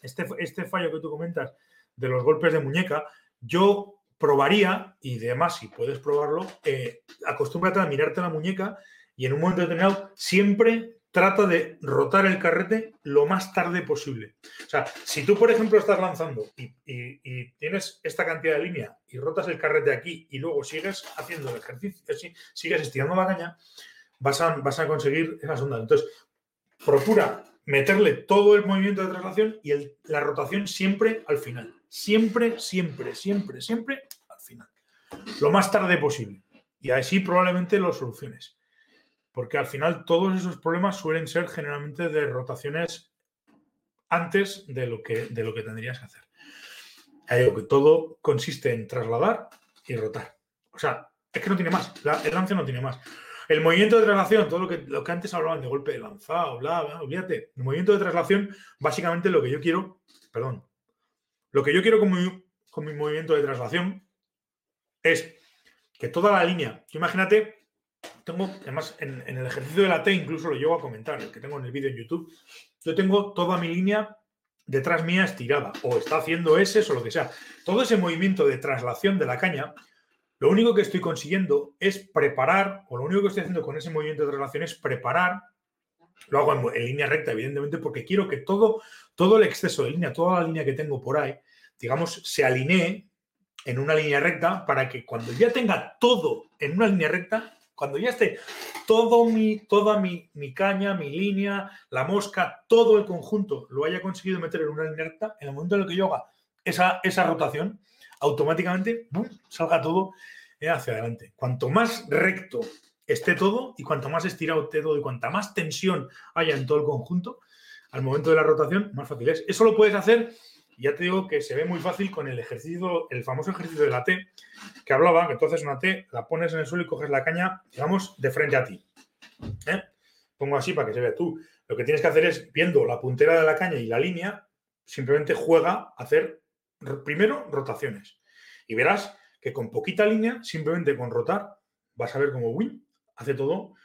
este, este fallo que tú comentas de los golpes de muñeca, yo probaría, y además si puedes probarlo, eh, acostúmbrate a mirarte la muñeca y en un momento determinado siempre trata de rotar el carrete lo más tarde posible. O sea, si tú, por ejemplo, estás lanzando y, tienes esta cantidad de línea y rotas el carrete aquí y luego sigues haciendo el ejercicio, sigues estirando la caña, vas a, vas a conseguir esas ondas. Entonces, procura meterle todo el movimiento de traslación y la rotación siempre al final. Siempre, siempre, siempre, siempre al final. Lo más tarde posible. Y así probablemente lo soluciones porque al final todos esos problemas suelen ser generalmente de rotaciones antes de lo que, de lo que tendrías que hacer. Digo que todo consiste en trasladar y rotar. O sea, es que no tiene más. el lance no tiene más. El movimiento de traslación, todo lo que, lo que antes hablaban de golpe de lanzado, bla, bla, olvídate. El movimiento de traslación, básicamente lo que yo quiero, perdón, lo que yo quiero con con mi movimiento de traslación es que toda la línea, imagínate tengo, además, en, el ejercicio de la T incluso lo llevo a comentar, el que tengo en el vídeo en YouTube, yo tengo toda mi línea detrás mía estirada, o está haciendo S o lo que sea. Todo ese movimiento de traslación de la caña, lo único que estoy consiguiendo es preparar, o lo único que estoy haciendo con ese movimiento de traslación es preparar, lo hago en, línea recta, evidentemente, porque quiero que todo, todo el exceso de línea, toda la línea que tengo por ahí, digamos, se alinee en una línea recta para que cuando ya tenga todo en una línea recta, cuando ya esté todo mi, toda mi, caña, mi línea, la mosca, todo el conjunto lo haya conseguido meter en una línea recta, en el momento en el que yo haga esa, esa rotación, automáticamente salga todo eh, hacia adelante. Cuanto más recto esté todo y cuanto más estirado esté todo y cuanta más tensión haya en todo el conjunto, al momento de la rotación, más fácil es. Eso lo puedes hacer ya te digo que se ve muy fácil con el ejercicio, el famoso ejercicio de la T, que hablaba, que entonces una T la pones en el suelo y coges la caña, digamos, de frente a ti. ¿Eh? Pongo así para que se vea tú. Lo que tienes que hacer es, viendo la puntera de la caña y la línea, simplemente juega a hacer primero rotaciones. Y verás que con poquita línea, simplemente con rotar, vas a ver cómo win hace todo,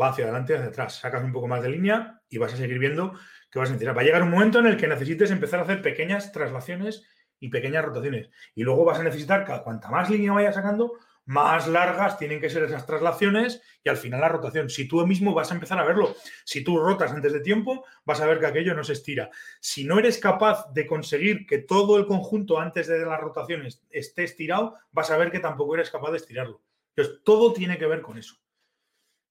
va hacia adelante hacia atrás. Sacas un poco más de línea y vas a seguir viendo vas a Va a llegar un momento en el que necesites empezar a hacer pequeñas traslaciones y pequeñas rotaciones. Y luego vas a necesitar que cuanta más línea vayas sacando, más largas tienen que ser esas traslaciones y al final la rotación. Si tú mismo vas a empezar a verlo, si tú rotas antes de tiempo, vas a ver que aquello no se estira. Si no eres capaz de conseguir que todo el conjunto antes de las rotaciones esté estirado, vas a ver que tampoco eres capaz de estirarlo. Entonces, todo tiene que ver con eso.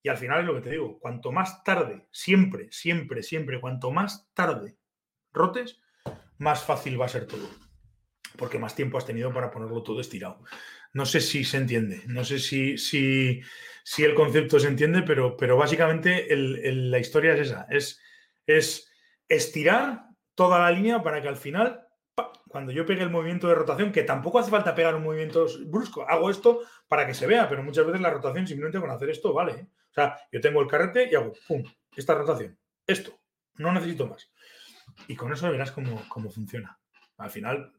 Y al final es lo que te digo, cuanto más tarde, siempre, siempre, siempre, cuanto más tarde rotes, más fácil va a ser todo. Porque más tiempo has tenido para ponerlo todo estirado. No sé si se entiende, no sé si, si, si el concepto se entiende, pero, pero básicamente la historia es esa, es, es estirar toda la línea para que al final cuando yo pegue el movimiento de rotación, que tampoco hace falta pegar un movimiento brusco, hago esto para que se vea, pero muchas veces la rotación simplemente con hacer esto vale. ¿eh? O sea, yo tengo el carrete y hago, ¡pum!, esta rotación. Esto. No necesito más. Y con eso verás cómo, funciona. Al final,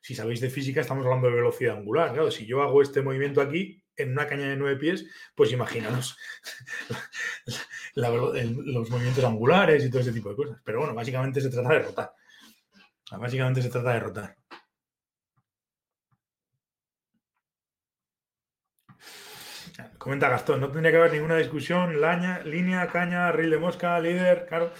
si sabéis de física, estamos hablando de velocidad angular. Si yo hago este movimiento aquí en una caña de nueve pies, pues imaginaos los movimientos angulares y todo ese tipo de cosas. Pero bueno, básicamente se trata de rotar. Básicamente se trata de rotar. Comenta Gastón, no tendría que haber ninguna discusión, laña, línea, caña, reel de mosca, líder, claro.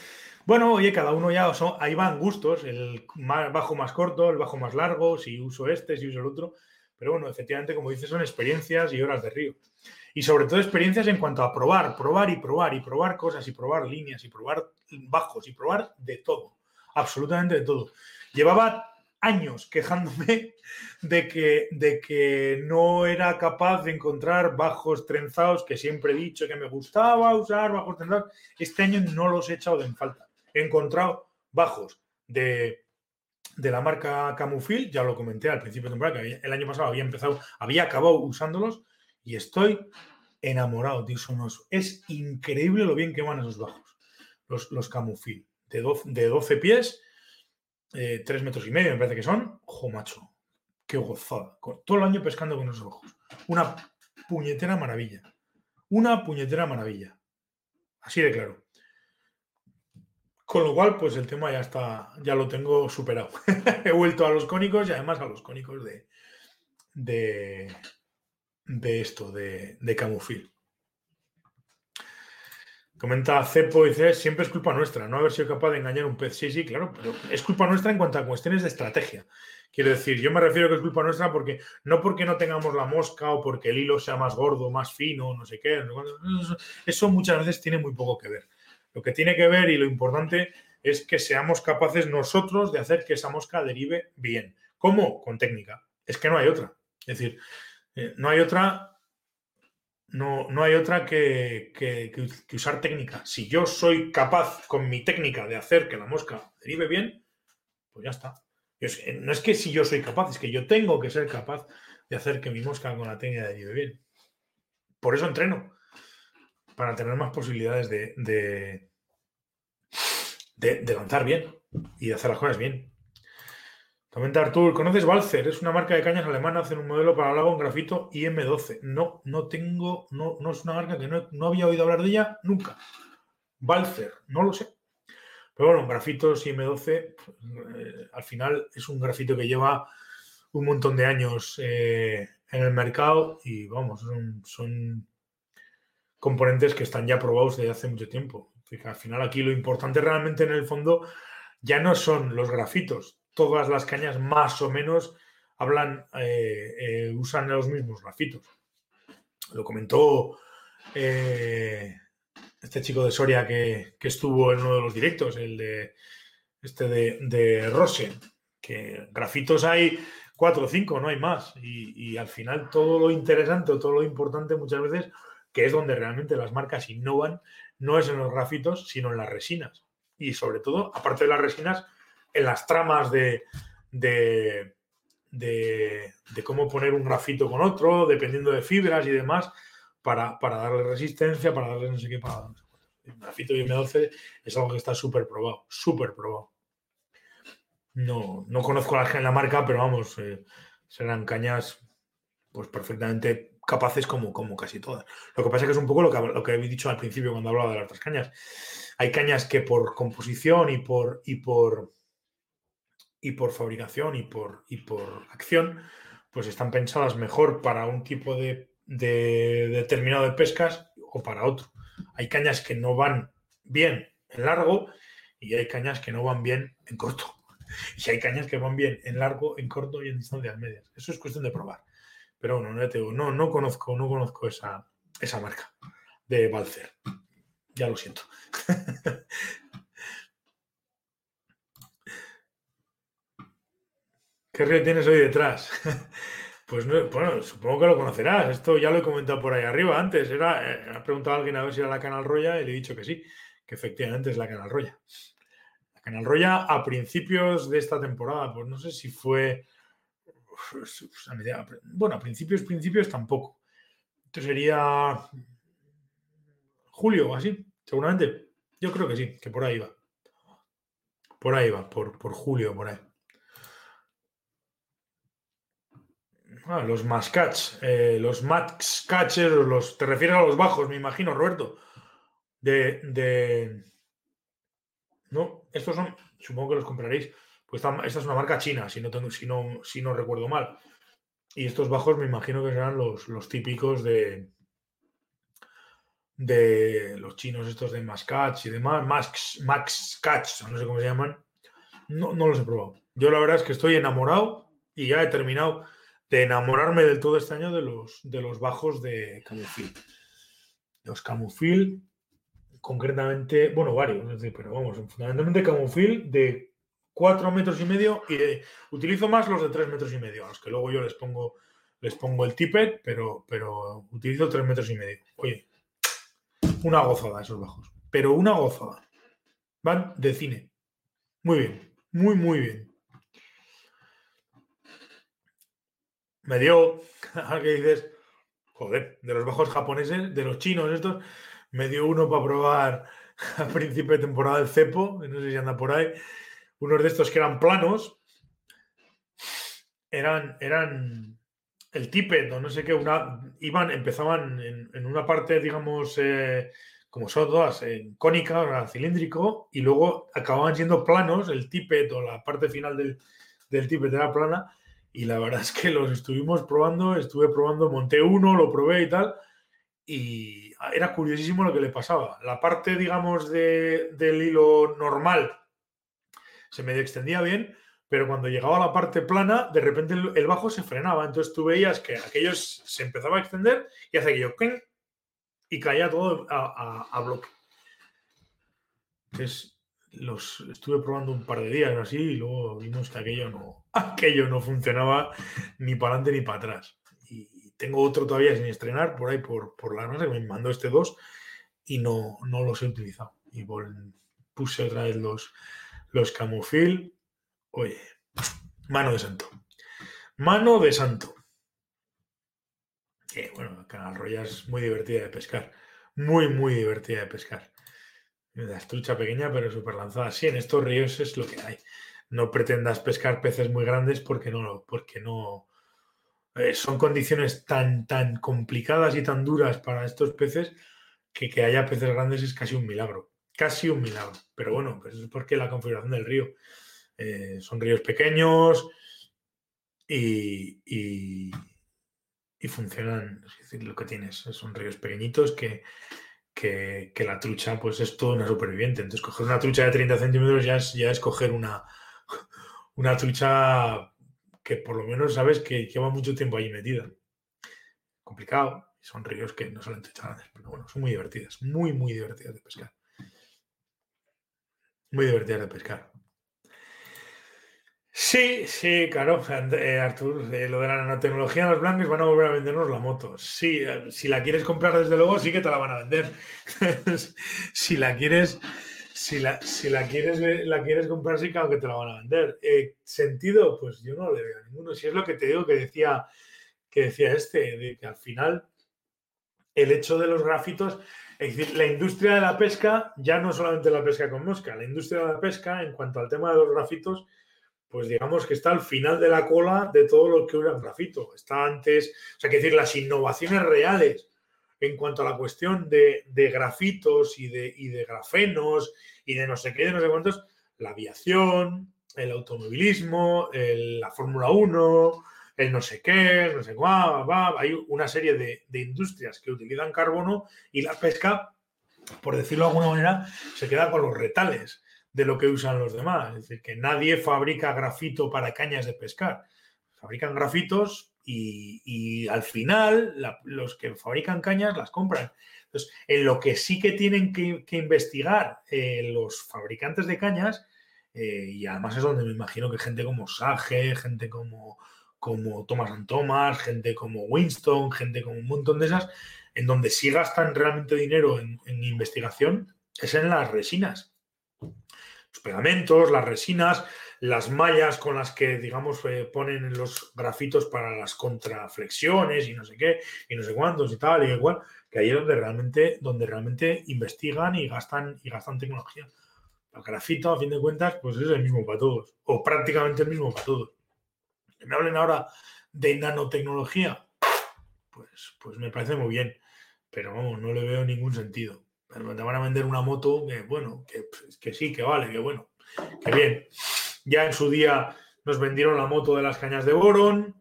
Bueno, oye, cada uno ya, ahí van gustos, el bajo más corto, el bajo más largo, si uso este, si uso el otro. Pero bueno, efectivamente, como dices, son experiencias y horas de río. Y sobre todo experiencias en cuanto a probar, probar y probar y probar cosas y probar líneas y probar bajos y probar de todo, absolutamente de todo. Llevaba años quejándome de que, de que no era capaz de encontrar bajos trenzados, que siempre he dicho que me gustaba usar bajos trenzados. Este año no los he echado en falta. He encontrado bajos de, de la marca Camufil, ya lo comenté al principio de temporada, que el año pasado había empezado, había acabado usándolos y estoy enamorado de esos. Es increíble lo bien que van esos bajos, los, los Camufil, de de 12 pies eh, tres metros y medio, me parece que son. Ojo, macho, qué gozada. Todo el año pescando con esos ojos. Una puñetera maravilla. Una puñetera maravilla. Así de claro. Con lo cual, pues el tema ya está, ya lo tengo superado. He vuelto a los cónicos y además a los cónicos de, de, de esto, de, de Camufil. Comenta Cepo, dice, siempre es culpa nuestra, no haber sido capaz de engañar un pez. Sí, sí, claro, pero es culpa nuestra en cuanto a cuestiones de estrategia. Quiero decir, yo me refiero que es culpa nuestra porque no porque no tengamos la mosca o porque el hilo sea más gordo, más fino, no sé qué. Eso muchas veces tiene muy poco que ver. Lo que tiene que ver y lo importante es que seamos capaces nosotros de hacer que esa mosca derive bien. ¿Cómo? Con técnica. Es que no hay otra. Es decir, eh, no hay otra no, no hay otra que, usar técnica. Si yo soy capaz con mi técnica de hacer que la mosca derive bien, pues ya está. no es que si yo soy capaz, es que yo tengo que ser capaz de hacer que mi mosca con la técnica derive bien. Por eso entreno, para tener más posibilidades de, de, de lanzar bien y de hacer las cosas bien. Comenta Artur, ¿conoces Balzer? Es una marca de cañas alemana, hacen un modelo para lago en grafito IM12. No, no tengo, no, no es una marca que no, había oído hablar de ella nunca. Balzer, no lo sé. Pero bueno, grafitos IM12, eh, al final es un grafito que lleva un montón de años eh, en el mercado y vamos, son, componentes que están ya probados desde hace mucho tiempo. al final aquí lo importante realmente en el fondo ya no son los grafitos, todas las cañas más o menos hablan, eh, eh, usan los mismos grafitos. Lo comentó eh, este chico de Soria que, estuvo en uno de los directos, el de este de, de que grafitos hay cuatro o cinco, no hay más. Y, y, al final todo lo interesante o todo lo importante muchas veces, que es donde realmente las marcas innovan, no es en los grafitos, sino en las resinas. Y sobre todo, aparte de las resinas, en las tramas de, de, cómo poner un grafito con otro, dependiendo de fibras y demás, para, darle resistencia, para darle no sé qué, para El grafito de M12 es algo que está súper probado, súper probado. No, no conozco la, la marca, pero vamos, eh, serán cañas pues perfectamente capaces como, como casi todas. Lo que pasa es que es un poco lo que, lo que habéis dicho al principio cuando hablaba de las otras cañas. Hay cañas que por composición y por, y por y por fabricación y por, y por acción, pues están pensadas mejor para un tipo de, determinado de pescas o para otro. Hay cañas que no van bien en largo y hay cañas que no van bien en corto. Y hay cañas que van bien en largo, en corto y en distancias medias. Eso es cuestión de probar. Pero bueno, no, no, no conozco, no conozco esa, esa marca de Balcer. Ya lo siento. ¿Qué río tienes hoy detrás? Pues bueno, supongo que lo conocerás. Esto ya lo he comentado por ahí arriba antes. Era, eh, ha preguntado a alguien a ver si era la Canal Roya y le he dicho que sí, que efectivamente es la Canal Roya. La Canal Roya a principios de esta temporada, pues no sé si fue. Bueno, a principios, principios tampoco. Esto sería julio o así, seguramente. Yo creo que sí, que por ahí va. Por ahí va, por, por julio, por ahí. Ah, los mascats, eh, los max catchers, los, te refieres a los bajos, me imagino, Roberto. De, de, No, estos son, supongo que los compraréis. Pues esta, es una marca china, si no, no recuerdo mal. Y estos bajos me imagino que serán los, los típicos de, de los chinos estos de Mascats y demás, Max, Max Catch, no sé cómo se llaman. No, no los he probado. Yo la verdad es que estoy enamorado y ya he terminado de enamorarme del todo este año de los, de los bajos de Camufil. Los Camufil, concretamente, bueno, varios, pero vamos, fundamentalmente Camufil de 4 metros y medio y utilizo más los de 3 metros y medio, a los que luego yo les pongo, les pongo el tippet, pero, pero utilizo 3 metros y medio. Oye, una gozada esos bajos, pero una gozada. Van de cine. Muy bien, muy, muy bien. Me dio, que dices, joder, de los bajos japoneses, de los chinos estos, me dio uno para probar a principio de temporada el cepo, no sé si anda por ahí, unos de estos que eran planos, eran, eran el tippet o no sé qué, una, iban, empezaban en, una parte, digamos, eh, como son todas, en cónica, o cilíndrico, y luego acababan siendo planos, el tippet o la parte final del, del tippet era plana, Y la verdad es que los estuvimos probando, estuve probando, monté uno, lo probé y tal, y era curiosísimo lo que le pasaba. La parte, digamos, de, del hilo normal se me extendía bien, pero cuando llegaba a la parte plana, de repente el, bajo se frenaba. Entonces tú veías que aquello se empezaba a extender y hace aquello y caía todo a, bloque. Entonces los estuve probando un par de días así y luego vimos que aquello no, aquello no funcionaba ni para adelante ni para atrás. Y tengo otro todavía sin estrenar por ahí por, por la noche, me mandó este dos y no, no los he utilizado. Y puse otra vez los, los Camufil. Oye, mano de santo. Mano de santo. Que bueno, Canal Roya es muy divertida de pescar. Muy, muy divertida de pescar. La estrucha pequeña, pero súper lanzada. Sí, en estos ríos es lo que hay. No pretendas pescar peces muy grandes porque no, porque no. Eh, son condiciones tan, tan complicadas y tan duras para estos peces que que haya peces grandes es casi un milagro casi un milagro. Pero bueno, pues es porque la configuración del río. Eh, son ríos pequeños y, y, funcionan. Es decir, lo que tienes son ríos pequeñitos que, que, la trucha pues es toda una superviviente. Entonces, coger una trucha de 30 centímetros ya es, ya es coger una, una trucha que por lo menos sabes que lleva mucho tiempo ahí metida. Complicado. Son ríos que no son truchas grandes, pero bueno, son muy divertidas, muy, muy divertidas de pescar. Muy divertido de pescar. Sí, sí, claro, eh, Artur, eh, lo de la nanotecnología, los blancos van a volver a vendernos la moto. Sí, eh, si la quieres comprar, desde luego, sí que te la van a vender. si la quieres, si la, si la quieres, la quieres comprar, sí, claro que te la van a vender. ¿Sentido? Pues yo no le veo ninguno. Si es lo que te digo que decía, que decía este, de que al final el hecho de los grafitos es decir, la industria de la pesca, ya no solamente la pesca con mosca, la industria de la pesca, en cuanto al tema de los grafitos, pues digamos que está al final de la cola de todo lo que era un grafito. Está antes, o sea, que decir, las innovaciones reales en cuanto a la cuestión de, grafitos y de, y de grafenos y de no sé qué, de no sé cuántos, la aviación, el automovilismo, la Fórmula 1, el no sé qué, no sé cuál, va, hay una serie de, industrias que utilizan carbono y la pesca, por decirlo de alguna manera, se queda con los retales de lo que usan los demás. Es decir, que nadie fabrica grafito para cañas de pescar. Fabrican grafitos y, al final los que fabrican cañas las compran. Entonces, en lo que sí que tienen que, investigar eh, los fabricantes de cañas, eh, y además es donde me imagino que gente como Sage, gente como como Thomas and Thomas, gente como Winston, gente como un montón de esas, en donde sí gastan realmente dinero en, investigación, es en las resinas. Los pegamentos, las resinas, las mallas con las que, digamos, eh, ponen los grafitos para las contraflexiones y no sé qué, y no sé cuántos y tal, y igual, que ahí es donde realmente, donde realmente investigan y gastan, y gastan tecnología. El grafito, a fin de cuentas, pues es el mismo para todos, o prácticamente el mismo para todos que me hablen ahora de nanotecnología, pues, pues me parece muy bien, pero vamos, no le veo ningún sentido. Te van a vender una moto que, bueno, que, que sí, que vale, que bueno, que bien. Ya en su día nos vendieron la moto de las cañas de Boron,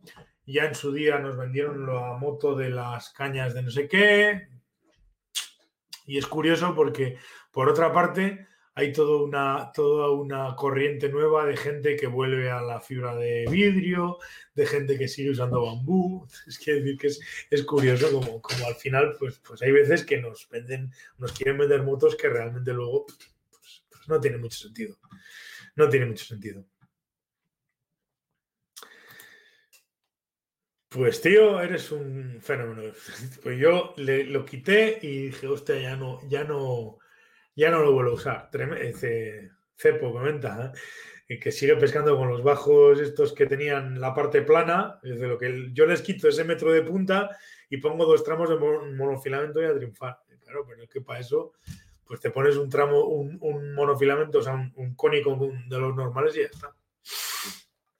ya en su día nos vendieron la moto de las cañas de no sé qué. Y es curioso porque, por otra parte, hay toda una, toda una corriente nueva de gente que vuelve a la fibra de vidrio, de gente que sigue usando bambú. Es que decir que es, curioso como, como, al final, pues, pues hay veces que nos venden, nos quieren vender motos que realmente luego pues, pues no tiene mucho sentido. No tiene mucho sentido. Pues tío, eres un fenómeno. Pues yo le, lo quité y dije, hostia, ya no, ya no, ya no lo vuelvo a usar. Cepo comenta ¿eh? que sigue pescando con los bajos estos que tenían la parte plana, desde lo que yo les quito ese metro de punta y pongo dos tramos de monofilamento y a triunfar. Claro, pero es que para eso pues te pones un tramo, un, monofilamento, o sea, un, cónico de los normales y ya está.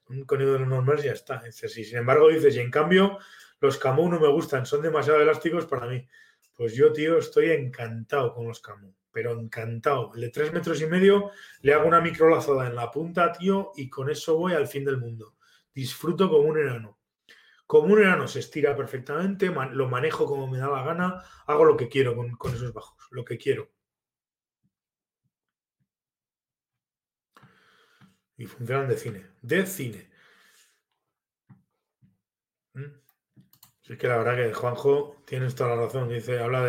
Un cónico de los normales y ya está. si sin embargo dices, y en cambio los Camus no me gustan, son demasiado elásticos para mí. Pues yo, tío, estoy encantado con los Camus pero encantado. El de tres metros y medio le hago una microlazada en la punta, tío, y con eso voy al fin del mundo. disfruto como un enano. Como un enano se estira perfectamente, lo manejo como me da la gana, hago lo que quiero con, con esos bajos, lo que quiero. Y funcionan de cine, de cine. ¿Mm? es que la verdad que Juanjo tienes toda la razón. Dice, habla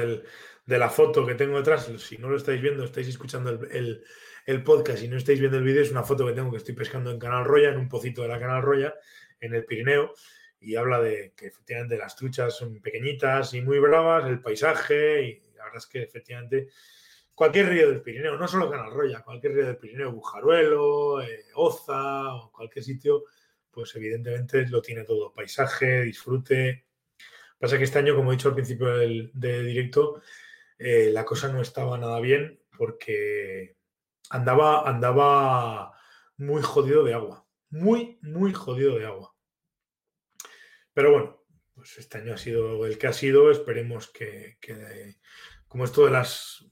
de la foto que tengo detrás. Si no lo estáis viendo, estáis escuchando el, podcast y no estáis viendo el vídeo, es una foto que tengo que estoy pescando en Canal Roya, en un pocito de la Canal Roya, en el Pirineo. Y habla de que efectivamente las truchas son pequeñitas y muy bravas, el paisaje, y la verdad es que efectivamente cualquier río del Pirineo, no solo Canal Roya, cualquier río del Pirineo, Bujaruelo, eh, Oza o cualquier sitio, pues evidentemente lo tiene todo, paisaje, disfrute, Pasa que este año, como he dicho al principio del, directo, eh, la cosa no estaba nada bien porque andaba, andaba muy jodido de agua. Muy, muy jodido de agua. Pero bueno, pues este año ha sido el que ha sido. Esperemos que, como esto de las.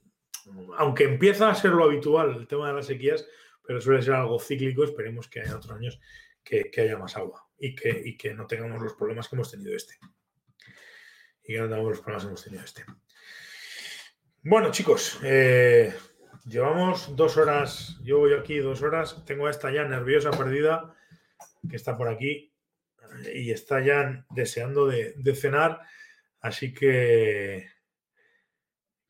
Aunque empieza a ser lo habitual el tema de las sequías, pero suele ser algo cíclico, esperemos que haya otros años que, haya más agua y que, y que no tengamos los problemas que hemos tenido este y que no tengamos los problemas que hemos tenido este. Bueno, chicos, eh, llevamos dos horas, yo voy aquí dos horas, tengo a esta ya nerviosa perdida, que está por aquí, y está ya deseando de, cenar, así que,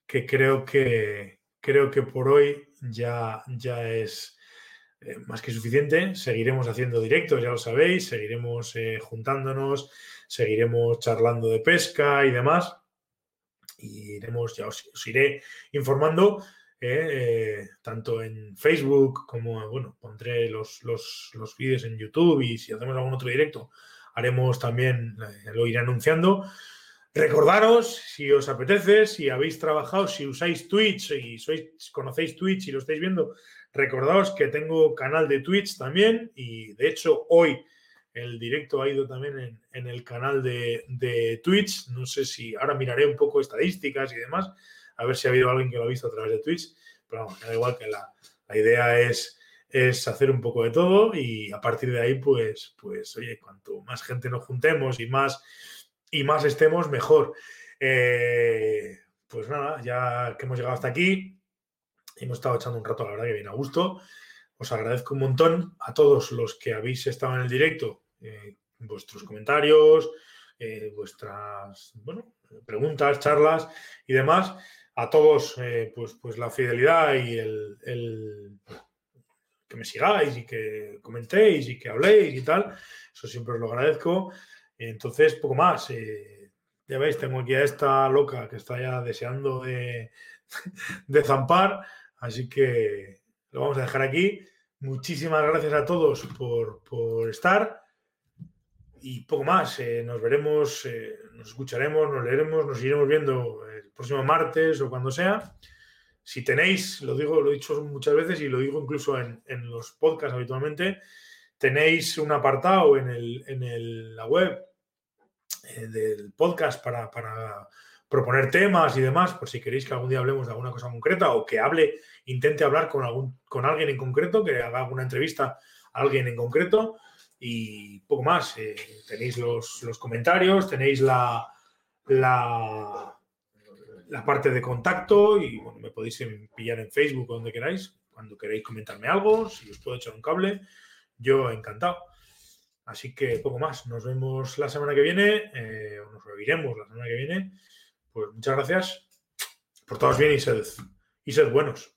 que creo que creo que por hoy ya, ya es eh, más que suficiente. Seguiremos haciendo directos, ya lo sabéis, seguiremos eh, juntándonos, seguiremos charlando de pesca y demás. Y iremos, ya os, iré informando, eh, tanto en Facebook como, bueno, pondré los, los, vídeos en YouTube y si hacemos algún otro directo, haremos también, lo iré anunciando. Recordaros, si os apetece, si habéis trabajado, si usáis Twitch y sois, conocéis Twitch y lo estáis viendo, Recordaos que tengo canal de Twitch también y de hecho hoy el directo ha ido también en, el canal de, Twitch. No sé si ahora miraré un poco estadísticas y demás, a ver si ha habido alguien que lo ha visto a través de Twitch. Pero vamos, da igual que la, idea es, es hacer un poco de todo y a partir de ahí, pues, pues, oye, cuanto más gente nos juntemos y más, y más estemos, mejor. Eh, pues nada, ya que hemos llegado hasta aquí, Hemos estado echando un rato, la verdad, que bien a gusto. Os agradezco un montón a todos los que habéis estado en el directo, eh, vuestros comentarios, eh, vuestras bueno, preguntas, charlas y demás. A todos, eh, pues, pues la fidelidad y el, que me sigáis y que comentéis y que habléis y tal. Eso siempre os lo agradezco. Entonces, poco más. ya veis, tengo aquí a esta loca que está ya deseando de, de zampar. Así que lo vamos a dejar aquí. Muchísimas gracias a todos por, estar. Y poco más. Eh, nos veremos, eh, nos escucharemos, nos leeremos, nos iremos viendo el próximo martes o cuando sea. Si tenéis, lo digo, lo he dicho muchas veces y lo digo incluso en, los podcasts habitualmente, tenéis un apartado en, el, en la web eh, del podcast para, para proponer temas y demás, por si queréis que algún día hablemos de alguna cosa concreta o que hable, intente hablar con, algún, con alguien en concreto, que haga alguna entrevista a alguien en concreto y poco más. Eh, tenéis los, comentarios, tenéis la, la, la, parte de contacto y bueno, me podéis pillar en Facebook o donde queráis, cuando queréis comentarme algo, si os puedo echar un cable, yo encantado. Así que poco más. Nos vemos la semana que viene, eh, o nos reviremos la semana que viene. Pues muchas gracias. Por todos bien y sed, y sed buenos.